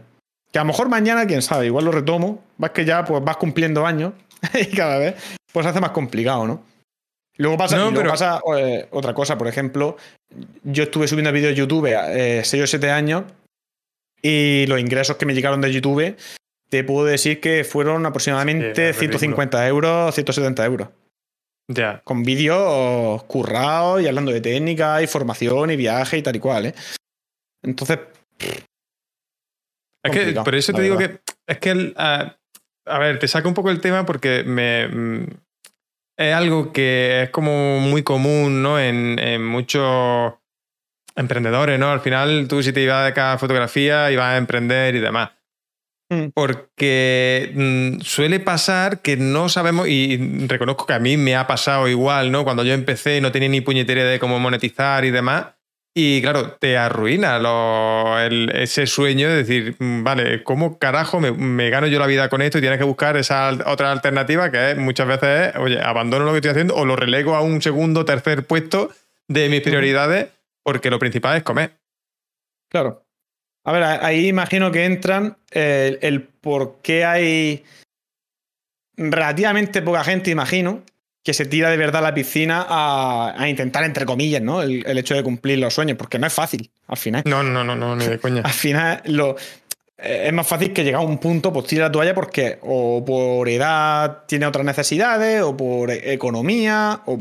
que a lo mejor mañana, quién sabe, igual lo retomo, vas que ya pues vas cumpliendo años y cada vez pues se hace más complicado, ¿no? Luego pasa, pasa eh, otra cosa, por ejemplo, yo estuve subiendo vídeos de YouTube eh, 6 o 7 años y los ingresos que me llegaron de YouTube, te puedo decir que fueron aproximadamente 150 euros, 170 euros. Ya. Con vídeos currados y hablando de técnica y formación y viaje y tal y cual, ¿eh? Entonces. Es que por eso te digo que. Es que. a, a ver, te saco un poco el tema porque me mm, es algo que es como muy común, ¿no? En, muchos emprendedores, ¿no? Al final tú si te ibas de cada fotografía ibas a emprender y demás. Mm. Porque mm, suele pasar que no sabemos, y reconozco que a mí me ha pasado igual, ¿no? Cuando yo empecé y no tenía ni puñetera de cómo monetizar y demás, y claro, te arruina ese sueño de decir, mm, vale, ¿cómo carajo me, gano yo la vida con esto? Y tienes que buscar esa otra alternativa que es, muchas veces es, oye, abandono lo que estoy haciendo o lo relego a un segundo, tercer puesto de mis prioridades porque lo principal es comer. Claro. A ver, ahí imagino que entran el, el por qué hay relativamente poca gente, imagino, que se tira de verdad a la piscina a, intentar, entre comillas, ¿no? El, hecho de cumplir los sueños, porque no es fácil, al final. No, no, no, no, ni de coña. al final, lo, eh, es más fácil que llegar a un punto, pues tira la toalla porque o por edad tiene otras necesidades, o por economía, o,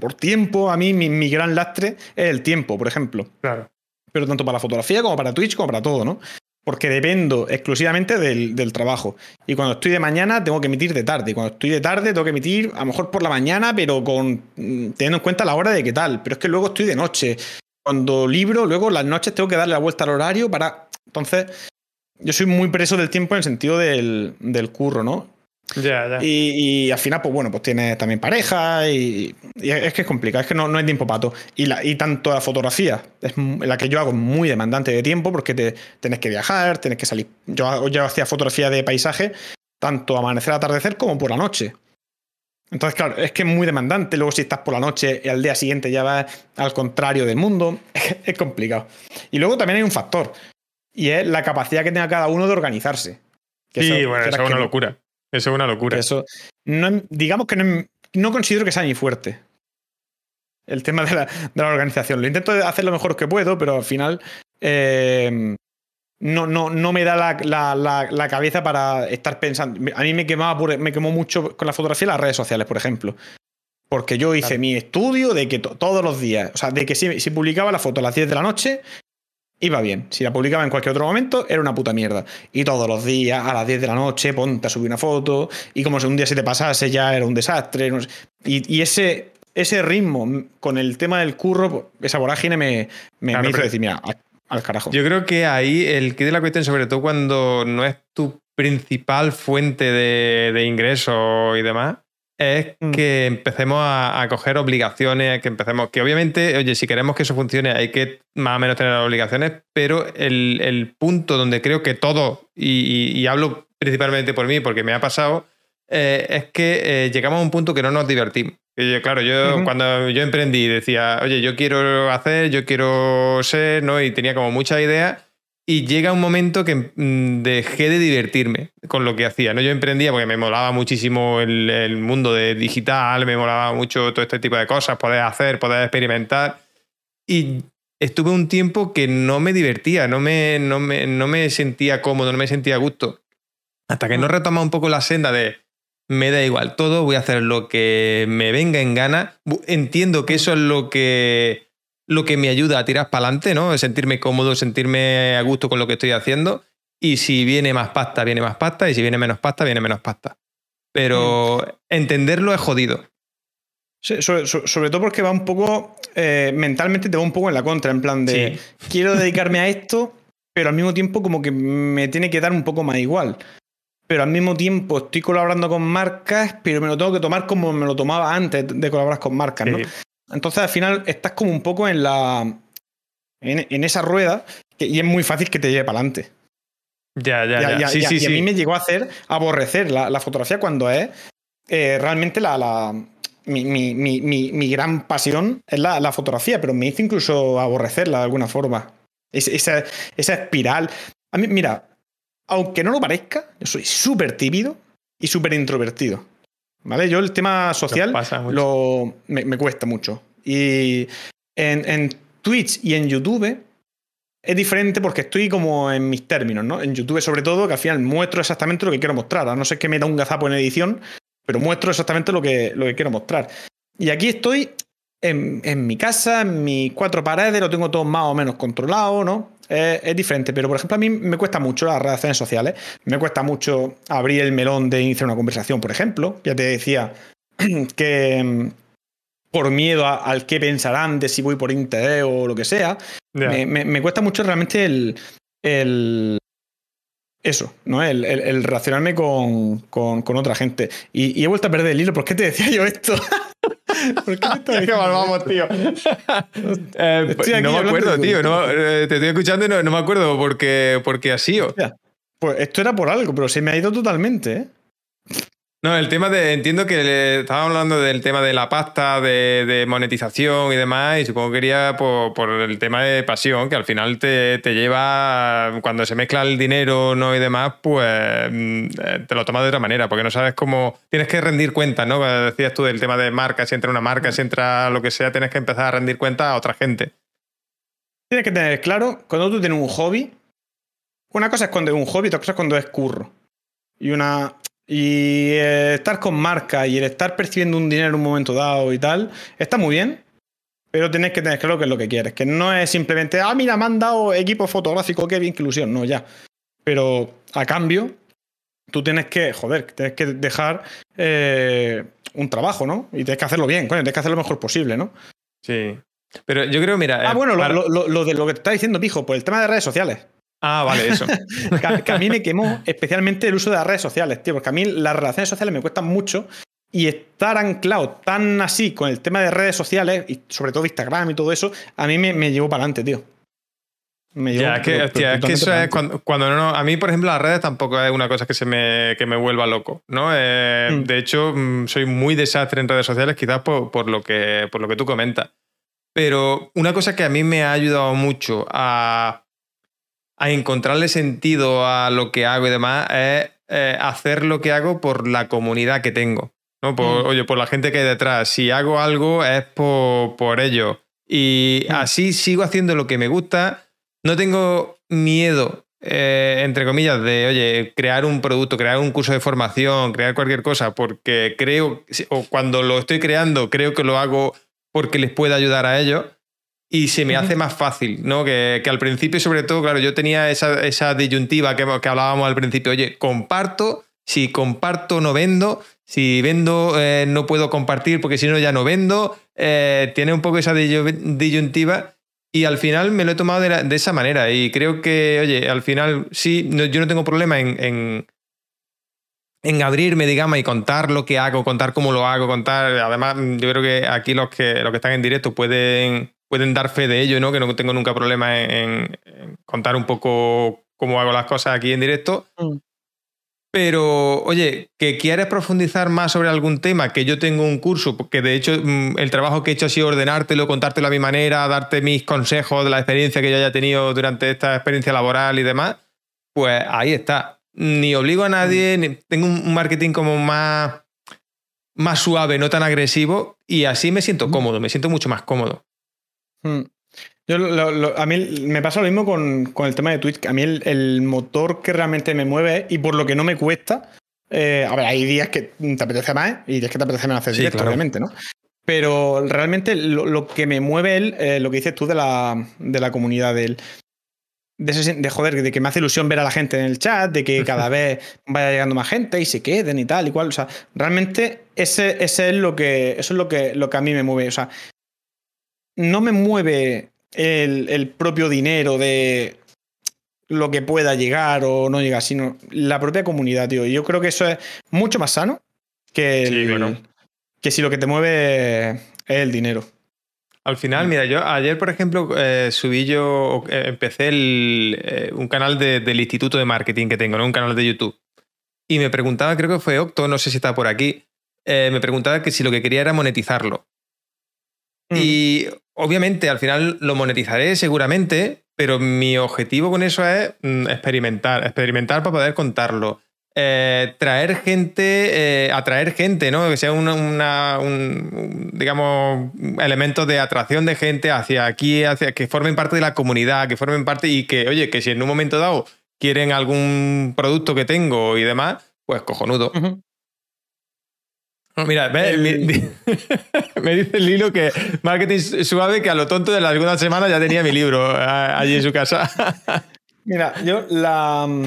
por tiempo. A mí mi, mi, gran lastre es el tiempo, por ejemplo. Claro. Pero tanto para la fotografía como para Twitch, como para todo, ¿no? Porque dependo exclusivamente del, trabajo. Y cuando estoy de mañana tengo que emitir de tarde. Y cuando estoy de tarde tengo que emitir a lo mejor por la mañana, pero con mm, teniendo en cuenta la hora de qué tal. Pero es que luego estoy de noche. Cuando libro, luego las noches tengo que darle la vuelta al horario para... Entonces, yo soy muy preso del tiempo en el sentido del, del curro, ¿no? Y, al final, pues bueno, pues tienes también pareja y, es que es complicado, es que no, no hay tiempo pato. Y, la, y tanto la fotografía, es la que yo hago muy demandante de tiempo porque te, tenés que viajar, tenés que salir. Yo, yo hacía fotografía de paisaje, tanto amanecer, atardecer como por la noche. Entonces, claro, es que es muy demandante. Luego, si estás por la noche y al día siguiente ya vas al contrario del mundo, es complicado. Y luego también hay un factor, y es la capacidad que tenga cada uno de organizarse. sí, bueno, eso es una locura. Eso es una locura. Eso, no, digamos que no, considero que sea ni fuerte. El tema de la, organización. Lo intento hacer lo mejor que puedo, pero al final eh, no, no, no, me da la, cabeza para estar pensando. A mí me, quemaba, me quemó mucho con la fotografía las redes sociales, por ejemplo. Porque yo hice mi estudio de que todos los días, o sea, de que si, si, publicaba la foto a las 10 de la noche, iba bien. Si la publicaba en cualquier otro momento, era una puta mierda. Y todos los días, a las 10 de la noche, ponte a subir una foto. Y como si un día se te pasase, ya era un desastre. y, ese, ese ritmo con el tema del curro, pues, esa vorágine me, me, hizo decir, mira, al, carajo. Yo creo que ahí el que de la cuestión, sobre todo cuando no es tu principal fuente de, de ingreso y demás, es mm. que empecemos a, coger obligaciones, que empecemos, que obviamente, oye, si queremos que eso funcione hay que más o menos tener obligaciones, pero el, punto donde creo que todo, y, hablo principalmente por mí, porque me ha pasado, eh, es que eh, llegamos a un punto que no nos divertimos. claro, yo cuando yo emprendí decía, oye, yo quiero hacer, yo quiero ser, ¿no? Y tenía como muchas ideas. Y llega un momento que mm, dejé de divertirme con lo que hacía. ¿no? Yo emprendía porque me molaba muchísimo el, el, mundo de digital, me molaba mucho todo este tipo de cosas, poder hacer, poder experimentar. Y estuve un tiempo que no me divertía, no me, no me, no me sentía cómodo, no me sentía a gusto. Hasta que no retoma un poco la senda de me da igual todo, voy a hacer lo que me venga en gana. Entiendo que eso es lo que, lo que me ayuda a tirar para adelante, ¿no? Sentirme cómodo, sentirme a gusto con lo que estoy haciendo. Y si viene más pasta, viene más pasta. Y si viene menos pasta, viene menos pasta. Pero mm. entenderlo es jodido sobre, todo porque va un poco, eh, mentalmente te va un poco en la contra, en plan de, quiero dedicarme a esto, pero al mismo tiempo como que me tiene que dar un poco más igual. Pero al mismo tiempo estoy colaborando con marcas, pero me lo tengo que tomar como me lo tomaba antes de colaborar con marcas, ¿no? Entonces al final estás como un poco en la. en, esa rueda y es muy fácil que te lleve para adelante. Ya, ya, ya. sí, sí, y a mí me llegó a hacer aborrecer la, fotografía cuando es eh, realmente la, mi, mi, mi, mi, gran pasión es la, fotografía, pero me hizo incluso aborrecerla de alguna forma. esa, esa espiral. A mí, mira, aunque no lo parezca, yo soy súper tímido y súper introvertido. ¿Vale? Yo el tema social lo, me, cuesta mucho. Y en, en Twitch y en YouTube es diferente porque estoy como en mis términos, ¿no? En YouTube sobre todo, que al final muestro exactamente lo que quiero mostrar. A no ser que me da un gazapo en edición, pero muestro exactamente lo que, lo que quiero mostrar. Y aquí estoy en, en, mi casa, en mis cuatro paredes, lo tengo todo más o menos controlado, ¿no? Es, diferente, pero por ejemplo a mí me cuesta mucho las relaciones sociales, me cuesta mucho abrir el melón de iniciar una conversación, por ejemplo. Ya te decía que mm, por miedo al qué pensarán de si voy por interés o lo que sea, me, me, cuesta mucho realmente el, el, eso, ¿no? El, el, relacionarme con, con, otra gente. Y, he vuelto a perder el hilo. ¿Por qué te decía yo esto? ¿Por qué te vamos, tío? Eh, no me acuerdo, tío. Eh, te estoy escuchando y no, me acuerdo porque, porque así. Pues esto era por algo, pero se me ha ido totalmente, ¿eh? No, el tema de. Entiendo que estábamos hablando del tema de la pasta, de, monetización y demás, y supongo que quería por, el tema de pasión, que al final te, lleva. Cuando se mezcla el dinero ¿no? y demás, pues mm, te lo tomas de otra manera, porque no sabes cómo. Tienes que rendir cuentas, ¿no? Decías tú del tema de marca, si entra una marca, si entra lo que sea, tienes que empezar a rendir cuentas a otra gente. Tienes que tener claro, cuando tú tienes un hobby, una cosa es cuando es un hobby, otra cosa es cuando es curro. Y una, y eh, estar con marca y el estar percibiendo un dinero en un momento dado y tal, está muy bien, pero tienes que tener claro que es lo que quieres. Que no es simplemente, ah, mira, me han dado equipo fotográfico, qué bien inclusión. No, ya. Pero a cambio, tú tienes que, joder, tienes que dejar eh, un trabajo, ¿no? Y tienes que hacerlo bien, coño, tienes que hacerlo lo mejor posible, ¿no? Sí. Pero yo creo, mira. Ah, eh, bueno, lo, de lo que te está diciendo, pijo, pues el tema de redes sociales. Ah, vale, eso. que, a mí me quemó especialmente el uso de las redes sociales, tío, porque a mí las relaciones sociales me cuestan mucho y estar anclado tan así con el tema de redes sociales, y sobre todo Instagram y todo eso, a mí me, llevó para adelante, tío. Me ya, es que, es que eso es cuando, no, A mí, por ejemplo, las redes tampoco es una cosa que, se me, que me vuelva loco, ¿no? Eh, mm. De hecho, mm, soy muy desastre en redes sociales, quizás por, por, lo que, por lo que tú comentas. Pero una cosa que a mí me ha ayudado mucho a a encontrarle sentido a lo que hago y demás es eh, hacer lo que hago por la comunidad que tengo. ¿no? Por, mm. Oye, por la gente que hay detrás. Si hago algo es por, por ello. Y mm. así sigo haciendo lo que me gusta. No tengo miedo, eh, entre comillas, de, oye, crear un producto, crear un curso de formación, crear cualquier cosa, porque creo, o cuando lo estoy creando, creo que lo hago porque les puede ayudar a ellos y se me hace más fácil, ¿no? Que, al principio, sobre todo, claro, yo tenía esa, disyuntiva que, que, hablábamos al principio, oye, comparto, si comparto no vendo, si vendo eh, no puedo compartir porque si no ya no vendo, eh, tiene un poco esa disyuntiva y al final me lo he tomado de, esa manera. Y creo que, oye, al final sí, yo no tengo problema en, en abrirme, digamos, y contar lo que hago, contar cómo lo hago, contar. Además, yo creo que aquí los que, los que están en directo pueden pueden dar fe de ello, ¿no? Que no tengo nunca problema en, contar un poco cómo hago las cosas aquí en directo. Mm. Pero, oye, que quieres profundizar más sobre algún tema, que yo tengo un curso, que de hecho mm, el trabajo que he hecho ha sido ordenártelo, contártelo a mi manera, darte mis consejos de la experiencia que yo haya tenido durante esta experiencia laboral y demás, pues ahí está. Ni obligo a nadie, ni tengo un marketing como más, más suave, no tan agresivo, y así me siento cómodo, me siento mucho más cómodo. Hmm. Yo a mí me pasa lo mismo con, el tema de Twitch. A mí el, motor que realmente me mueve y por lo que no me cuesta. Eh, a ver, hay días que te apetece más y días que te apetece menos hacer directo, obviamente, ¿no? Pero realmente lo, que me mueve él, eh, lo que dices tú de la, de la comunidad de él. De, joder, de que me hace ilusión ver a la gente en el chat, de que cada vez vaya llegando más gente y se queden y tal y cual. O sea, realmente ese, ese es lo que, eso es lo que, lo que a mí me mueve. O sea, no me mueve el, propio dinero de lo que pueda llegar o no llegar, sino la propia comunidad, tío. Y yo creo que eso es mucho más sano que, que si lo que te mueve es el dinero. Al final, mira, yo ayer, por ejemplo, eh, subí yo, eh, empecé eh, un canal del Instituto de Marketing que tengo, ¿no? Un canal de YouTube. Y me preguntaba, creo que fue Octo, no sé si está por aquí, me preguntaba que si lo que quería era monetizarlo. Y obviamente al final lo monetizaré seguramente, pero mi objetivo con eso es mm, experimentar, experimentar para poder contarlo. Eh, traer gente, eh, atraer gente, ¿no? Que sea una, un, digamos, elemento de atracción de gente hacia aquí, hacia que formen parte de la comunidad, que formen parte y que, oye, que si en un momento dado quieren algún producto que tengo y demás, pues cojonudo. Mira, me dice Lilo que marketing suave que a lo tonto de las algunas semanas ya tenía mi libro allí en su casa. Mira, yo la mm,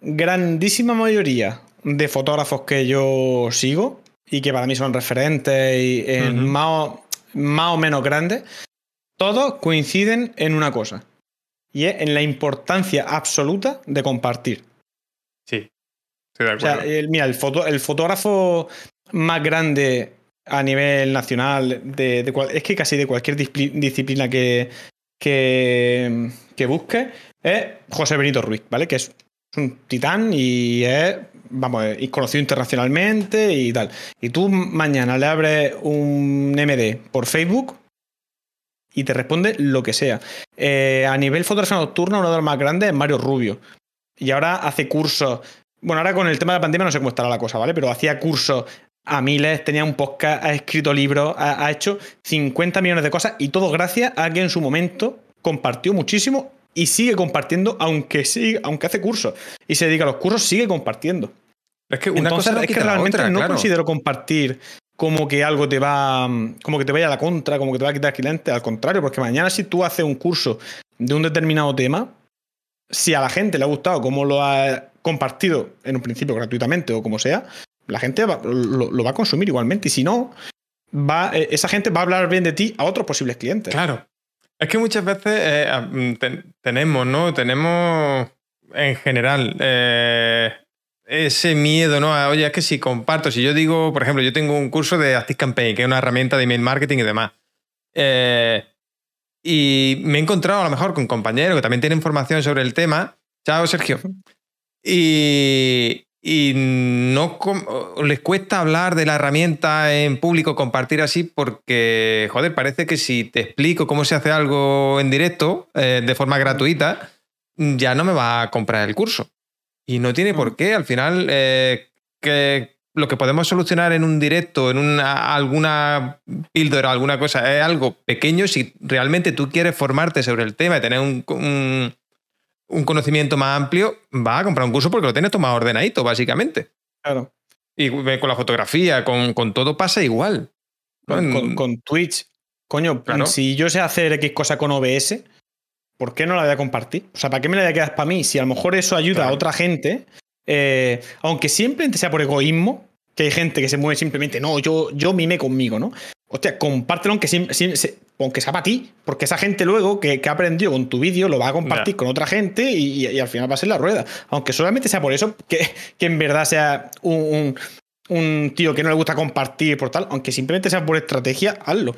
grandísima mayoría de fotógrafos que yo sigo y que para mí son referentes y más, o, más o menos grandes, todos coinciden en una cosa y es en la importancia absoluta de compartir. Sí, estoy de acuerdo. O sea, mira, el, foto, el fotógrafo más grande a nivel nacional, de, es que casi de cualquier disciplina que, que, que busque, es José Benito Ruiz, ¿vale? Que es un titán y es, vamos, es conocido internacionalmente y tal. Y tú mañana le abres un MD por Facebook y te responde lo que sea. Eh, a nivel fotografía nocturna, uno de los más grandes es Mario Rubio. Y ahora hace cursos. Bueno, ahora con el tema de la pandemia no sé cómo estará la cosa, ¿vale? Pero hacía cursos a miles, tenía un podcast, ha escrito libros, ha, hecho 50 millones de cosas y todo gracias a que en su momento compartió muchísimo y sigue compartiendo, aunque, sigue, aunque hace cursos. Y se dedica a los cursos, sigue compartiendo. Es que una cosa es que realmente no considero compartir como que algo te va, como que te vaya a la contra, como que te va a quitar clientes, al contrario, porque mañana si tú haces un curso de un determinado tema, si a la gente le ha gustado cómo lo ha compartido en un principio gratuitamente o como sea, la gente lo, va a consumir igualmente. Y si no, va, eh, esa gente va a hablar bien de ti a otros posibles clientes. Claro. Es que muchas veces eh, tenemos, ¿no? Tenemos en general eh, ese miedo, ¿no? oye, es que si comparto, si yo digo, por ejemplo, yo tengo un curso de Active Campaign, que es una herramienta de email marketing y demás. y me he encontrado a lo mejor con compañeros que también tienen información sobre el tema. Chao, Sergio. Y, y no les cuesta hablar de la herramienta en público, compartir así, porque, joder, parece que si te explico cómo se hace algo en directo, eh, de forma gratuita, ya no me va a comprar el curso. Y no tiene por qué, al final, eh, que lo que podemos solucionar en un directo, en una, alguna píldora, alguna cosa, es algo pequeño. Si realmente tú quieres formarte sobre el tema y tener un un conocimiento más amplio, va a comprar un curso porque lo tienes todo más ordenadito, básicamente. Claro. Y con la fotografía, con, todo pasa igual. Con, Twitch. Coño, si yo sé hacer X cosa con OBS, ¿por qué no la voy a compartir? O sea, ¿para qué me la voy a quedar para mí? Si a lo mejor eso ayuda a otra gente, eh, aunque siempre sea por egoísmo, que hay gente que se mueve simplemente, no, yo, yo mime conmigo, ¿no? Hostia, compártelo aunque, aunque sea para ti, porque esa gente luego que, ha aprendido con tu vídeo lo va a compartir con otra gente y, al final va a ser la rueda. Aunque solamente sea por eso, que, en verdad sea un, tío que no le gusta compartir por tal, aunque simplemente sea por estrategia, hazlo.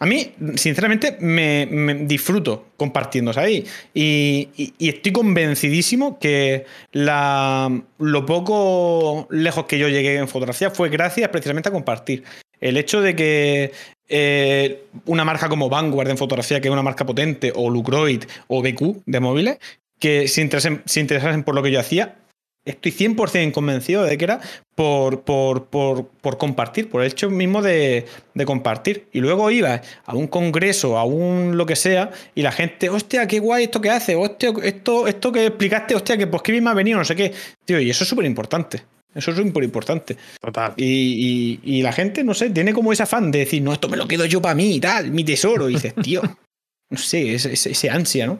A mí, sinceramente, me, disfruto compartiendo ahí. Y, y, estoy convencidísimo que la, lo poco lejos que yo llegué en fotografía fue gracias precisamente a compartir. El hecho de que eh, una marca como Vanguard en fotografía, que es una marca potente, o Lucroid o BQ de móviles, que se interesasen por lo que yo hacía, estoy 100% convencido de que era por, por, por, compartir, por el hecho mismo de, compartir. Y luego iba a un congreso, a un lo que sea, y la gente, hostia, qué guay esto que hace, hostia, esto, esto que explicaste, hostia, que pues bien me ha venido, no sé qué. Tío, y eso es súper importante. Eso es súper importante. Total. Y, la gente, no sé, tiene como ese afán de decir, no, esto me lo quedo yo para mí y tal, mi tesoro. Y dices, tío, no sé, ese, ansia, ¿no?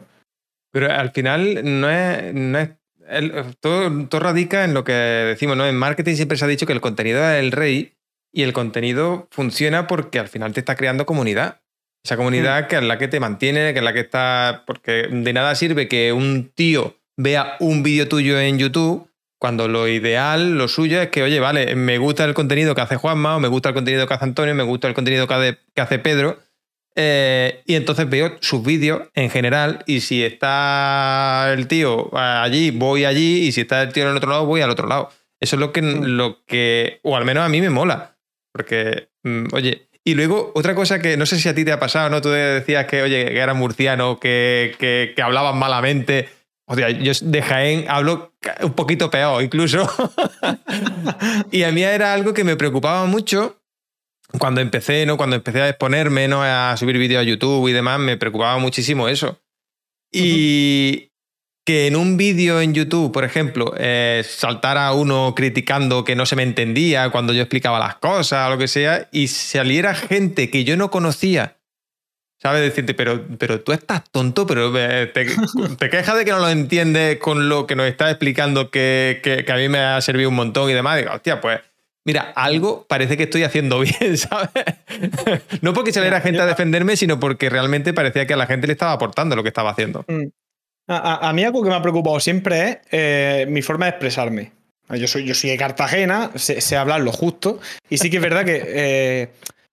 Pero al final no es, no es todo, todo, radica en lo que decimos, ¿no? En marketing siempre se ha dicho que el contenido es el rey y el contenido funciona porque al final te está creando comunidad. Esa comunidad mm. que es la que te mantiene, que es la que está. Porque de nada sirve que un tío vea un vídeo tuyo en YouTube cuando lo ideal, lo suyo es que, oye, vale, me gusta el contenido que hace Juanma, o me gusta el contenido que hace Antonio, me gusta el contenido que hace Pedro, eh, y entonces veo sus vídeos en general y si está el tío allí, voy allí y si está el tío en el otro lado, voy al otro lado. Eso es lo que, mm. lo que o al menos a mí me mola. Porque, mm, oye, y luego otra cosa que no sé si a ti te ha pasado, ¿no? Tú decías que, oye, que eras murciano, que, que, que hablaban malamente. O sea, yo de Jaén hablo un poquito peor incluso. y a mí era algo que me preocupaba mucho cuando empecé, ¿no? Cuando empecé a exponerme, ¿no? A subir vídeos a YouTube y demás, me preocupaba muchísimo eso. Y que en un vídeo en YouTube, por ejemplo, eh, saltara uno criticando que no se me entendía cuando yo explicaba las cosas o lo que sea, y saliera gente que yo no conocía, ¿sabes? Decirte, pero, pero tú estás tonto, pero eh, te, te quejas de que no lo entiendes con lo que nos estás explicando, que, que, que a mí me ha servido un montón y demás. Digo, hostia, pues mira, algo parece que estoy haciendo bien, ¿sabes? no porque saliera gente a defenderme, sino porque realmente parecía que a la gente le estaba aportando lo que estaba haciendo. Mm. A, mí algo que me ha preocupado siempre es eh, mi forma de expresarme. Yo soy, yo soy de Cartagena, sé, hablar lo justo, y sí que es verdad que eh,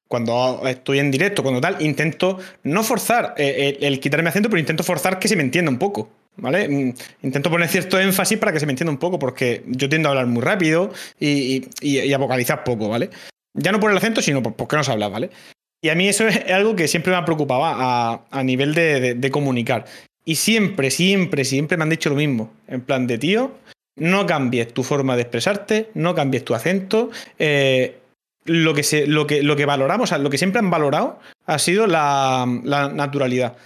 cuando estoy en directo, cuando tal, intento no forzar eh, el, el, quitarme acento, pero intento forzar que se me entienda un poco. ¿Vale? Mm, intento poner cierto énfasis para que se me entienda un poco, porque yo tiendo a hablar muy rápido y, a vocalizar poco, ¿vale? Ya no por el acento, sino por, porque no se habla, ¿vale? Y a mí eso es algo que siempre me preocupaba a, nivel de, comunicar. Y siempre, siempre, siempre me han dicho lo mismo. En plan de, tío, no cambies tu forma de expresarte, no cambies tu acento. Eh, lo, que se, lo, que, lo que valoramos, lo que siempre han valorado ha sido la naturalidad.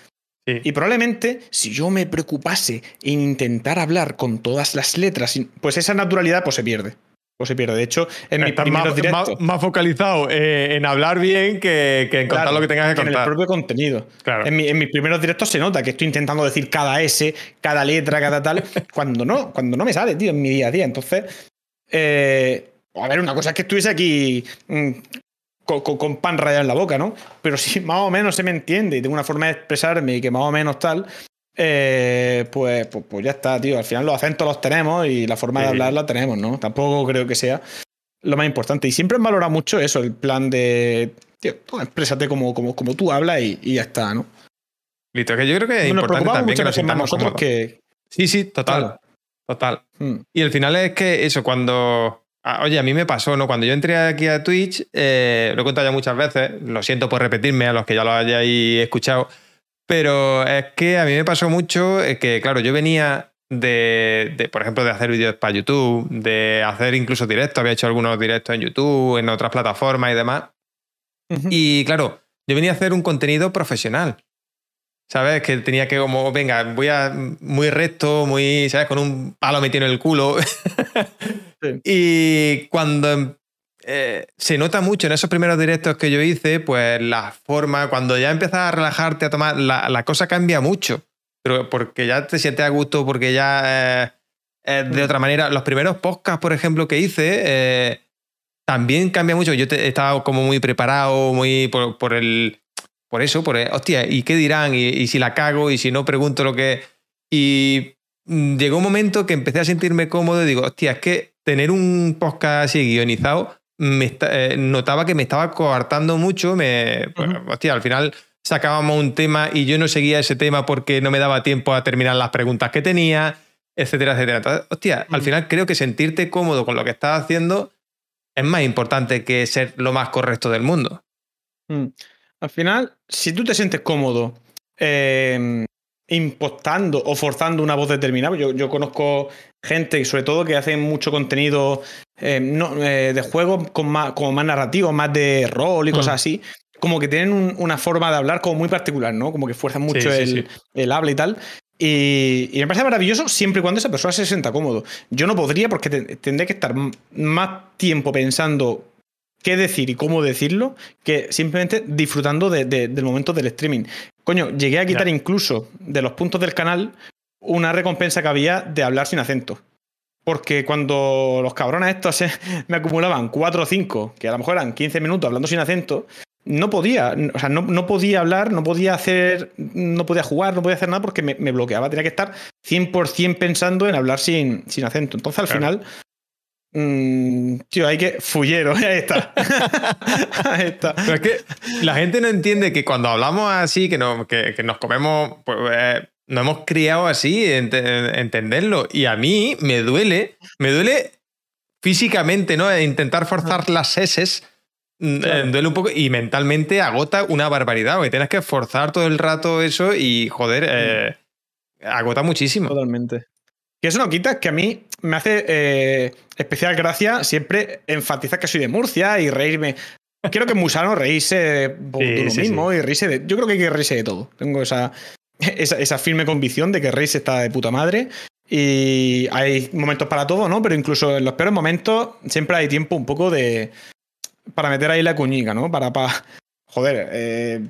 Y probablemente si yo me preocupase en intentar hablar con todas las letras, pues esa naturalidad pues se pierde. Pues se pierde. De hecho, en mis primeros directos. Más, focalizado eh, en hablar bien que, en contar lo que tengas que contar. En el propio contenido. Claro. En, mis primeros directos se nota que estoy intentando decir cada S, cada letra, cada tal, cuando no, cuando no me sale, tío, en mi día a día. Entonces, eh, a ver, una cosa es que estuviese aquí mm, con, pan rayado en la boca, ¿no? Pero si más o menos se me entiende y tengo una forma de expresarme y que más o menos tal, eh, pues, pues, pues, ya está, tío. Al final los acentos los tenemos y la forma de hablar la tenemos, ¿no? Tampoco creo que sea lo más importante. Y siempre he valorado mucho eso, el plan de, tío, tú exprésate como, como, como tú hablas y, ya está, ¿no? Listo, que yo creo que es importante también que nos sintamos nosotros que... Sí, sí, total. Total. Hmm. Y el final es que eso, cuando Ah, oye, a mí me pasó, ¿no? Cuando yo entré aquí a Twitch, eh, lo he contado ya muchas veces, lo siento por repetirme a los que ya lo hayáis escuchado, pero es que a mí me pasó mucho eh, que, claro, yo venía de, por ejemplo, de hacer vídeos para YouTube, de hacer incluso directos, había hecho algunos directos en YouTube, en otras plataformas y demás. Y claro, yo venía a hacer un contenido profesional. ¿Sabes? Que tenía que como, venga, voy a muy recto, muy, ¿sabes? Con un palo metido en el culo. Y cuando eh, se nota mucho en esos primeros directos que yo hice, pues la forma, cuando ya empiezas a relajarte, a tomar, la, cosa cambia mucho. Pero porque ya te sientes a gusto, porque ya eh, de otra manera. Los primeros podcasts, por ejemplo, que hice, eh, también cambia mucho. Yo estaba como muy preparado, muy por, el. Por eso, por hostia, ¿y qué dirán? ¿Y, ¿Y, si la cago? ¿Y si no pregunto lo que. Y mm, llegó un momento que empecé a sentirme cómodo y digo, hostia, es que tener un podcast así guionizado me esta- eh, notaba que me estaba coartando mucho. Me, pues. Hostia, al final sacábamos un tema y yo no seguía ese tema porque no me daba tiempo a terminar las preguntas que tenía, etcétera, etcétera. Entonces, hostia, al final creo que sentirte cómodo con lo que estás haciendo es más importante que ser lo más correcto del mundo. Mm. Al final, si tú te sientes cómodo eh, impostando o forzando una voz determinada, yo, yo conozco gente, sobre todo, que hace mucho contenido eh, no, eh, de juego con más, como más narrativo, más de rol y Mm. cosas así, como que tienen un- una forma de hablar como muy particular, ¿no? Como que fuerzan mucho Sí, sí, el, sí. el habla y tal. Y, y me parece maravilloso siempre y cuando esa persona se sienta cómodo. Yo no podría porque te- tendré que estar más tiempo pensando qué decir y cómo decirlo que simplemente disfrutando de- de- del momento del streaming. Coño, llegué a quitar incluso de los puntos del canal una recompensa que había de hablar sin acento. Porque cuando los cabrones estos me acumulaban 4 o 5, que a lo mejor eran 15 minutos hablando sin acento, no podía, o sea, no, no podía hablar, no podía hacer, no podía jugar, no podía hacer nada porque me, me bloqueaba. Tenía que estar 100% pensando en hablar sin, sin acento. Entonces al Claro. final, mm, tío, hay que, fullero, ahí está. ahí está. Pero es que la gente no entiende que cuando hablamos así, que, no, que, que nos comemos, pues eh, nos hemos criado así, ente- entenderlo. Y a mí me duele, me duele físicamente, ¿no? Intentar forzar las S. Claro. duele un poco y mentalmente agota una barbaridad, porque tienes que forzar todo el rato eso y, joder, eh, agota muchísimo. Totalmente. Que eso no quita que a mí me hace eh, especial gracia siempre enfatizar que soy de Murcia y reírme. Creo que es muy sano reírse por Sí, de uno sí, mismo y reírse de. Yo creo que hay que reírse de todo. Tengo esa, esa, esa firme convicción de que reírse está de puta madre. Y hay momentos para todo, ¿no? Pero incluso en los peores momentos siempre hay tiempo un poco de. para meter ahí la cuñica, ¿no? Para. para joder, eh,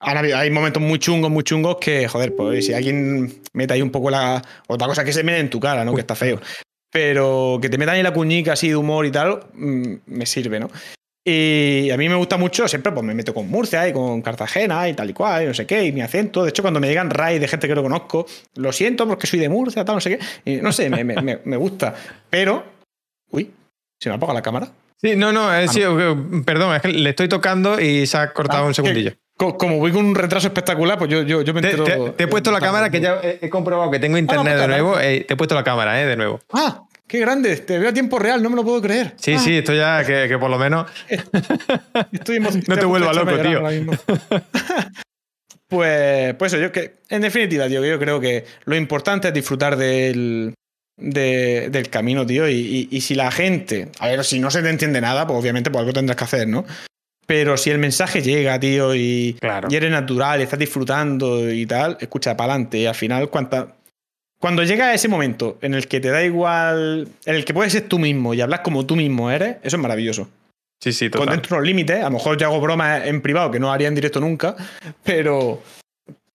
habido- hay momentos muy chungos, muy chungos que, joder, pues si alguien mete ahí un poco la. Otra cosa es que se mete en tu cara, ¿no? Que está feo. Pero que te metan ahí la cuñica así de humor y tal, mm, me sirve, ¿no? Y a mí me gusta mucho, siempre pues me meto con Murcia y con Cartagena y tal y cual, y no sé qué, y mi acento. De hecho, cuando me llegan raids de gente que no conozco, lo siento porque soy de Murcia, tal, no sé qué. Y no sé, me, me- me- gusta. Pero. Uy, ¿se me apaga la cámara? Sí, no, no, eh, Ah, sí, eh, perdón, es que le estoy tocando y se ha cortado Ah, un que- segundillo. co- Como voy con un retraso espectacular, pues yo, yo, yo me Te, entero. te- te he puesto la cámara que ya he, he comprobado que tengo internet puta de nuevo. eh, te he puesto la cámara, eh, de nuevo. ¡Ah! ¡Qué grande! Te veo a tiempo real, no me lo puedo creer. Sí, Ah, sí, esto ya que, que por lo menos. Estoy No te a punto vuelvas de echarme loco, tío. pues, pues eso, yo que, en definitiva, tío, que yo creo que lo importante es disfrutar del, de- del camino, tío. Y, y- y si la gente, a ver, si no se te entiende nada, pues obviamente pues algo tendrás que hacer, ¿no? Pero si el mensaje llega, tío, y, Claro. y eres natural, y estás disfrutando y tal, escucha para adelante. Y al final, cuanta, cuando llega ese momento en el que te da igual, en el que puedes ser tú mismo y hablas como tú mismo eres, eso es maravilloso Sí, sí, con total. dentro de unos límites. A lo mejor yo hago bromas en privado que no haría en directo nunca, pero,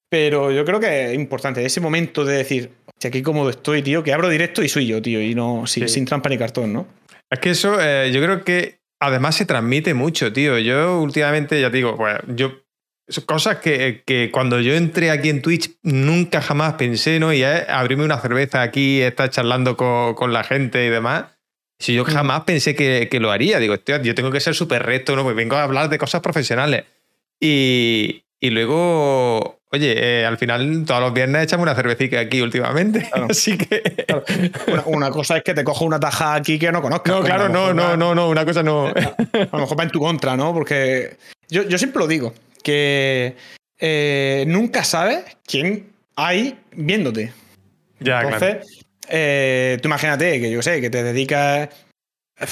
pero yo creo que es importante ese momento de decir, "Hostia, qué cómodo estoy, tío, que abro directo y soy yo, tío, y no Sí. sin trampa ni cartón, ¿no? Es que eso, eh, yo creo que además se transmite mucho, tío. Yo últimamente, ya te digo, pues yo. Cosas que, que cuando yo entré aquí en Twitch nunca jamás pensé, ¿no? Y es abrirme una cerveza aquí, estar charlando con, con la gente y demás. Si yo jamás pensé que, que lo haría. Digo, "Hostia, yo tengo que ser súper recto, ¿no? Pues vengo a hablar de cosas profesionales. Y, y luego, oye, eh, al final todos los viernes echamos una cervecita aquí últimamente. Claro. Así que. Una, una cosa es que te cojo una taja aquí que no conozcas. No, claro, no, no, no, no, una cosa no. A lo mejor va en tu contra, ¿no? Porque yo, yo siempre lo digo, que eh, nunca sabes quién hay viéndote. ya, claro. Entonces, eh, tú imagínate que yo sé, que te dedicas eh,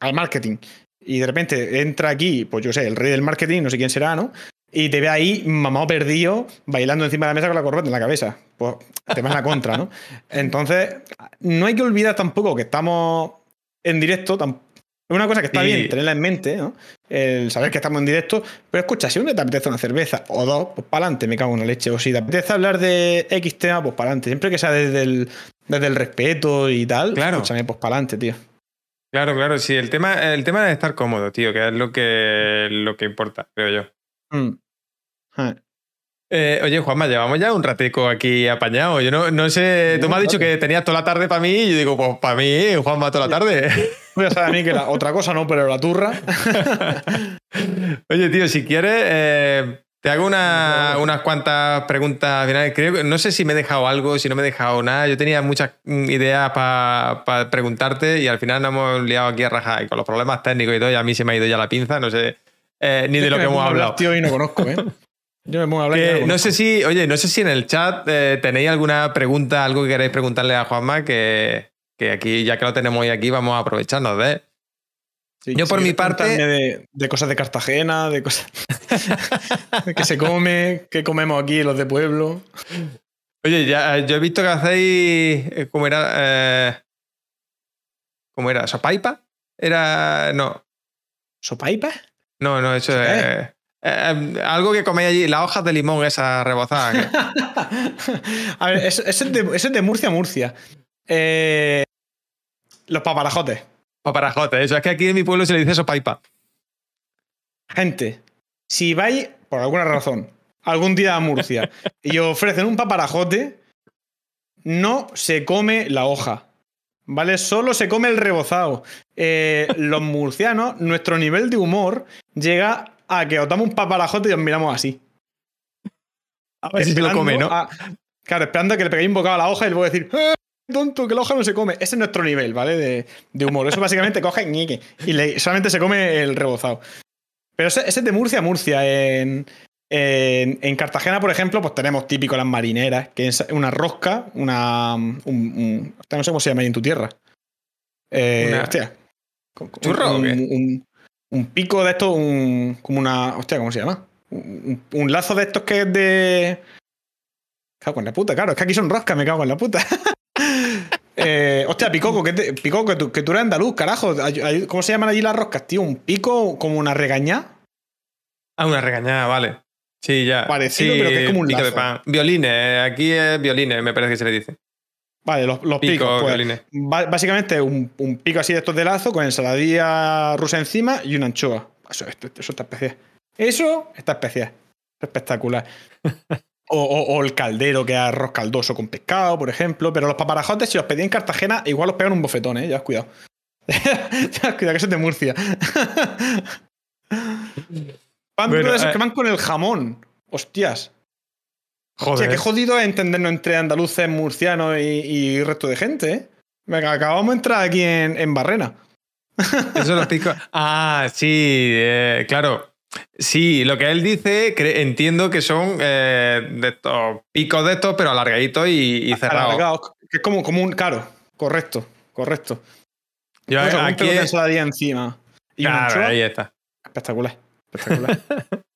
al marketing y de repente entra aquí, pues yo sé, el rey del marketing, no sé quién será, ¿no? Y te ve ahí mamado perdido, bailando encima de la mesa con la corbata en la cabeza. Pues te vas a la contra, ¿no? Entonces, no hay que olvidar tampoco que estamos en directo. Es una cosa que está bien tenerla en mente, ¿no? El saber que estamos en directo. Pero escucha, si un día te apetece una cerveza o dos, pues para adelante, me cago en la leche. O si te apetece hablar de X tema, pues para adelante. Siempre que sea desde el, desde el respeto y tal, Claro. escúchame, pues para adelante, tío. Claro, claro, sí. El tema, el tema es estar cómodo, tío, que es lo que, lo que importa, creo yo. Mm. Ah. Eh, oye, Juanma, llevamos ya un ratico aquí apañado. Yo no, no sé, tú me has dicho que tenías toda la tarde para mí y yo digo, pues para mí, Juanma, toda la tarde. Voy a saber a mí que la otra cosa no, pero la turra. Oye, tío, si quieres, eh, te hago una- unas cuantas preguntas finales. Creo no sé si me he dejado algo, si no me he dejado nada. Yo tenía muchas mm, ideas para preguntarte y al final nos hemos liado aquí a rajar y con los problemas técnicos y todo, y a mí se me ha ido ya la pinza, no sé eh, ni de lo que hemos hablado. Tío, y no conozco, ¿eh? Yo me a Que no sé si, oye, no sé si en el chat eh, tenéis alguna pregunta, algo que queráis preguntarle a Juanma, que, que aquí, ya que lo tenemos hoy aquí, vamos a aprovecharnos de. Sí, yo si por mi parte- De, de cosas de Cartagena, de cosas. de que se come, que comemos aquí los de pueblo. Oye, ya, eh, yo he visto que hacéis. ¿Cómo era? Eh, ¿Cómo era? ¿Sopaipa? Era. No, ¿Sopaipa? No, no, eso es. eh, eh, algo que coméis allí, las hojas de limón, esas rebozadas. que- a ver, eso, eso es de, eso es de Murcia, Murcia. Eh, los paparajotes. Paparajote, eso es que aquí en mi pueblo se le dice sopaipa. Gente, si vais, por alguna razón, algún día a Murcia y os ofrecen un paparajote, no se come la hoja. ¿Vale? Solo se come el rebozado. Eh, los murcianos, nuestro nivel de humor llega a que os damos un paparajote y os miramos así. A ver si lo come, ¿no? a- claro, esperando a que le peguéis un bocado a la hoja y luego decir, ¡Eh, tonto, que la hoja no se come. Ese es nuestro nivel, ¿vale? De, de humor. Eso básicamente coge ñique y le- solamente se come el rebozado. Pero ese, ese es de Murcia a Murcia. En, en, en Cartagena, por ejemplo, pues tenemos típico las marineras, que es una rosca, una. Un, no sé cómo se llama ahí en tu tierra. Eh, Una- hostia. ¿Churro o un, qué? Un- pico de esto, un, como una. Hostia, ¿cómo se llama? Un, un lazo de estos que es de. Cago en la puta, claro, es que aquí son roscas, me cago en la puta. Eh, hostia, Picoco, que, te- Picoco, que tú, que tú eres andaluz, carajo. ¿Cómo se llaman allí las roscas, tío? ¿Un pico como una regañá? Ah, una regañada, vale. Sí, ya. Parecido, Sí, pero que es como un de lazo. pan. Violines, eh, aquí es violines, me parece que se le dice. Vale, los, los Pico, picos. pues, básicamente un, un pico así de estos de lazo con ensaladilla rusa encima y una anchoa. Eso, esto- eso está especial. Eso está especial. Espectacular. O, o- o el caldero, que es arroz caldoso con pescado, por ejemplo. Pero los paparajotes, si los pedí en Cartagena, igual los pegan un bofetón, ¿eh? Ya has cuidado. ya has cuidado, que eso es de Murcia. Van Bueno, eh. que van con el jamón. Hostias. Joder. Hostia, qué jodido es entendernos entre andaluces, murcianos y, y resto de gente, ¿eh? Venga, acabamos de entrar aquí en, en Barrena. Eso los picos. Ah, sí, eh, claro. Sí, lo que él dice, entiendo que son eh, de estos picos de estos, pero alargaditos y, y cerrados. Alargados, que es como, como un. Claro, correcto, correcto. Yo un aquí de es- ensaladilla encima. Y Claro, ahí está. Espectacular. Espectacular.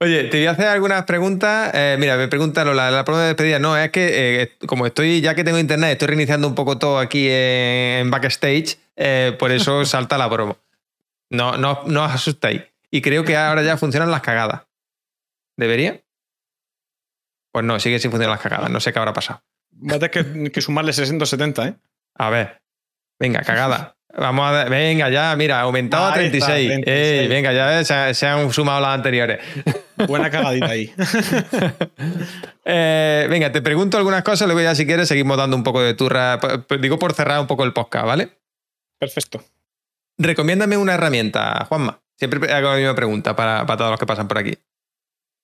Oye, te voy a hacer algunas preguntas. Eh, mira, me pregunta Lola, la pregunta de despedida. No, es que eh, como estoy, ya que tengo internet, estoy reiniciando un poco todo aquí en, en backstage, eh, por eso salta la promo. No, no, no os asustéis. Y creo que ahora ya funcionan las cagadas. ¿Debería? Pues no, sigue sin funcionar las cagadas. No sé qué habrá pasado. Va a tener que, que sumarle 670, ¿eh? A ver. Venga, cagada. Vamos a ver. Venga, ya, mira, aumentado a Ahí está, 36. 36. Ey, venga, ya se, se han sumado las anteriores. Buena cagadita ahí. Eh, venga, te pregunto algunas cosas, luego ya si quieres seguimos dando un poco de turra. Digo por cerrar un poco el podcast, ¿vale? Perfecto. Recomiéndame una herramienta, Juanma. Siempre hago la misma pregunta para, para todos los que pasan por aquí.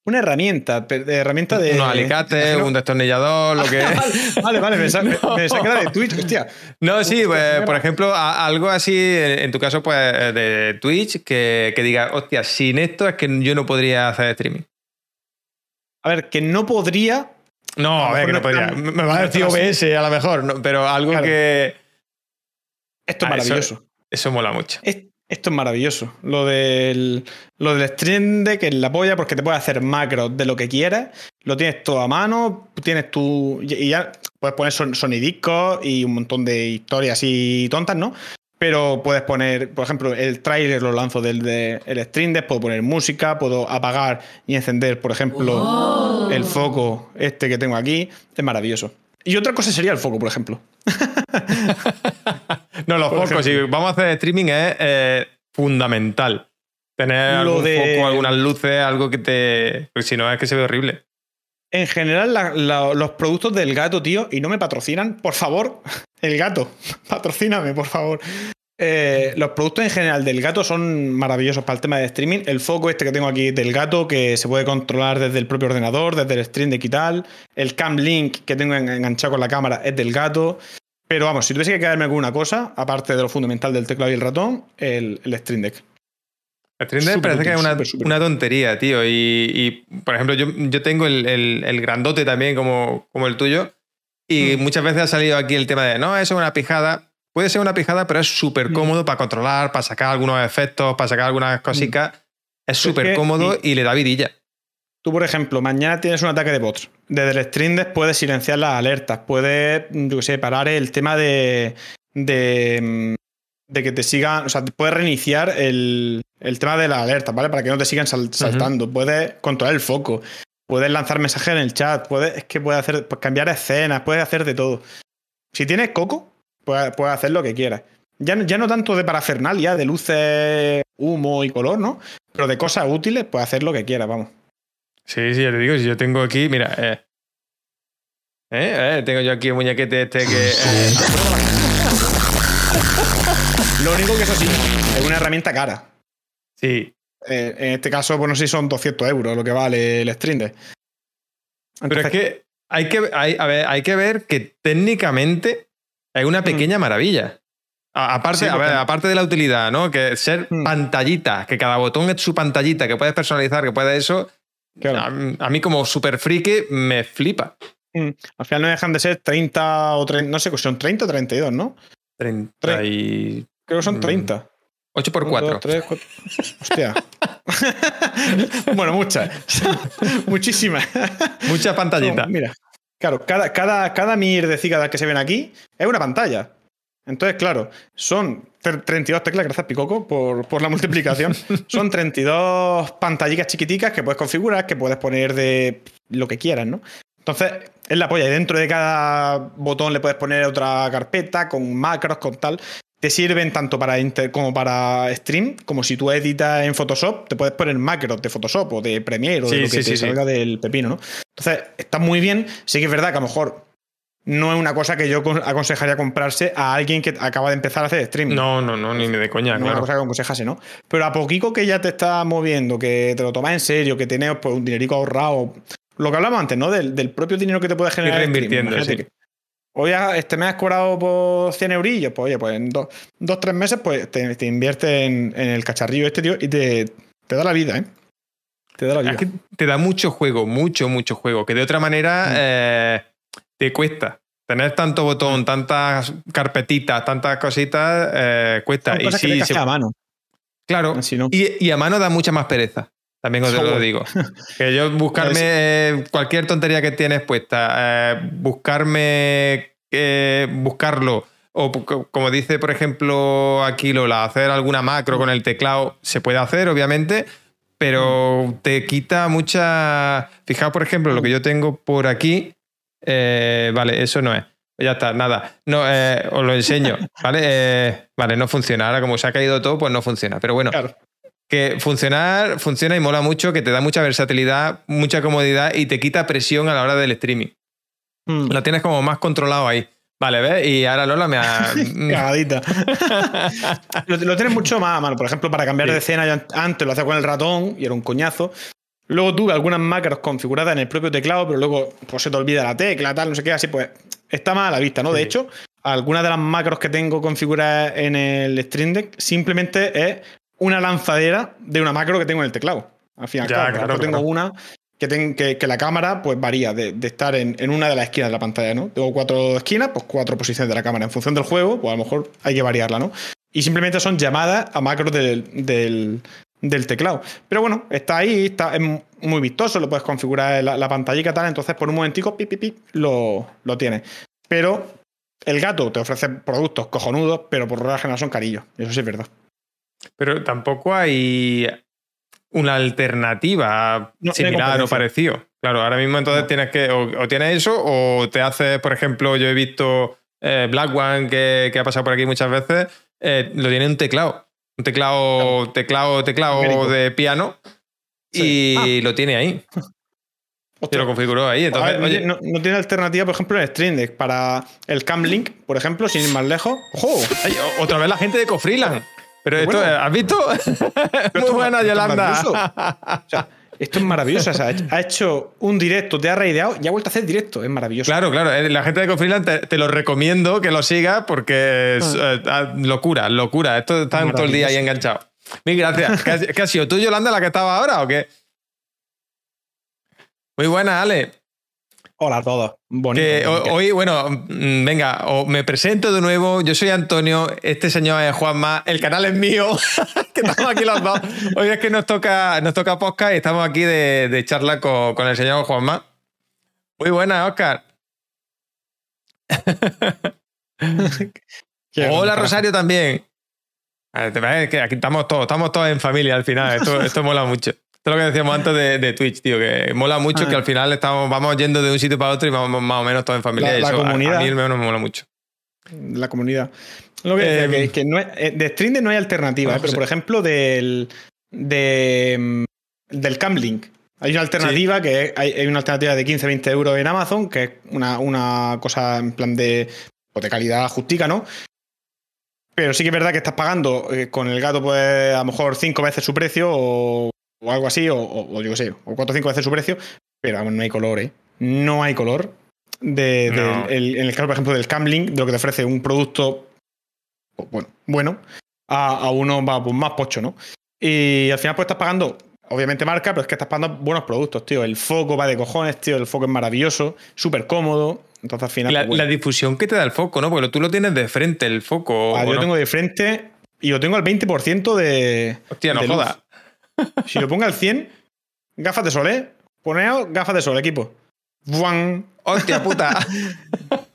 Una herramienta, de herramienta de. Unos alicates, No. un destornillador, lo que. Vale, vale, me, pensaba que era de Twitch, hostia. No, sí, pues, por ejemplo, algo así, en tu caso, pues de Twitch, que, que diga, hostia, sin esto es que yo no podría hacer streaming. A ver, que no podría. No, A ver, que no no podría. tan- Me va a no decir OBS a lo mejor, no, pero algo Claro. que. Esto es Ah, eso- maravilloso. Eso mola mucho. Es- Esto es maravilloso. Lo del, lo del Stream Deck es la polla porque te puedes hacer macros de lo que quieras. Lo tienes todo a mano. Tienes tu. Y ya puedes poner son, sonidiscos y un montón de historias así tontas, ¿no? Pero puedes poner, por ejemplo, el tráiler lo lanzo del de, el Stream Deck, puedo poner música, puedo apagar y encender, por ejemplo, el foco este que tengo aquí. Es maravilloso. Y otra cosa sería el foco, por ejemplo. No, los focos, si vamos a hacer streaming es eh, fundamental. Tener Lo algún de- foco, algunas luces, algo que te. Porque si no es que se ve horrible. En general, la- la- los productos del gato, tío, y no me patrocinan, por favor, el gato, patrocíname, por favor. Eh, los productos en general del gato son maravillosos para el tema de streaming. El foco este que tengo aquí del gato, que se puede controlar desde el propio ordenador, desde el stream de quital. El Cam Link que tengo en- enganchado con la cámara es del gato. Pero vamos, si tuviese que quedarme con una cosa, aparte de lo fundamental del teclado y el ratón, el, el Stream Deck. El Stream Deck parece que es una, una tontería, tío. Y, y, por ejemplo, yo, yo tengo el, el- el grandote también como, como el tuyo. Y Mm. muchas veces ha salido aquí el tema de, no, eso es una pijada. Puede ser una pijada, pero es súper Mm. cómodo para controlar, para sacar algunos efectos, para sacar algunas cositas. Es súper cómodo y le da vidilla. Tú, por ejemplo, mañana tienes un ataque de bots. Desde el Stream Deck puedes silenciar las alertas, puedes, yo qué sé, parar el tema de, de, mm, de que te sigan, o sea, puedes reiniciar el, el tema de las alertas, ¿vale? Para que no te sigan sal- saltando. Puedes controlar el foco, puedes lanzar mensajes en el chat, puedes, es que puedes hacer, pues, cambiar escenas, puedes hacer de todo. Si tienes coco, puedes, puedes hacer lo que quieras. Ya, no- ya no tanto de parafernalia, de luces, humo y color, ¿no? Pero de cosas útiles, puedes hacer lo que quieras, vamos. Sí, sí, ya te digo, si yo tengo aquí, mira, eh, eh, eh, tengo yo aquí un muñequete este que... eh, Lo único que eso sí, es una herramienta cara. sí, en este caso, pues no sé si son 200 euros lo que vale el Stream Deck. Pero es que hay que, hay, a ver, hay que ver que técnicamente es una pequeña maravilla. A- Aparte, Sí, a ver, aparte de la utilidad, ¿no? Que ser Mm. pantallita, que cada botón es su pantallita, que puedes personalizar, que puedes eso. Claro, A, a mí, como super friki, me flipa. mm, al final no dejan de ser 30 o 30, no sé, son 30 o 32, ¿no? 30 y. Creo que son Mm, 30. 8 por 4. 3, 4. Hostia. bueno, muchas. Muchísimas. Muchas pantallitas. Son- mira, claro, cada, cada, cada mierdecica que se ven aquí es una pantalla. Entonces, claro, son tre- 32 teclas, gracias Picoco por, por la multiplicación. son 32 pantallitas chiquiticas que puedes configurar, que puedes poner de lo que quieras, ¿no? Entonces, es la polla. Y dentro de cada botón le puedes poner otra carpeta con macros, con tal. Te sirven tanto para inter- como para stream, como si tú editas en Photoshop, te puedes poner macros de Photoshop o de Premiere o Sí, de lo que sí, te sí. salga del pepino, ¿no? Entonces, está muy bien. Sí que es verdad que a lo mejor no es una cosa que yo con- aconsejaría comprarse a alguien que acaba de empezar a hacer streaming. No, no, no, ni de coña, No es una claro. cosa que aconsejase, ¿no? Pero a poquito que ya te está moviendo, que te lo tomas en serio, que tienes pues, un dinerico ahorrado. Lo que hablamos antes, ¿no? Del, del propio dinero que te puede generar. streaming. reinvirtiendo, sí. que ha- este mes has cobrado por 100 eurillos, pues oye, pues en dos, dos tres meses pues te, te inviertes en, en el cacharrillo este, tío, y te, te da la vida, ¿eh? Te da la vida. Es que te da mucho juego, mucho, mucho juego, que de otra manera Mm. eh, te cuesta. Tener tanto botón, tantas carpetitas, tantas cositas, eh, cuesta. Son Y cosas sí, que hacer a mano. claro. No. Y, y a mano da mucha más pereza. También os lo digo. Que yo buscarme eh, cualquier tontería que tienes puesta, eh, buscarme, eh, buscarlo, o como dice, por ejemplo, aquí Lola, hacer alguna macro con el teclado, se puede hacer, obviamente, pero te quita mucha. Fijaos, por ejemplo, lo que yo tengo por aquí. Eh, vale, eso no es. Ya está, nada. No, eh, os lo enseño. ¿Vale? Eh, vale, no funciona. Ahora, como se ha caído todo, pues no funciona. Pero bueno, Claro. que funcionar, funciona y mola mucho, que te da mucha versatilidad, mucha comodidad y te quita presión a la hora del streaming. Mm. Lo tienes como más controlado ahí. Vale, ¿ves? Y ahora Lola me ha. Cagadita. lo, lo tienes mucho más a mano. Por ejemplo, para cambiar Sí. de escena, yo antes lo hacía con el ratón y era un coñazo. Luego tuve algunas macros configuradas en el propio teclado, pero luego pues, se te olvida la tecla, tal, no sé qué, así pues está más a la vista, ¿no? De hecho, algunas de las macros que tengo configuradas en el Stream Deck simplemente es una lanzadera de una macro que tengo en el teclado. Al final, claro, claro, tengo claro. una que, ten- que, que la cámara pues varía de, de estar en, en una de las esquinas de la pantalla, ¿no? Tengo cuatro esquinas, pues cuatro posiciones de la cámara. En función del juego, pues a lo mejor hay que variarla, ¿no? Y simplemente son llamadas a macros del, del, del teclado. Pero bueno, está ahí, está, es muy vistoso, lo puedes configurar en la, la pantallita y tal, entonces por un momentico, pi, pi, pi, lo, lo tienes. Pero el gato te ofrece productos cojonudos, pero por regla general son carillos. Eso sí es verdad. Pero tampoco hay una alternativa No, similar o parecido. Claro, ahora mismo entonces No. tienes que. O, o tienes eso, o te haces, por ejemplo, yo he visto eh, Black One que, que ha pasado por aquí muchas veces, eh, lo tiene un teclado. Un teclado, teclado, teclado de piano. Sí. Y lo tiene ahí. Te lo configuró ahí. Entonces, A ver, oye, no, no tiene alternativa, por ejemplo, en Stream Deck para el Cam Link, por ejemplo, sin ir más lejos. ¡Ojo! ay, otra vez la gente de Cofreeland. Pero esto, Bueno. ¿has visto? Muy buena, Yolanda. O sea, esto es maravilloso. O sea, ha hecho- ha un directo, te ha raideado y ha vuelto a hacer directo. Es maravilloso. Claro, claro. eh, La gente de Cofreeland te, te lo recomiendo que lo sigas porque es eh, ah, locura, locura. Esto están todo el día ahí enganchados. Mil gracias. ¿Qué, has- qué has sido tú, Yolanda, la que estaba ahora o qué? Muy buena, Ale. Hola a todos. Bonito. Que ho- hoy, bueno, mm, venga, o me presento de nuevo. Yo soy Antonio, este señor es Juanma, el canal es mío, que estamos aquí los dos. Hoy es que nos toca, nos toca podcast y estamos aquí de, de charla con, con el señor Juanma. Muy buena, Oscar. Hola. Rosario también. A ver, te parece que aquí estamos todos, estamos todos en familia al final. Esto, esto mola mucho. Esto es lo que decíamos antes de, de Twitch, tío, que mola mucho Ah. que al final estamos, vamos yendo de un sitio para otro y vamos más o menos todos en familia. La- y la eso a- comunidad. A, mí menos me mola mucho. La comunidad. Lo que decía, Em, que, que no es- eh, de Stream Deck no hay alternativa, Ah, eh, pero por ejemplo, del, de, mm, del Cam Link. Hay una alternativa que hay, hay una alternativa de 15-20 euros en Amazon, que es una, una cosa en plan de, pues de calidad justica, ¿no? Pero sí que es verdad que estás pagando eh, con el gato, pues a lo mejor cinco veces su precio o, o algo así, o, o- o yo qué sé, o cuatro o cinco veces su precio, pero vamos, no hay color, ¿eh? No hay color. De, el- en el caso, por ejemplo, del Camlink, de lo que te ofrece un producto bueno, bueno a, a uno va, pues, más pocho, ¿no? Y al final, pues estás pagando, obviamente marca, pero es que estás pagando buenos productos, tío. El foco va de cojones, tío. El foco es maravilloso, súper cómodo. Entonces, al final. La, pues, bueno. la difusión que te da el foco, ¿no? Porque tú lo tienes de frente, el foco. Ah, ¿o yo no? tengo de frente y lo tengo al 20% de. Hostia, no de jodas. Si lo pongo al 100, gafas de sol, ¿eh? Poneos gafas de sol, equipo. ¡Buan! Hostia puta.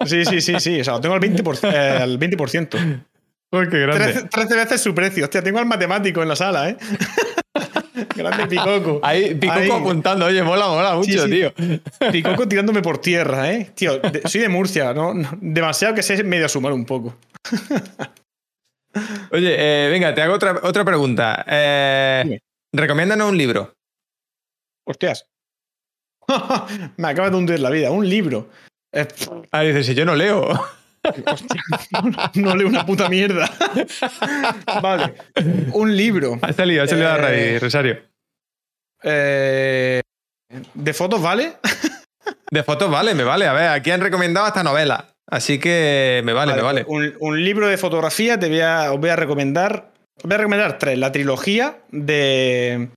Sí, sí, sí, sí. O sea, lo tengo al 20%. eh, al 20%. Uy, qué grande. 13, 13 veces su precio. Hostia, tengo al matemático en la sala, ¿eh? grande Picoco. Ahí, Picoco Ahí. apuntando. Oye, mola, mola mucho, sí. tío. Picoco tirándome por tierra, ¿eh? Tío, de- soy de Murcia, ¿no? No, Demasiado que sé medio sumar un poco. Oye, eh, venga, te hago otra, otra pregunta. Eh. Recomiéndanos un libro. Hostias. Me acaba de hundir la vida. Un libro. Eh, Ah, dices, si yo no leo. hostia, no leo una puta mierda. vale. Un libro. Ha salido, ha salido a Eh, raíz, Rosario. Eh, ¿De fotos vale? De fotos vale, me vale. A ver, aquí han recomendado hasta novelas. Así que me vale, me vale. Un, un libro de fotografía te voy a, os voy a recomendar. Voy a recomendar tres. La trilogía de,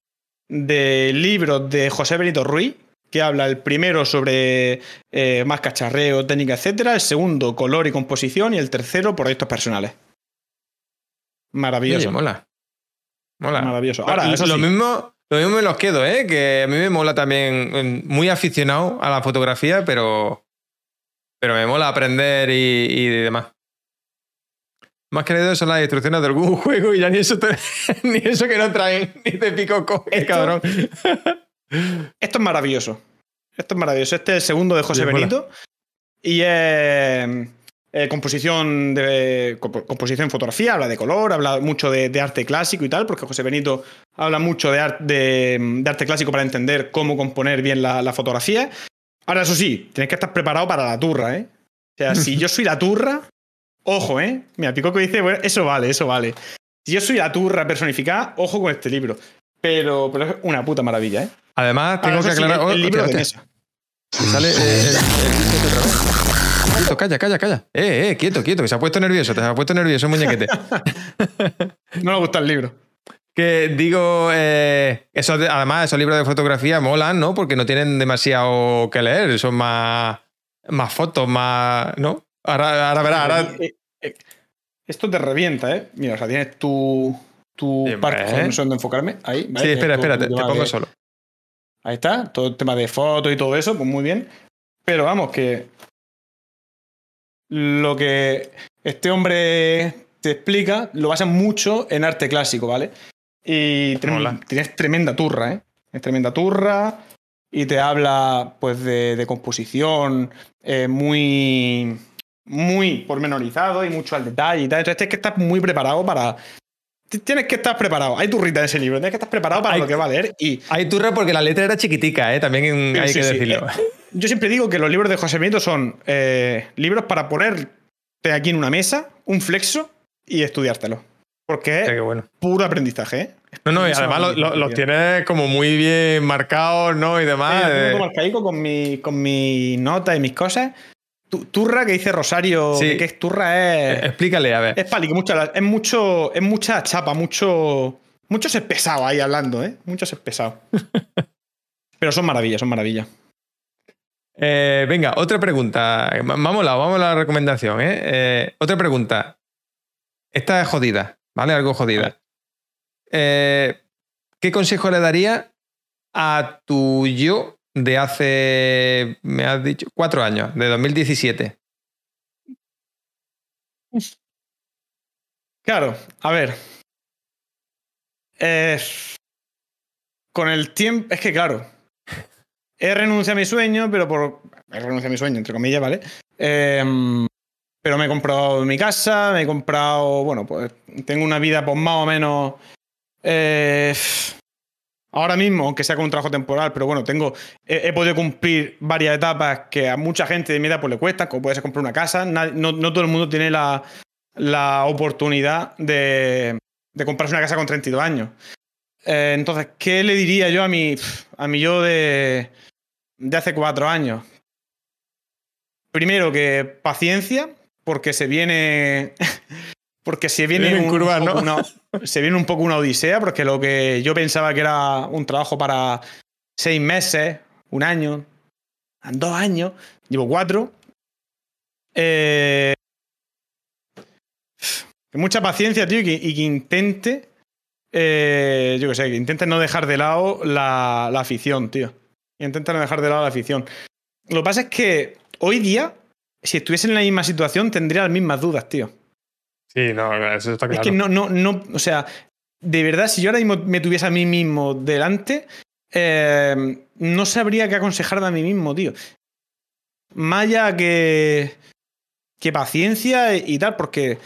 de libros de José Benito Ruiz, que habla el primero sobre eh, más cacharreo, técnica, etcétera. El segundo, color y composición. Y el tercero, proyectos personales. Maravilloso. Oye, mola. Mola. Maravilloso. Ahora, lo, eso lo sí. mismo, lo mismo me los quedo, ¿eh? Que a mí me mola también, muy aficionado a la fotografía, pero, pero me mola aprender y, y demás. Más que leído son las instrucciones de algún juego y ya ni eso, te- ni eso que no traen, ni te pico co- qué Esto- cabrón. Esto es maravilloso. Esto es maravilloso. Este es el segundo de José. Benito. Y es eh, composición de compo- composición fotografía, habla de color, habla mucho de, de arte clásico y tal, porque José Benito habla mucho de, de arte clásico para entender cómo componer bien la, la fotografía. Ahora, eso sí, tienes que estar preparado para la turra, ¿eh? O sea, si yo soy la turra, ojo, ¿eh? Mira, Picoco dice, bueno, eso vale, eso vale. Si yo soy la turra personificada, ojo con este libro. Pero, pero es una puta maravilla, ¿eh? Además, tengo que eso sí, aclarar. el, el oh, libro hostia, de mesa. Me sale el, el disco otra vez. Quieto, calla, calla, calla. Eh, eh, quieto, quieto, que se ha puesto nervioso, te ha puesto nervioso, muñequete. No me gusta el libro. Que digo, eh, esos además, esos libros de fotografía molan, ¿no? Porque no tienen demasiado que leer, son más, más fotos, más. ¿No? Ahora, ahora verás, ahora. Eh, eh, Esto te revienta, ¿eh? Mira, o sea, tienes tu, tu parque, hombre, ¿eh? no sé dónde enfocarme. Ahí, ¿vale? Sí, espera, espera, te, pongo de- solo. Ahí está, todo el tema de fotos y todo eso, pues muy bien. Pero vamos, que lo que este hombre te explica lo basa mucho en arte clásico, ¿vale? Y tienes tremenda turra, ¿eh? Es tremenda turra y te habla pues de, de composición eh, muy muy pormenorizado y mucho al detalle y tal. Entonces tienes que estar muy preparado para, tienes que estar preparado. Hay turrita en ese libro, tienes que estar preparado para Hay- lo que va a leer. Y Hay turra porque la letra era chiquitica, ¿eh? También hay sí, que sí. decirlo. Eh, Yo siempre digo que los libros de José Benito son eh, libros para ponerte aquí en una mesa, un flexo y estudiártelo. Porque es bueno. puro aprendizaje, ¿eh? No, no, y además lo- lo- los aprendizaje. tienes como muy bien marcados, ¿no? Y demás. Sí, eh, como arcaico con mi, con mis notas y mis cosas. Tu- Turra que dice Rosario, Sí. que, es Turra es. explícale, a ver. Es pali, que mucha- es mucho, es mucha chapa, mucho. Mucho ser pesado ahí hablando, ¿eh? Mucho ser pesado. Pero son maravillas, son maravillas. Eh, venga, otra pregunta. Vamos a vamos a la recomendación, ¿eh? Eh, Otra pregunta. Esta es jodida, ¿vale? Algo jodida. Eh, ¿Qué consejo le daría a tu yo de hace, me has dicho, cuatro años, de 2017? Claro, a ver. Eh, con el tiempo. Es que, claro. He renunciado a mi sueño, pero por. He renunciado a mi sueño, entre comillas, ¿vale? Eh, pero me he comprado mi casa, me he comprado. Bueno, pues tengo una vida, pues más o menos. eh, ahora mismo, aunque sea con un trabajo temporal, pero bueno, tengo. He, podido cumplir varias etapas que a mucha gente de mi edad pues, le cuestan, como puede ser comprar una casa. No todo el mundo tiene la, la oportunidad de, de comprarse una casa con 32 años. Eh, entonces, ¿qué le diría yo a mi, a mi yo de, de hace cuatro años? Primero que paciencia, porque se viene. Porque se viene, un poco ¿no? una- se viene un poco una odisea, porque lo que yo pensaba que era un trabajo para seis meses, un año, dos años, llevo cuatro. Eh, mucha paciencia, tío, y que, y que intente. eh, yo qué sé, que intente no dejar de lado la, la afición, tío. Que Intente no dejar de lado la afición. Lo que pasa es que hoy día, si estuviese en la misma situación, tendría las mismas dudas, tío. Sí, no, eso está Es que no, no, no, o sea, de verdad, si yo ahora mismo me tuviese a mí mismo delante, eh, no sabría qué aconsejarme a mí mismo, tío. Allá que, que paciencia y tal, porque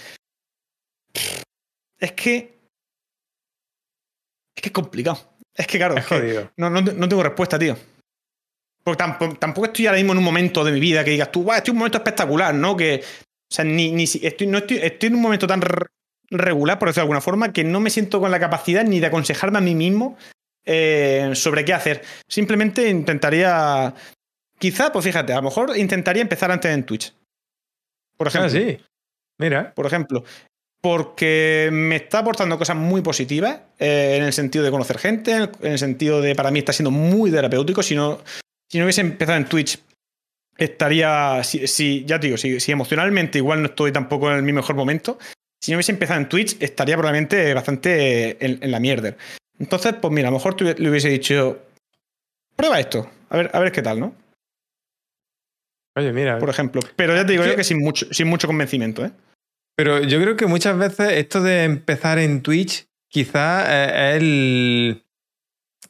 es que es que es complicado. Es que claro, Es que jodido. no, no, no tengo respuesta, tío. Porque tampoco, tampoco estoy ahora mismo en un momento de mi vida que digas tú, "Buah, estoy en un momento espectacular, ¿no? Que, sea, ni, ni si- estoy, no estoy, estoy en un momento tan re- regular, por decirlo de alguna forma, que no me siento con la capacidad ni de aconsejarme a mí mismo eh, sobre qué hacer. Simplemente intentaría. Quizá, pues fíjate, a lo mejor intentaría empezar antes en Twitch. Por ejemplo. Ah, sí. Mira. Por ejemplo. Porque me está aportando cosas muy positivas eh, en el sentido de conocer gente, en el sentido de para mí está siendo muy terapéutico. Si no, si no hubiese empezado en Twitch, estaría. Si, si- ya te digo, si, si emocionalmente igual no estoy tampoco en mi mejor momento, si no hubiese empezado en Twitch, estaría probablemente bastante en, en la mierda. Entonces, pues mira, a lo mejor tú le hubiese dicho. Prueba esto, a ver, a ver qué tal, ¿no? Oye, mira. Por ejemplo. Pero ya te digo yo que- sin mucho, sin mucho convencimiento, ¿eh? Pero yo creo que muchas veces esto de empezar en Twitch quizás eh, es el-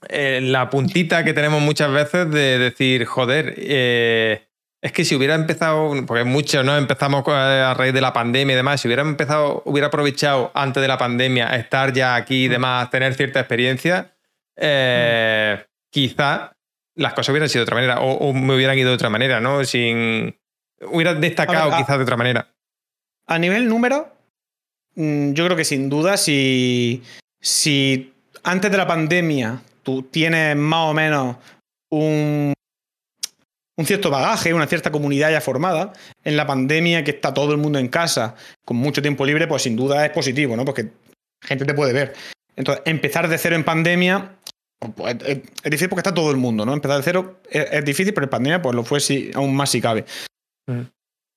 eh, la puntita que tenemos muchas veces de decir, joder, eh, es que si hubiera empezado, porque muchos no empezamos co- a raíz de la pandemia y demás, si hubiera empezado, hubiera aprovechado antes de la pandemia a estar ya aquí y demás, tener cierta experiencia, eh, quizá las cosas hubieran sido de otra manera o, o me hubieran ido de otra manera, ¿no? Sin... Hubiera destacado A ver, a- quizás de otra manera. A nivel número, mm, yo creo que sin duda, si, si antes de la pandemia tú tienes más o menos un, un cierto bagaje, una cierta comunidad ya formada, en la pandemia que está todo el mundo en casa con mucho tiempo libre, pues sin duda es positivo, ¿no? Porque gente te puede ver. Entonces, empezar de cero en pandemia pues, es, es difícil porque está todo el mundo, ¿no? Empezar de cero es, es difícil, pero en pandemia pues lo fue si- aún más si cabe.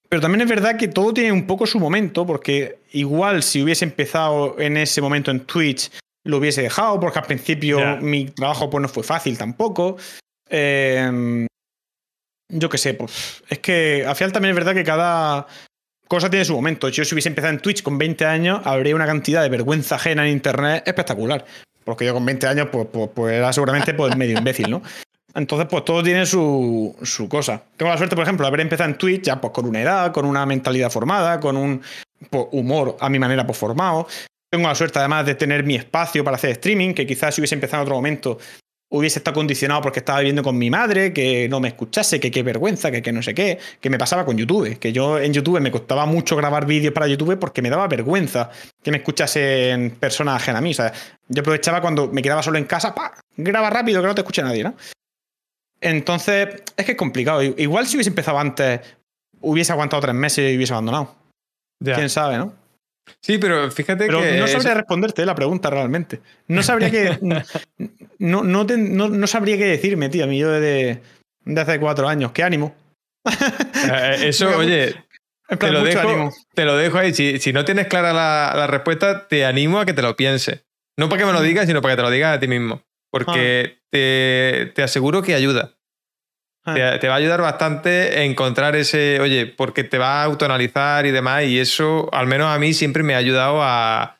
Pero también es verdad que todo tiene un poco su momento, porque igual si hubiese empezado en ese momento en Twitch, lo hubiese dejado, porque al principio mi trabajo pues, no fue fácil tampoco. Eh, yo qué sé, pues es que al final también es verdad que cada cosa tiene su momento. Yo si hubiese empezado en Twitch con 20 años, habría una cantidad de vergüenza ajena en Internet espectacular. Porque yo con 20 años, pues, pues, pues era seguramente pues, medio imbécil, ¿no? Entonces, pues todo tiene su, su cosa. Tengo la suerte, por ejemplo, de haber empezado en Twitch ya pues con una edad, con una mentalidad formada, con un pues, humor a mi manera pues formado. Tengo la suerte además de tener mi espacio para hacer streaming, que quizás si hubiese empezado en otro momento hubiese estado condicionado porque estaba viviendo con mi madre, que no me escuchase, que qué vergüenza, que, que no sé qué, que me pasaba con YouTube, que yo en YouTube me costaba mucho grabar vídeos para YouTube porque me daba vergüenza que me escuchasen personas ajenas a mí. O sea, yo aprovechaba cuando me quedaba solo en casa, ¡pa! graba rápido que no te escuche nadie, ¿no? Entonces, es que es complicado. Igual si hubiese empezado antes, hubiese aguantado tres meses y hubiese abandonado. Quién sabe, ¿no? Sí, pero fíjate pero que. No sabría responderte la pregunta realmente. No sabría que. no, no, no, sabría qué decirme, tío, a mí yo de, de hace cuatro años. ¿Qué ánimo? Eh, eso, oye. Te lo, dejo, te lo, dejo, ahí. Si, si no tienes clara la, la, respuesta, te animo a que te lo pienses. No para que me lo digas, sino para que te lo digas a ti mismo. Porque ah. te, te aseguro que ayuda. Ah. Te, va a ayudar bastante encontrar ese, oye, porque te va a autoanalizar y demás, y eso, al menos a mí, siempre me ha ayudado a,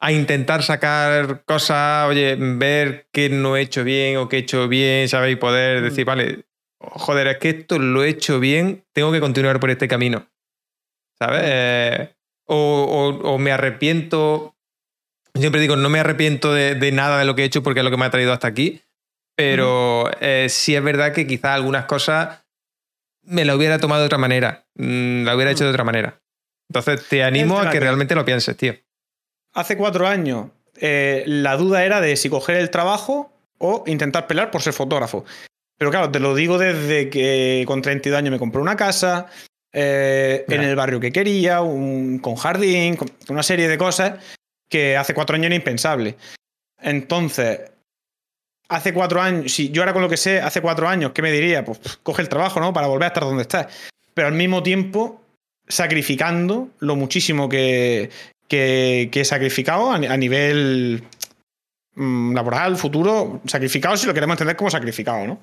a intentar sacar cosas, oye, ver qué no he hecho bien o qué he hecho bien, ¿sabes? Y poder mm. decir, vale, joder, es que esto lo he hecho bien, tengo que continuar por este camino, ¿sabes? Mm. Eh, o, o, me arrepiento, siempre digo, no me arrepiento de, de, nada de lo que he hecho porque es lo que me ha traído hasta aquí, pero eh, sí es verdad que quizá algunas cosas me la hubiera tomado de otra manera, mm, la hubiera hecho de otra manera. Entonces te animo a que realmente lo pienses, tío. Hace cuatro años eh, la duda era de si coger el trabajo o intentar pelear por ser fotógrafo. Pero claro, te lo digo desde que con 32 años me compré una casa, eh, en el barrio que quería, con jardín, con una serie de cosas que hace cuatro años era impensable. Entonces, hace cuatro años, si yo ahora con lo que sé, hace cuatro años, ¿qué me diría? Pues coge el trabajo, ¿no? Para volver a estar donde estás. Pero al mismo tiempo, sacrificando lo muchísimo que, que, he sacrificado a, nivel mm, laboral, futuro, sacrificado si lo queremos entender como sacrificado, ¿no?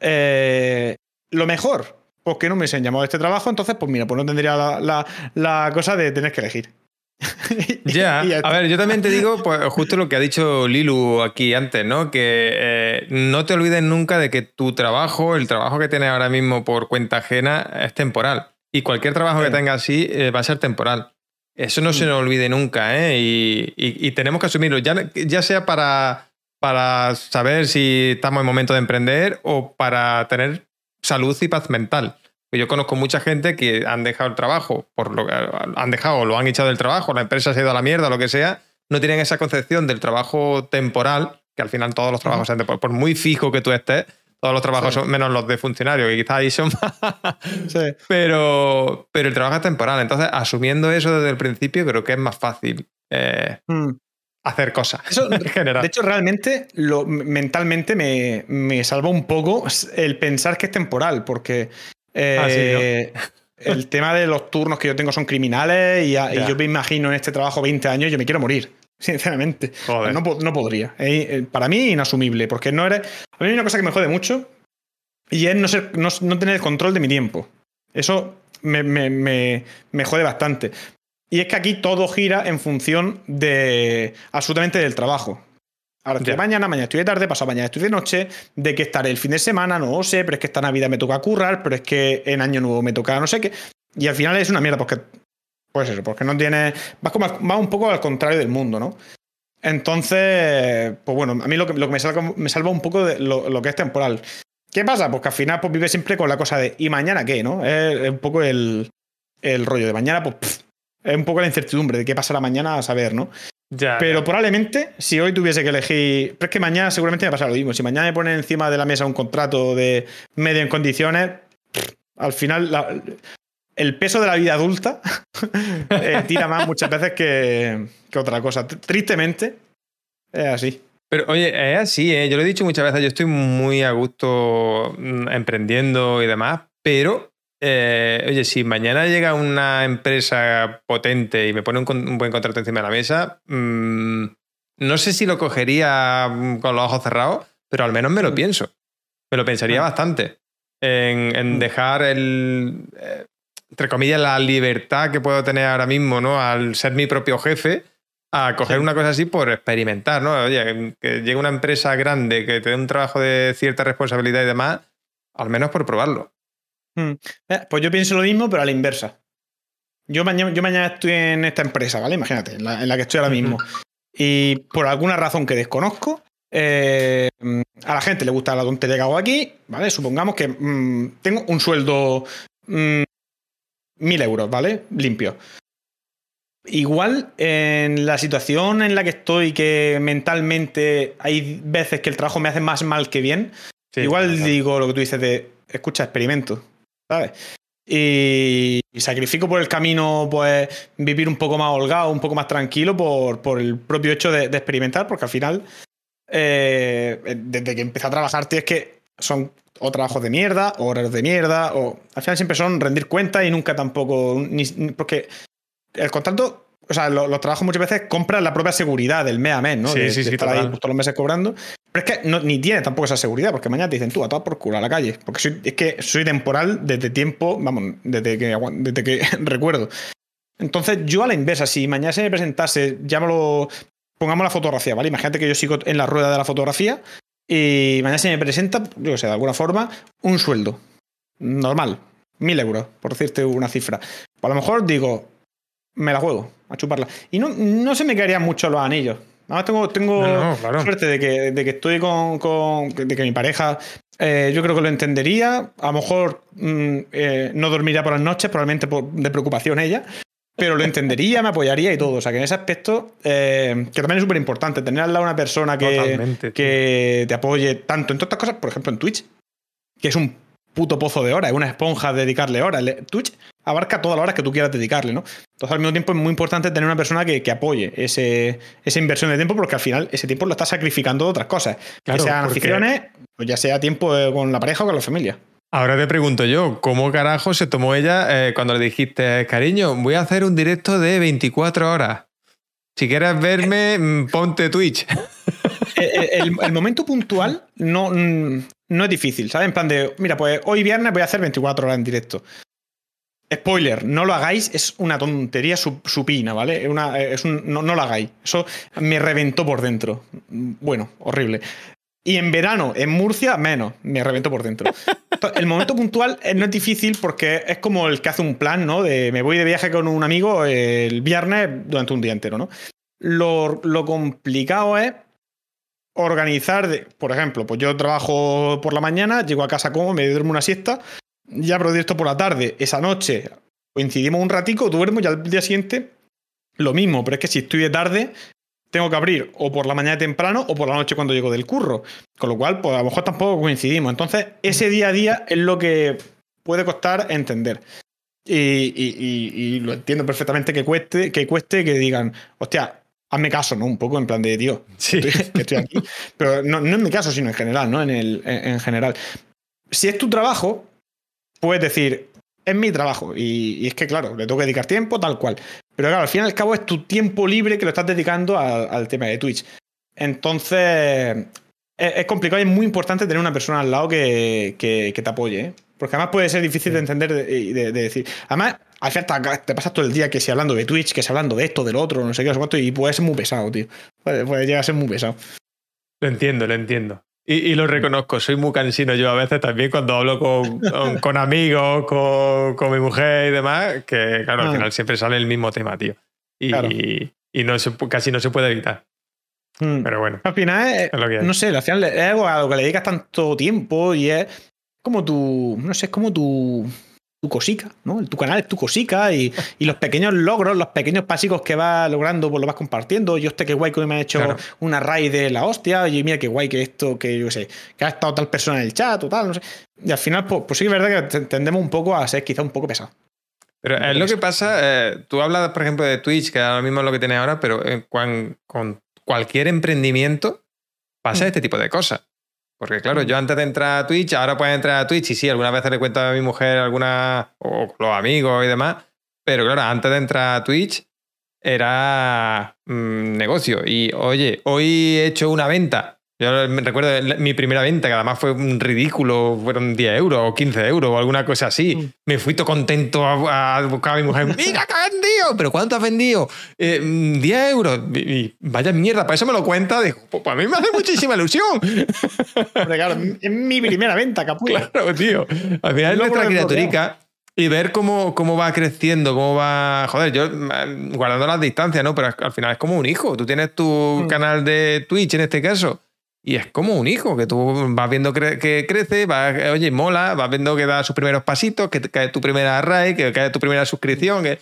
Eh, lo mejor, pues que no me han llamado a este trabajo, entonces, pues mira, pues no tendría la cosa de tener que elegir. ya, a ver, yo también te digo, pues justo lo que ha dicho Lilu aquí antes, ¿no? Que eh, no te olvides nunca de que tu trabajo, el trabajo que tienes ahora mismo por cuenta ajena, es temporal. Y cualquier trabajo que tengas así eh, va a ser temporal. Eso no se mm. nos olvide nunca, ¿eh? Y, tenemos que asumirlo, ya, ya sea para, para saber si estamos en momento de emprender o para tener salud y paz mental. Yo conozco mucha gente que han dejado el trabajo, por lo han dejado o lo han echado del trabajo, la empresa se ha ido a la mierda, lo que sea, no tienen esa concepción del trabajo temporal, que al final todos los trabajos son temporales. Por muy fijo que tú estés, todos los trabajos son menos los de funcionario, que quizás ahí son más. pero, pero el trabajo es temporal. Entonces, asumiendo eso desde el principio, creo que es más fácil eh, hmm. hacer cosas. De hecho, realmente, lo, mentalmente me, me salva un poco el pensar que es temporal, porque Ah, eh, el tema de los turnos que yo tengo son criminales y, yo me imagino en este trabajo 20 años yo me quiero morir, sinceramente. No, podría. Eh, para mí inasumible, porque no eres... A mí hay una cosa que me jode mucho y es no, ser, no, tener el control de mi tiempo. Eso me, me, jode bastante. Y es que aquí todo gira en función de absolutamente del trabajo. Ahora estoy mañana, mañana estoy de tarde, pasado mañana estoy de noche, de que estaré el fin de semana, no lo sé, pero es que esta Navidad me toca currar, pero es que en Año Nuevo me toca no sé qué. Y al final es una mierda, porque. Pues eso, porque no tiene. Vas, como, un poco al contrario del mundo, ¿no? Entonces, pues bueno, a mí lo que, lo que me, salva, me salva un poco de lo, que es temporal. ¿Qué pasa? Pues que al final pues, vive siempre con la cosa de ¿y mañana qué? ¿no? Es, un poco el, el, rollo de mañana, pues es un poco la incertidumbre de qué pasará mañana a saber, ¿no? Pero probablemente, si hoy tuviese que elegir. Pero es que mañana seguramente me pasa lo mismo. Si mañana me ponen encima de la mesa un contrato de medio en condiciones, al final el peso de la vida adulta eh, tira más muchas veces que, otra cosa. Tristemente, es así. Pero oye, es así, ¿eh? yo lo he dicho muchas veces, yo estoy muy a gusto mm, emprendiendo y demás, pero eh, oye, si mañana llega una empresa potente y me pone un, buen contrato encima de la mesa, mm, no sé si lo cogería mm, con los ojos cerrados, pero al menos me lo mm. pienso. Me lo pensaría bastante en, dejar el, eh, entre comillas, la libertad que puedo tener ahora mismo, ¿no? Al ser mi propio jefe, a coger una cosa así por experimentar, ¿no? Oye, que llegue una empresa grande que te dé un trabajo de cierta responsabilidad y demás, al menos por probarlo. Hmm. Eh, pues yo pienso lo mismo, pero a la inversa. yo mañana, yo mañana estoy en esta empresa, ¿vale? Imagínate, en la, que estoy ahora mismo. Y por alguna razón que desconozco, eh, a la gente le gusta la tontería que hago aquí, ¿vale? Supongamos que mm, tengo un sueldo mm, mil euros, ¿vale? Limpio. Igual en la situación en la que estoy, que mentalmente hay veces que el trabajo me hace más mal que bien, igual digo lo que tú dices de, escucha, experimento, ¿sabes? Y, sacrifico por el camino, pues, vivir un poco más holgado, un poco más tranquilo por, por el propio hecho de, experimentar, porque al final, eh, desde que empecé a trabajar, tío, es que son o trabajos de mierda, o horarios de mierda, o al final siempre son rendir cuentas y nunca tampoco. Ni, porque el contrato, o sea, los, trabajos muchas veces compran la propia seguridad del mes a mes, ¿no? Sí, sí, sí, estar ahí todos los meses cobrando. Pero es que ni tiene tampoco esa seguridad, porque mañana te dicen tú, a todas por culo a la calle. Porque es que soy temporal desde tiempo, vamos, desde que, desde que recuerdo. Entonces, yo a la inversa, si mañana se me presentase, llámalo, pongamos la fotografía, ¿vale? Imagínate que yo sigo en la rueda de la fotografía y mañana se me presenta, yo sé, de alguna forma, un sueldo normal, mil euros, por decirte una cifra. A lo mejor digo, me la juego, a chuparla. Y no, no se me caerían mucho los anillos. Además tengo, tengo suerte de que, de que estoy con, con, de que mi pareja eh, yo creo que lo entendería. A lo mejor mm, eh, no dormiría por las noches, probablemente por, de preocupación ella, pero lo entendería, me apoyaría y todo. O sea que en ese aspecto, eh, que también es súper importante, tener al lado una persona que, que te apoye tanto en todas estas cosas, por ejemplo en Twitch, que es un puto pozo de horas, es una esponja de dedicarle horas. Twitch abarca todas las horas que tú quieras dedicarle, ¿no? Entonces, al mismo tiempo, es muy importante tener una persona que, apoye ese, esa inversión de tiempo, porque al final ese tiempo lo está sacrificando de otras cosas. ya sean aficiones, o ya sea tiempo eh, con la pareja o con la familia. Ahora te pregunto yo, ¿cómo carajo se tomó ella eh, cuando le dijiste, cariño, voy a hacer un directo de 24 horas? Si quieres verme, mm, ponte Twitch. Eh, el, momento puntual no, mm, no es difícil, ¿sabes? En plan de, mira, pues hoy viernes voy a hacer 24 horas en directo. Spoiler, no lo hagáis, es una tontería supina, ¿vale? Una, es un, no, lo hagáis. Eso me reventó por dentro. Bueno, horrible. Y en verano, en Murcia, menos, me reventó por dentro. El momento puntual eh, no es difícil porque es como el que hace un plan, ¿no? De me voy de viaje con un amigo el viernes durante un día entero, ¿no? Lo complicado es organizar, por ejemplo, pues yo trabajo por la mañana, llego a casa como, me duermo una siesta, ya abro directo por la tarde, esa noche coincidimos un ratico, duermo y al día siguiente lo mismo, pero es que si estoy de tarde, tengo que abrir o por la mañana temprano o por la noche cuando llego del curro. Con lo cual, pues a lo mejor tampoco coincidimos. Entonces, ese día a día es lo que puede costar entender. Y, lo entiendo perfectamente que cueste, que cueste que digan, hostia, hazme caso, ¿no? Un poco en plan de, tío, sí. que estoy aquí. Pero no, no, en mi caso, sino en general, ¿no? En, el, en, general. Si es tu trabajo, puedes decir, es mi trabajo. Y, es que, claro, le tengo que dedicar tiempo, tal cual. Pero claro, al fin y al cabo es tu tiempo libre que lo estás dedicando al tema de Twitch. Entonces, es, complicado y es muy importante tener una persona al lado que, que, te apoye. ¿eh? Porque además puede ser difícil de entender y de, decir. Además, al final te pasas todo el día que si hablando de Twitch, que si hablando de esto, del otro, no sé qué, no sé cuánto, y puede ser muy pesado, tío. Puede, llegar a ser muy pesado. Lo entiendo, lo entiendo. Y, lo reconozco, soy muy cansino yo a veces también cuando hablo con, con, amigos, con, con, mi mujer y demás, que claro, al ah. final siempre sale el mismo tema, tío. Y, y no casi no se puede evitar. Hmm. Pero bueno. Al final, no sé, al final es algo a lo que le dedicas tanto tiempo y es como tu, no sé, es como tu tu cosica, ¿no? Tu canal es tu cosica y, los pequeños logros, los pequeños pasicos que vas logrando, pues lo vas compartiendo. Yo este que guay que me ha hecho una raíz de la hostia, y mira qué guay que esto, que yo sé, que ha estado tal persona en el chat o tal, no sé. Y al final, pues, pues sí es verdad que tendemos un poco a ser quizá un poco pesado. Pero es lo que pasa, eh, tú hablas, por ejemplo, de Twitch, que ahora mismo es lo que tiene ahora, pero eh, con cualquier emprendimiento pasa mm. este tipo de cosas. Porque claro, yo antes de entrar a Twitch, ahora puedo entrar a Twitch y sí, algunas veces le cuento a mi mujer alguna, o los amigos y demás, pero claro, antes de entrar a Twitch era mm, negocio. Y oye, hoy he hecho una venta yo me recuerdo mi primera venta, que además fue un ridículo, fueron 10 euros o 15 euros o alguna cosa así. Mm. Me fui todo contento a, buscar a mi mujer. ¡Mira que has vendido! ¿Pero cuánto has vendido? 10 eh, euros. Y, vaya mierda, para eso me lo cuenta. Digo, pues para mí me hace muchísima ilusión. Porque claro, es mi primera venta, capullo. Claro, tío. Al final es nuestra criaturica y ver cómo, cómo va creciendo, cómo va. Joder, yo mm, guardando las distancias, ¿no? Pero al final es como un hijo. Tú tienes tu Mm. canal de Twitch en este caso. Y es como un hijo, que tú vas viendo que crece, vas, oye, mola, vas viendo que da sus primeros pasitos, que cae tu primera raid, que cae tu primera suscripción. Que,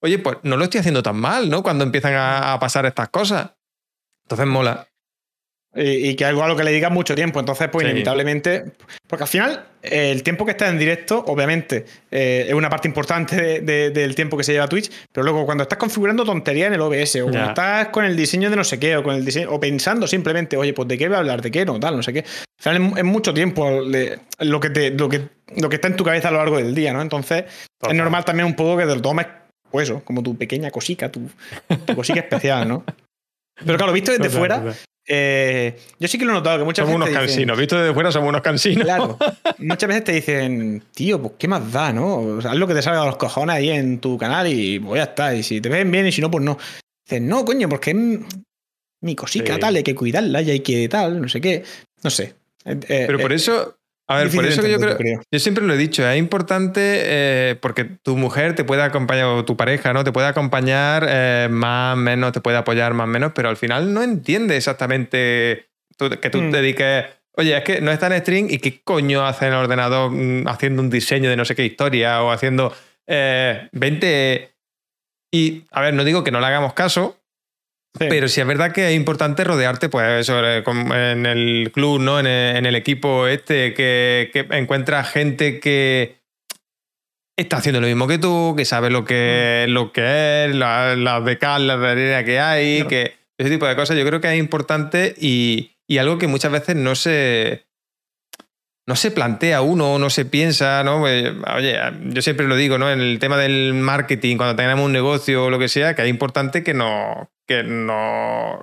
oye, pues no lo estoy haciendo tan mal, ¿no? Cuando empiezan a, a pasar estas cosas. Entonces mola. Y, y que algo a lo que le digas mucho tiempo. Entonces, pues Sí. inevitablemente. Porque al final, eh, el tiempo que estás en directo, obviamente, eh, es una parte importante de- de- del tiempo que se lleva Twitch. Pero luego, cuando estás configurando tonterías en el OBS, o cuando estás con el diseño de no sé qué, o con el diseño, o pensando simplemente, oye, pues de qué voy a hablar, de qué no, tal, no sé qué. Al final es, es mucho tiempo lo, que te, lo, que, lo que está en tu cabeza a lo largo del día, ¿no? Entonces, Total. es normal también un poco que te lo tomes, pues eso, como tu pequeña cosica, tu, tu cosica especial, ¿no? Pero claro, visto desde Total, fuera, total. Eh, yo sí que lo he notado, que muchas Somos unos veces. te dicen- cansinos. Visto desde fuera, somos unos cansinos. Claro. Muchas veces te dicen, tío, pues qué más da, ¿no? O sea, haz lo que te salga de los cojones ahí en tu canal y pues ya está. Y si te ven bien y si no, pues no. Dices, no, coño, porque es mi cosica Sí. tal, hay que cuidarla y hay que tal, no sé qué. No sé. Eh, eh, Pero por eso, a ver, por eso que yo creo, yo creo. yo siempre lo he dicho, es importante eh, porque tu mujer te puede acompañar, o tu pareja, ¿no? Te puede acompañar eh, más, menos, te puede apoyar más, menos, pero al final no entiende exactamente tú- que tú Mm. te dediques. Oye, es que no está en stream y qué coño hace en el ordenador mm, haciendo un diseño de no sé qué historia o haciendo eh, 20. Y, a ver, no digo que no le hagamos caso, sí. pero sí es verdad que es importante rodearte, pues eso, eh, en el club, ¿no? En el, en el equipo este, que, que encuentras gente que está haciendo lo mismo que tú, que sabe lo que, lo que es, la- las de cal, las de arena que hay, Claro. que ese tipo de cosas yo creo que es importante y, y algo que muchas veces no se no se plantea uno, no se piensa, ¿no? Pues, Oye, yo siempre lo digo, ¿no? En el tema del marketing, cuando tengamos un negocio o lo que sea, que es importante que no, que no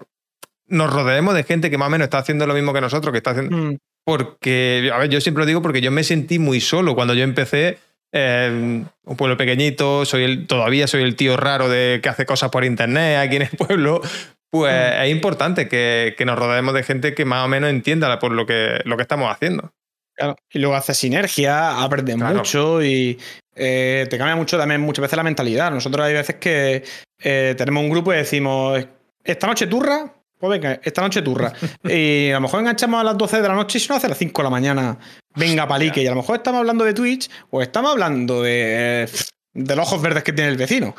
nos rodeemos de gente que más o menos está haciendo lo mismo que nosotros, que está haciendo. Mm, Porque, a ver, yo siempre lo digo porque yo me sentí muy solo cuando yo empecé. eh, un pueblo pequeñito, soy el, todavía soy el tío raro de que hace cosas por internet aquí en el pueblo. Pues Mm. es importante que, que nos rodeemos de gente que más o menos entienda por lo que, lo que estamos haciendo. claro. Y luego haces sinergia, aprendes Claro. mucho y eh, te cambia mucho también muchas veces la mentalidad. Nosotros hay veces que eh, tenemos un grupo y decimos, esta noche turra, pues venga, esta noche turra. y a lo mejor enganchamos a las 12 de la noche y si no hace a las 5 de la mañana, venga palique. Y a lo mejor estamos hablando de Twitch o estamos hablando de, de los ojos verdes que tiene el vecino.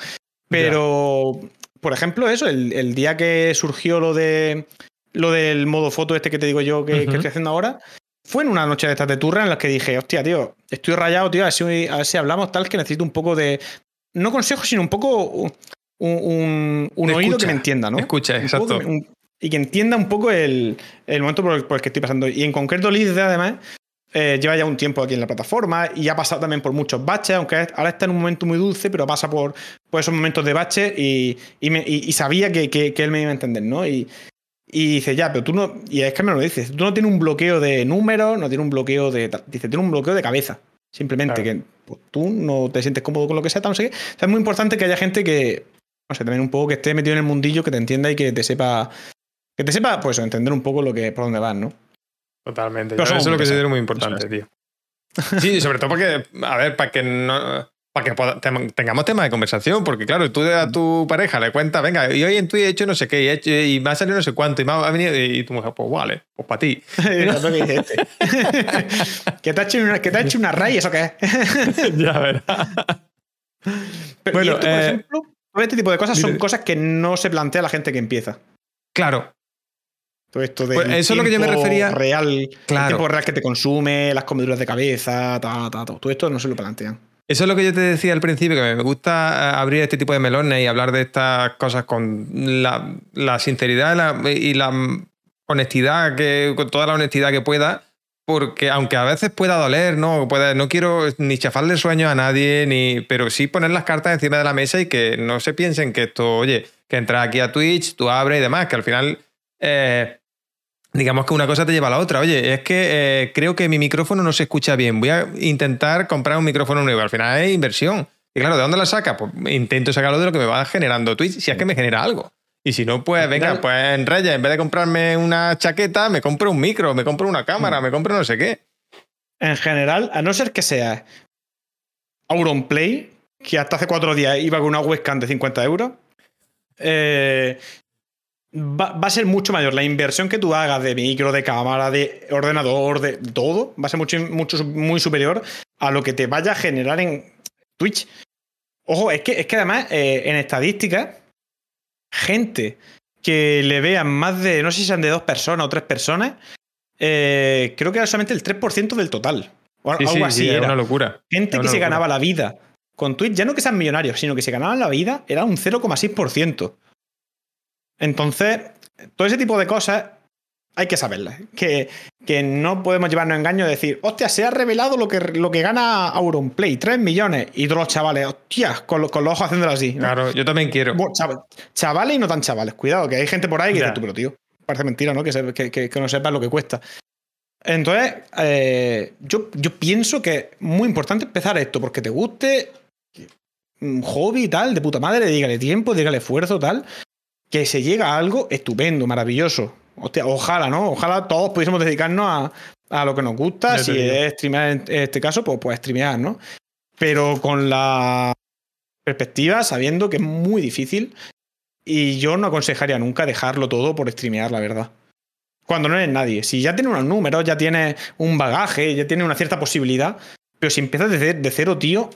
Pero, por ejemplo, eso, el, el día que surgió lo de lo del modo foto este que te digo yo que, que estoy haciendo ahora, fue en una noche de estas de turra en las que dije, hostia, tío, estoy rayado, tío, a ver si, a ver si hablamos tal que necesito un poco de, no consejos, sino un poco un, oído que me entienda, ¿no? Escucha, exacto. un- y que entienda un poco el, el momento por el, por el que estoy pasando. Y en concreto, Liz, además, eh, lleva ya un tiempo aquí en la plataforma y ha pasado también por muchos baches, aunque ahora está en un momento muy dulce, pero pasa por, por esos momentos de bache y, y, me- y- y sabía que, que- que él me iba a entender, ¿no? Y, y dice, ya, pero tú no. Y es que me lo dices, tú no tienes un bloqueo de números, no tienes un bloqueo de. Dice, tienes un bloqueo de cabeza. Simplemente Claro. que pues, tú no te sientes cómodo con lo que sea, no sé qué. Entonces es muy importante que haya gente que, no sé, también un poco que esté metido en el mundillo, que te entienda y que te sepa. Que te sepa, pues, entender un poco lo que, por dónde vas, ¿no? Totalmente. Pero Yo somos eso es lo que considero muy importante, tío. Sí, sobre todo porque, a ver, para que no. Para que poda- tengamos tema de conversación, porque claro, tú a tu pareja le cuentas, venga, y hoy en Twitch he hecho no sé qué, y, he hecho- y me ha salido no sé cuánto, y me ha venido, y tu mujer, pues vale, pues para ti. Que te ha hecho una, que te ha hecho una ray, ¿eso qué es? ya verás. Pero, Bueno, y esto, por eh, ejemplo, todo este tipo de cosas son cosas que no se plantea la gente que empieza. Claro, Todo esto de Pues eso es lo que yo me refería- real, el Claro. tiempo real que te consume, las comeduras de cabeza, ta, ta, ta, todo esto no se lo plantean. Eso es lo que yo te decía al principio, que me gusta eh, abrir este tipo de melones y hablar de estas cosas con la, la sinceridad y la, y la honestidad, que, con toda la honestidad que pueda, porque aunque a veces pueda doler, no, pueda, no quiero ni chafarle sueños a nadie, ni, pero sí poner las cartas encima de la mesa y que no se piensen que esto, oye, que entras aquí a Twitch, tú abres y demás, que al final... eh, digamos que una cosa te lleva a la otra. Oye, es que eh, creo que mi micrófono no se escucha bien. Voy a intentar comprar un micrófono nuevo. Al final es inversión. Y claro, ¿de dónde la saca? Pues intento sacarlo de lo que me va generando Twitch, si es que me genera algo. Y si no, pues venga, pues en Reyes, en vez de comprarme una chaqueta, me compro un micro, me compro una cámara, me compro no sé qué. En general, a no ser que seas Auronplay, que hasta hace cuatro días iba con una webcam de 50 euros, eh, va, va a ser mucho mayor. La inversión que tú hagas de micro, de cámara, de ordenador, de todo, va a ser mucho, mucho muy superior a lo que te vaya a generar en Twitch. Ojo, es que, es que además, eh, en estadísticas, gente que le vean más de, no sé si sean de dos personas o tres personas, eh, creo que era solamente el 3% del total. O Sí, algo sí, así sí, era. una locura. Gente que se ganaba la vida con Twitch, ya no que sean millonarios, sino que se ganaban la vida, era un 0,6%. Entonces, todo ese tipo de cosas hay que saberlas. Que, que no podemos llevarnos engaño de decir, hostia, se ha revelado lo que, lo que gana Auronplay, 3 millones. Y todos los chavales, hostia, con, los- con los ojos haciéndolo así. Claro, yo también quiero. Bueno, chav- chavales y no tan chavales, cuidado, que hay gente por ahí que Ya. dice tú, pero tío, parece mentira, ¿no? Que, se- que, que- que no sepas lo que cuesta. Entonces, eh, yo, yo pienso que es muy importante empezar esto, porque te guste un hobby y tal, de puta madre, dígale tiempo, dígale esfuerzo, tal, que se llega a algo estupendo, maravilloso. Hostia, ojalá, ¿no? Ojalá todos pudiésemos dedicarnos a, a lo que nos gusta. Si es streamear en este caso, pues, pues streamear, ¿no? Pero con la perspectiva, sabiendo que es muy difícil. Y yo no aconsejaría nunca dejarlo todo por streamear, la verdad. Cuando no eres nadie. Si ya tienes unos números, ya tienes un bagaje, ya tienes una cierta posibilidad. Pero si empiezas de, de cero, tío,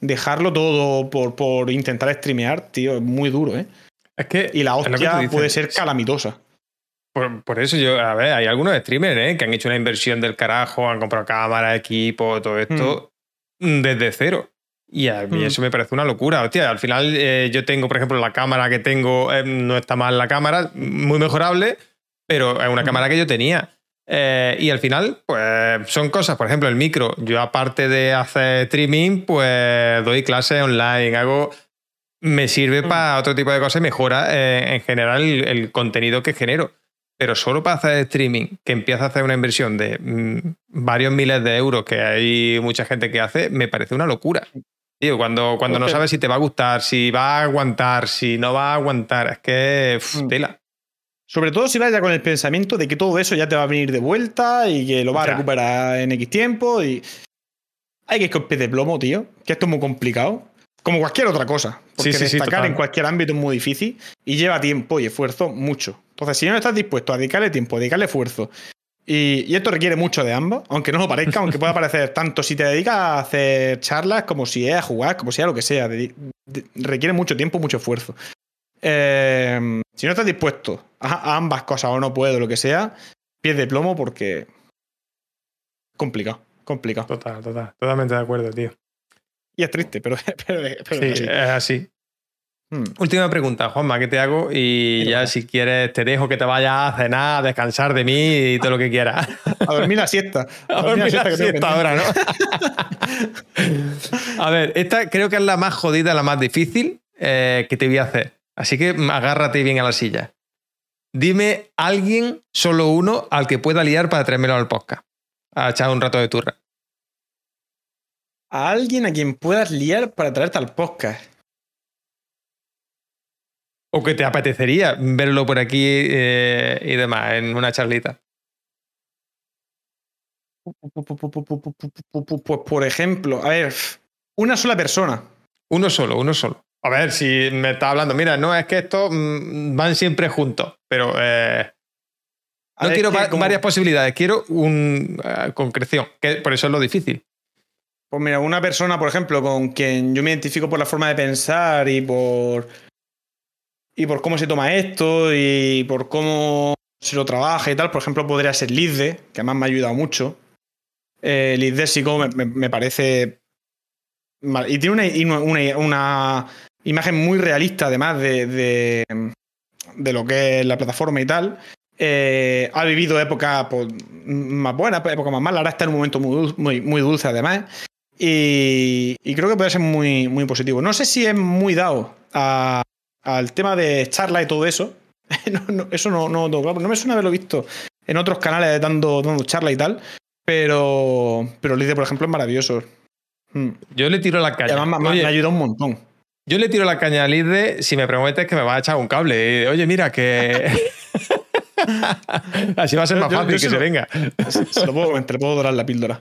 dejarlo todo por, por intentar streamear, tío, es muy duro, ¿eh? Es que. Y la que hostia puede ser calamitosa. Por, por eso yo, a ver, hay algunos streamers ¿eh? que han hecho una inversión del carajo, han comprado cámara, equipo, todo esto mm, desde cero. Y a mí Mm. eso me parece una locura. Hostia, al final eh, yo tengo, por ejemplo, la cámara que tengo, eh, no está mal la cámara, muy mejorable, pero es una Mm. cámara que yo tenía. Eh, y al final, pues son cosas, por ejemplo, el micro. Yo aparte de hacer streaming, pues doy clases online, hago... Me sirve Mm. para otro tipo de cosas y mejora eh, en general el, el contenido que genero. Pero solo para hacer streaming, que empieza a hacer una inversión de mm, varios miles de euros, que hay mucha gente que hace, me parece una locura. Tío, cuando, cuando no sabes si te va a gustar, si va a aguantar, si no va a aguantar, es que pf, Mm. tela. Sobre todo si vas ya con el pensamiento de que todo eso ya te va a venir de vuelta y que lo vas a recuperar en X tiempo. Y hay que ir con pie de plomo, tío. Que esto es muy complicado. Como cualquier otra cosa. Porque Sí, sí, sí, destacar total. en cualquier ámbito es muy difícil y lleva tiempo y esfuerzo mucho. Entonces, si no estás dispuesto a dedicarle tiempo, a dedicarle esfuerzo, y, y esto requiere mucho de ambos, aunque no lo parezca, aunque pueda parecer tanto si te dedicas a hacer charlas como si es a jugar, como sea lo que sea, de- requiere mucho tiempo, mucho esfuerzo. Eh, si no estás dispuesto a, a ambas cosas o no puedo, lo que sea, pies de plomo porque. Complicado, complicado. Total, total. Totalmente de acuerdo, tío. Y es triste, pero, pero, pero Sí, es así. es así. Hmm. Última pregunta, Juanma, ¿qué te hago? Y ya si quieres te dejo que te vayas a cenar, a descansar de mí y todo lo que quieras. A dormir la siesta. A dormir la que tengo siesta ahora, ¿no? a ver, esta creo que es la más jodida, la más difícil eh, que te voy a hacer. Así que agárrate bien a la silla. Dime alguien, solo uno, al que pueda liar para traérmelo al podcast. A echar un rato de turra. A alguien a quien puedas liar para traerte al podcast. O que te apetecería verlo por aquí eh, y demás, en una charlita. Pues, por ejemplo, a ver, una sola persona. Uno solo, uno solo. A ver, si me está hablando, mira, no, es que estos mm, van siempre juntos, pero eh, no ver, quiero va- como- varias posibilidades, quiero una concreción, que por eso es lo difícil. Pues mira, una persona, por ejemplo, con quien yo me identifico por la forma de pensar y por. Y por cómo se toma esto y por cómo se lo trabaja y tal. Por ejemplo, podría ser Lizde, que además me ha ayudado mucho. Eh, Lizde sí como me, parece. mal- Y tiene una, una- imagen muy realista, además, de, de, lo que es la plataforma y tal. Eh, ha vivido épocas pues, más buenas, épocas más malas. Ahora está en un momento muy, dul- muy, muy dulce, además. Y, y creo que puede ser muy, muy positivo. No sé si es muy dado a- al tema de charla y todo eso. No, no, eso no, no, no, no me suena haberlo visto en otros canales dando, dando charla y tal. Pero, pero Lidia, por ejemplo, es maravilloso. Mm. Yo le tiro la caña. además me, Oye, me ayuda un montón. yo le tiro la caña a Lizde si me prometes que me va a echar un cable. Oye, mira, que. Así va a ser más yo- fácil yo que se se lo- venga. Se lo puedo comentar, le puedo dorar la píldora.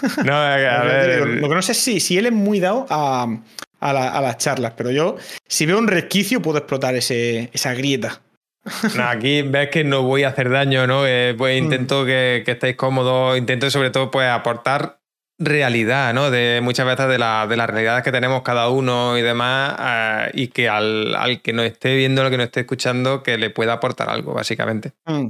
No, a ver. Lo que no sé es si, si él es muy dado a, a, la- a las charlas, pero yo, si veo un resquicio, puedo explotar ese, esa grieta. No, aquí ves que no voy a hacer daño, ¿no? Eh, Mm. pues intento que, que estéis cómodos, intento sobre todo pues aportar realidad, ¿no? De muchas veces de, la- de las realidades que tenemos cada uno y demás, eh, y que al, al que no esté viendo, lo que no esté escuchando, que le pueda aportar algo, básicamente. Mm.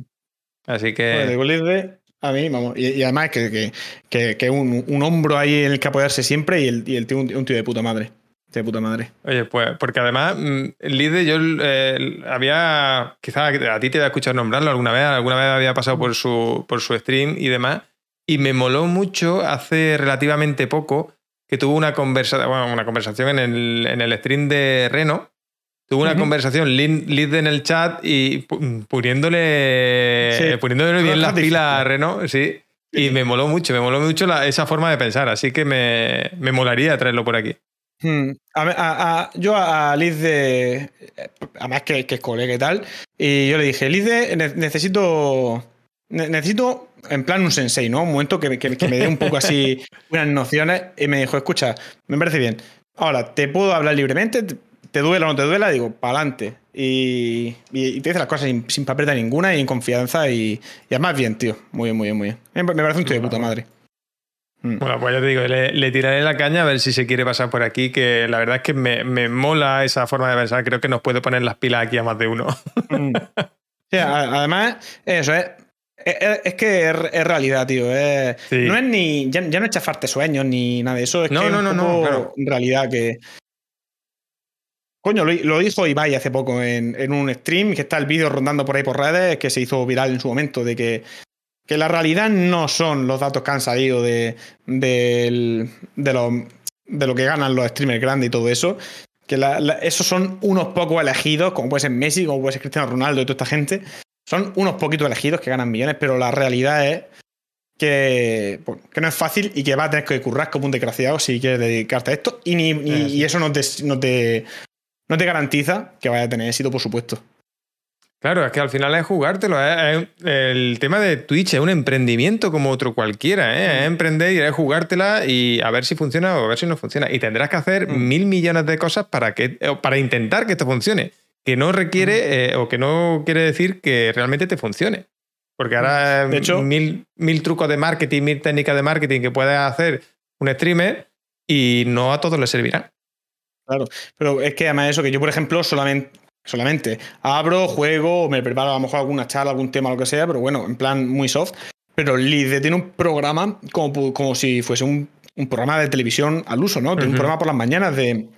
Así Bueno, que... de Golizde, a mí, vamos. Y, y además que, que, que, un, un hombro ahí en el que apoyarse siempre y el, y el tío, un, un tío de puta madre. De puta madre. Oye, pues, porque además, mm, Lide, yo eh, había, quizás a ti te había escuchado nombrarlo alguna vez, alguna vez había pasado por su, por su stream y demás, y me moló mucho hace relativamente poco que tuvo una, conversa, bueno, una conversación en el, en el stream de Reno, tuvo una conversación Lide en el chat y poniéndole, Sí. poniéndole bien las Difícil. pilas a Reno, sí. Y me moló mucho, me moló mucho la- esa forma de pensar, así que me, me molaría traerlo por aquí. Hmm. A ver, a- a- yo a, Liz de. Además que, que es colega y tal. Y yo le dije, Liz de, ne- necesito. ne- Necesito, en plan, un sensei, ¿no? Un momento que, que- que me dé un poco así unas nociones. Y me dijo, escucha, me parece bien. Ahora, te puedo hablar libremente, te, duela o no te duela, digo, para adelante. Y, y- y te dice las cosas sin, sin papeleta ninguna y en confianza. Y, y además, bien, tío. Muy bien, muy bien, muy bien. Me, me parece un tío de puta madre. Hmm. Bueno, pues ya te digo, le, le tiraré la caña a ver si se quiere pasar por aquí, que la verdad es que me, me mola esa forma de pensar. Creo que nos puede poner las pilas aquí a más de uno. Mm. Sí, además, eso es. Es, es que es, es realidad, tío. es- Sí. No es ni. Ya, ya no es chafarte sueños ni nada de eso. Es No, que no, no, no, claro. realidad que. Coño, lo, lo dijo Ibai hace poco en, en un stream, que está el vídeo rondando por ahí por redes, que se hizo viral en su momento, de que, que la realidad no son los datos que han salido de, de, los- de lo que ganan los streamers grandes y todo eso. Que la- la- esos son unos pocos elegidos, como puede ser Messi, como puede ser Cristiano Ronaldo y toda esta gente. Son unos poquitos elegidos que ganan millones, pero la realidad es que, bueno, que no es fácil y que vas a tener que currar como un desgraciado si quieres dedicarte a esto. Y, ni, ni- sí. y eso no te, no, te, no te garantiza que vaya a tener éxito, por supuesto. Claro, es que al final es jugártelo. es- es- el tema de Twitch es un emprendimiento como otro cualquiera. ¿eh? Es emprender y es jugártela y a ver si funciona o a ver si no funciona. Y tendrás que hacer Mm. mil millones de cosas para, que, para intentar que esto funcione. Que no requiere eh, o que no quiere decir que realmente te funcione. Porque ahora De eh, hecho- mil, mil trucos de marketing, mil técnicas de marketing que puedes hacer un streamer y no a todos les servirá. Claro. Pero es que además eso, que yo, por ejemplo, solamente, solamente abro, juego, me preparo a lo mejor alguna charla, algún tema, lo que sea, pero bueno, en plan muy soft. Pero Lide tiene un programa como, como si fuese un, un programa de televisión al uso, ¿no? Tiene un programa por las mañanas de,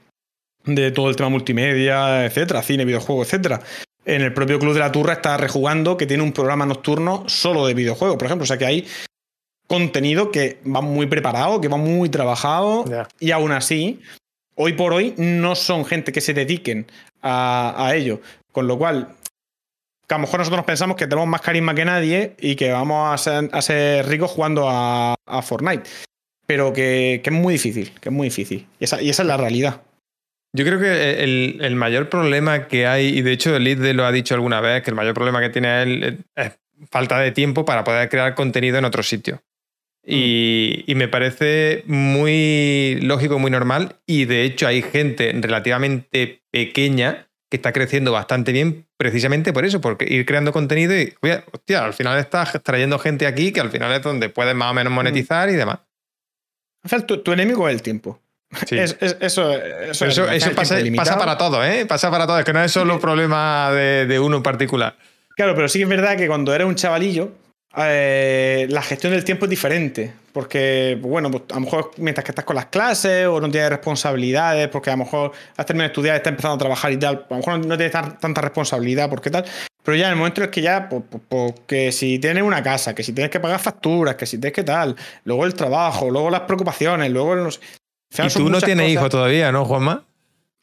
de todo el tema multimedia, etcétera, cine, videojuegos, etcétera. En el propio Club de la Turra está rejugando que tiene un programa nocturno solo de videojuegos, por ejemplo. O sea que hay contenido que va muy preparado, que va muy trabajado y aún así, hoy por hoy no son gente que se dediquen a, ello. Con lo cual, que a lo mejor nosotros pensamos que tenemos más carisma que nadie y que vamos a ser, a ser ricos jugando a, a Fortnite. Pero que, que es muy difícil, que es muy difícil. Y esa, y esa es la realidad. Yo creo que el, el mayor problema que hay, y de hecho el Lead lo ha dicho alguna vez, que el mayor problema que tiene él es falta de tiempo para poder crear contenido en otro sitio. Y, y me parece muy lógico, muy normal. Y de hecho hay gente relativamente pequeña que está creciendo bastante bien precisamente por eso, porque ir creando contenido y, oye, hostia, al final estás trayendo gente aquí que al final es donde puedes más o menos monetizar y demás. Al final, tu, tu enemigo es el tiempo. Sí. Es- es- eso, eso, pasa, para todo, ¿eh? Pasa para todo. Es que no es solo problema de, de uno en particular. Claro, pero sí que es verdad que cuando eres un chavalillo, eh, la gestión del tiempo es diferente. Porque, bueno, pues a lo mejor mientras que estás con las clases o no tienes responsabilidades, porque a lo mejor has terminado de estudiar, estás empezando a trabajar y tal, a lo mejor no tienes tan- tanta responsabilidad, porque tal. Pero ya en el momento es que ya, pues, que si tienes una casa, que si tienes que pagar facturas, que si tienes que tal, luego el trabajo, luego las preocupaciones, luego no sé. Y tú no tienes hijos todavía, ¿no, Juanma?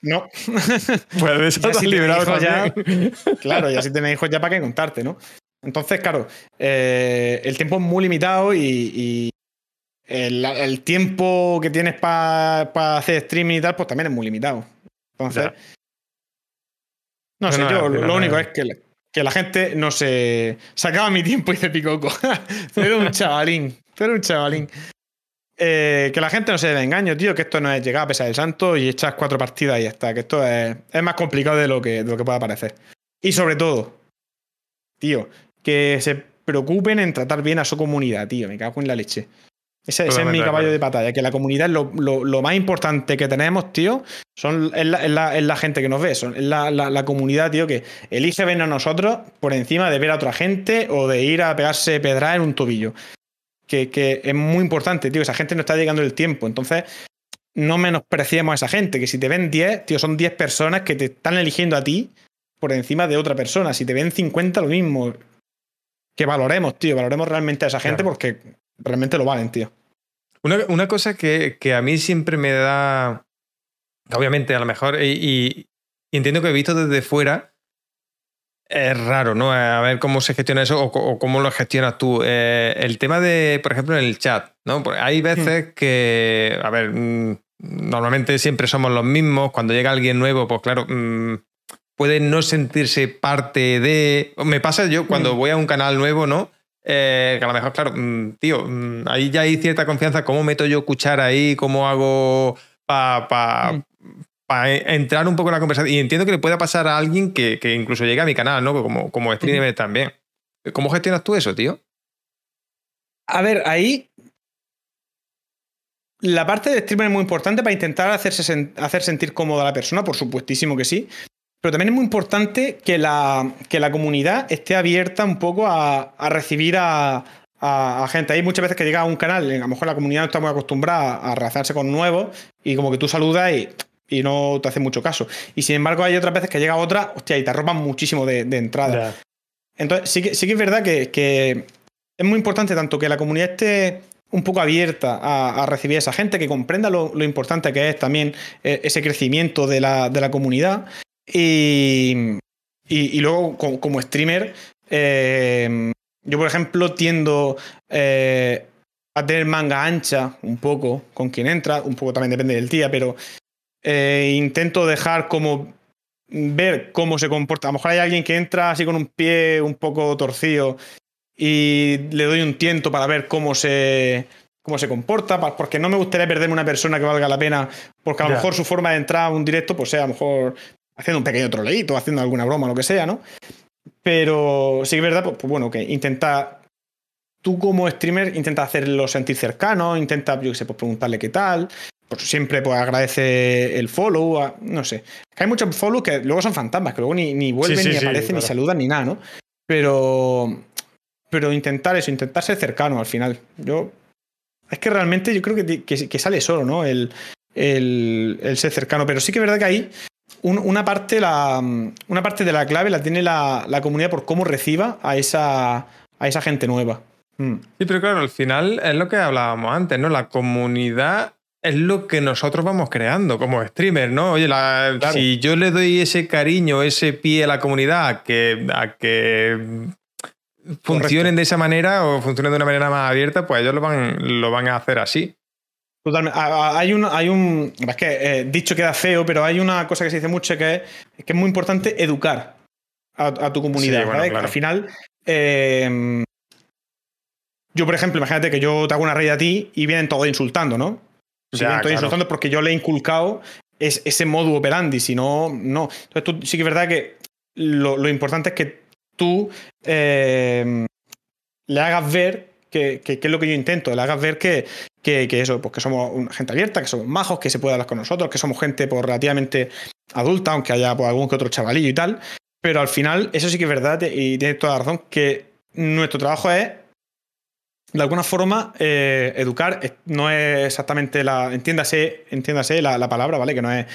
No. Pues de eso Ya te has si tienes librado hijos ya- también. Claro, ya si tienes hijos ya para qué contarte, ¿no? Entonces, claro, eh, el tiempo es muy limitado y, y el, el tiempo que tienes para hacer streaming y tal, pues también es muy limitado. Entonces, Ya. no No, sé, no, yo lo único es que, la- que la gente no se... Sacaba mi tiempo y se picoco. eres un chavalín, eres un chavalín. eh, que la gente no se dé engaño, tío, que esto no es llegar a pesar del santo y echar cuatro partidas y ya está, que esto es, es más complicado de lo, que, de lo que pueda parecer. Y sobre todo, tío, que se preocupen en tratar bien a su comunidad, tío, me cago en la leche. Ese, ese es mi caballo de batalla, que la comunidad es lo, lo- lo más importante que tenemos, tío, son, es, la, es la- es la gente que nos ve, son, es la comunidad, tío, que elige vernos a nosotros por encima de ver a otra gente o de ir a pegarse pedra en un tobillo. Que, que es muy importante, tío, esa gente no está llegando el tiempo, entonces no menospreciemos a esa gente, que si te ven 10, tío, son 10 personas que te están eligiendo a ti por encima de otra persona, si te ven 50, lo mismo. Que valoremos, tío, valoremos realmente a esa gente Claro. porque realmente lo valen, tío. Una, una cosa que, que a mí siempre me da. Obviamente, a lo mejor. Y, y- y entiendo que he visto desde fuera. Es raro, ¿no? A ver cómo se gestiona eso o, cómo lo gestionas tú. Eh, el tema de, por ejemplo, en el chat, ¿no? Porque hay veces que. A ver. mm, Normalmente siempre somos los mismos. Cuando llega alguien nuevo, pues claro. Mm, puede no sentirse parte de. Me pasa yo cuando Mm. voy a un canal nuevo, ¿no? Eh, que a lo mejor, claro, mm, tío, mm, ahí ya hay cierta confianza. ¿Cómo meto yo cuchara ahí? ¿Cómo hago para Mm. entrar un poco en la conversación? Y entiendo que le pueda pasar a alguien que, que incluso llegue a mi canal, ¿no? Como, como streamer también. ¿Cómo gestionas tú eso, tío? A ver, ahí. La parte de streamer es muy importante para intentar hacerse sen- hacer sentir cómoda a la persona, por supuestísimo que sí. Pero también es muy importante que la, que la comunidad esté abierta un poco a, a recibir a, a- a gente. Hay muchas veces que llega a un canal, a lo mejor la comunidad no está muy acostumbrada a rezarse con nuevos y como que tú saludas y, y no te hace mucho caso. Y sin embargo hay otras veces que llega otra, hostia, y te arropan muchísimo de, de entrada. Entonces, sí que, sí que es verdad que, que es muy importante tanto que la comunidad esté un poco abierta a, a recibir a esa gente, que comprenda lo, lo importante que es también eh, ese crecimiento de la, de la comunidad. Y, y- y luego, co- como, streamer, eh, yo, por ejemplo, tiendo eh, a tener manga ancha un poco con quien entra, un poco también depende del día, pero eh, intento dejar como ver cómo se comporta. A lo mejor hay alguien que entra así con un pie un poco torcido y le doy un tiento para ver cómo se, cómo se comporta, porque no me gustaría perderme una persona que valga la pena, porque a lo Ya. mejor su forma de entrar a un directo pues sea a lo mejor haciendo un pequeño troleíto, haciendo alguna broma, lo que sea, ¿no? Pero sí que es verdad, pues, pues bueno, que intenta tú como streamer intenta hacerlo sentir cercano, intenta, yo qué sé, pues preguntarle qué tal, pues siempre pues agradece el follow, a- no sé. Que hay muchos follow que luego son fantasmas, que luego ni, ni vuelven, Sí, sí, ni sí, aparecen, ni saludan, ni nada, ¿no? Pero, pero intentar eso, intentar ser cercano al final. Yo, es que realmente yo creo que, que, que sale solo, ¿no? El, el, el ser cercano, pero sí que es verdad que ahí un- una, parte la, una parte de la clave la tiene la, la comunidad por cómo reciba a esa, a esa gente nueva. Mm. Sí, pero claro, al final es lo que hablábamos antes, ¿no? La comunidad es lo que nosotros vamos creando como streamer, ¿no? Oye, la- Claro. si yo le doy ese cariño, ese pie a la comunidad a que, a que funcionen de esa manera o funcionen de una manera más abierta, pues ellos lo van, lo van a hacer así. Totalmente. Hay un, hay un. Es que eh, dicho queda feo, pero hay una cosa que se dice mucho que es, que es muy importante educar a, a tu comunidad. Sí, bueno, ¿vale? claro. Al final. eh, yo, por ejemplo, imagínate que yo te hago una raid a ti y vienen todos insultando, ¿no? Si Ya, vienen todos claro. insultando porque yo le he inculcado es, ese modo operandi, si no, no. Entonces, tú, sí que es verdad que lo, lo importante es que tú eh, le hagas ver que, que- es lo que yo intento, le hagas ver que, que, eso, pues que somos una gente abierta, que somos majos, que se puede hablar con nosotros, que somos gente pues, relativamente adulta, aunque haya pues, algún que otro chavalillo y tal. Pero al final, eso sí que es verdad y tienes toda la razón, que nuestro trabajo es, de alguna forma, eh, educar. No es exactamente la. Entiéndase, entiéndase la, la palabra, ¿vale? Que no es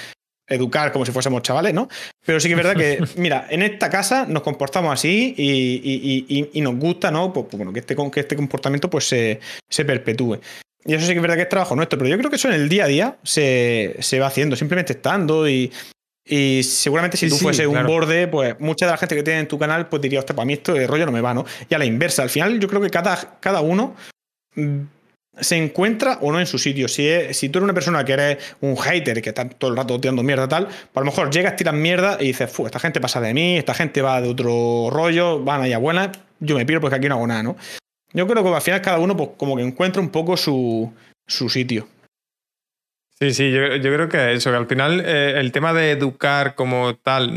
educar como si fuésemos chavales, ¿no? Pero sí que es verdad que, mira, en esta casa nos comportamos así y, y- y- y- y nos gusta, ¿no? Pues, pues bueno, que este, que este comportamiento pues se, se perpetúe. Y eso sí que es verdad que es trabajo nuestro, pero yo creo que eso en el día a día se, se va haciendo, simplemente estando y, y seguramente si tú sí, fuese un borde, pues mucha de la gente que tiene en tu canal pues diría, hostia, para mí esto de rollo no me va, ¿no? Y a la inversa, al final yo creo que cada, cada uno mm, se encuentra o no en su sitio. Si, es- si tú eres una persona que eres un hater, que está todo el rato tirando mierda tal, pues a lo mejor llegas, tiras mierda y dices, esta gente pasa de mí, esta gente va de otro rollo, van allá buenas, yo me piro porque aquí no hago nada, ¿no? Yo creo que al final cada uno pues como que encuentra un poco su, su sitio. Sí, sí, yo, creo que eso, que al final eh, el tema de educar como tal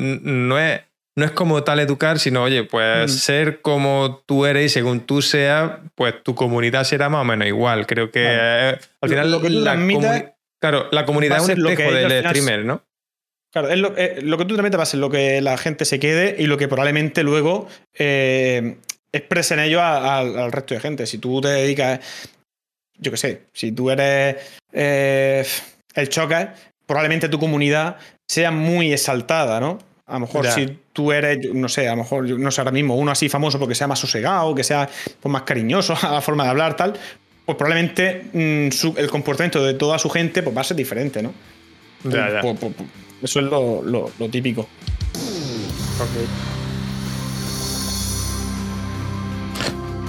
no es, no es como tal educar, sino, oye, pues mm. ser como tú eres y según tú seas, pues tu comunidad será más o menos igual. Creo que al final lo, que la, claro, la comunidad es un espejo del streamer, ¿no? Claro, es lo, eh, lo, que tú transmites va a ser lo que la gente se quede y lo que probablemente luego eh, expresen ellos al resto de gente. Si tú te dedicas, yo qué sé, si tú eres eh, el choker, probablemente tu comunidad sea muy exaltada, ¿no? A lo mejor si tú eres, no sé, a lo mejor, no sé, ahora mismo, uno así famoso porque sea más sosegado, que sea pues, más cariñoso a la forma de hablar, tal, pues probablemente mm, el comportamiento de toda su gente pues, va a ser diferente, ¿no? Ya, pues, pues, eso es lo, lo, lo típico. Ok.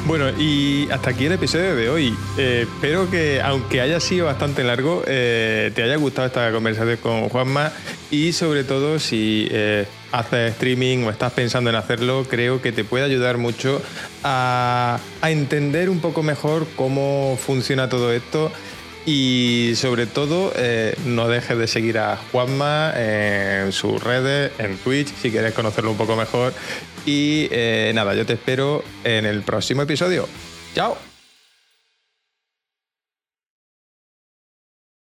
Bueno, y hasta aquí el episodio de hoy. Eh, espero que, aunque haya sido bastante largo, eh, te haya gustado esta conversación con Juanma y sobre todo si eh, haces streaming o estás pensando en hacerlo, creo que te puede ayudar mucho a, a entender un poco mejor cómo funciona todo esto y sobre todo, eh, no dejes de seguir a Juanma en sus redes, en Twitch, si quieres conocerlo un poco mejor. Y eh, nada, yo te espero en el próximo episodio. ¡Chao!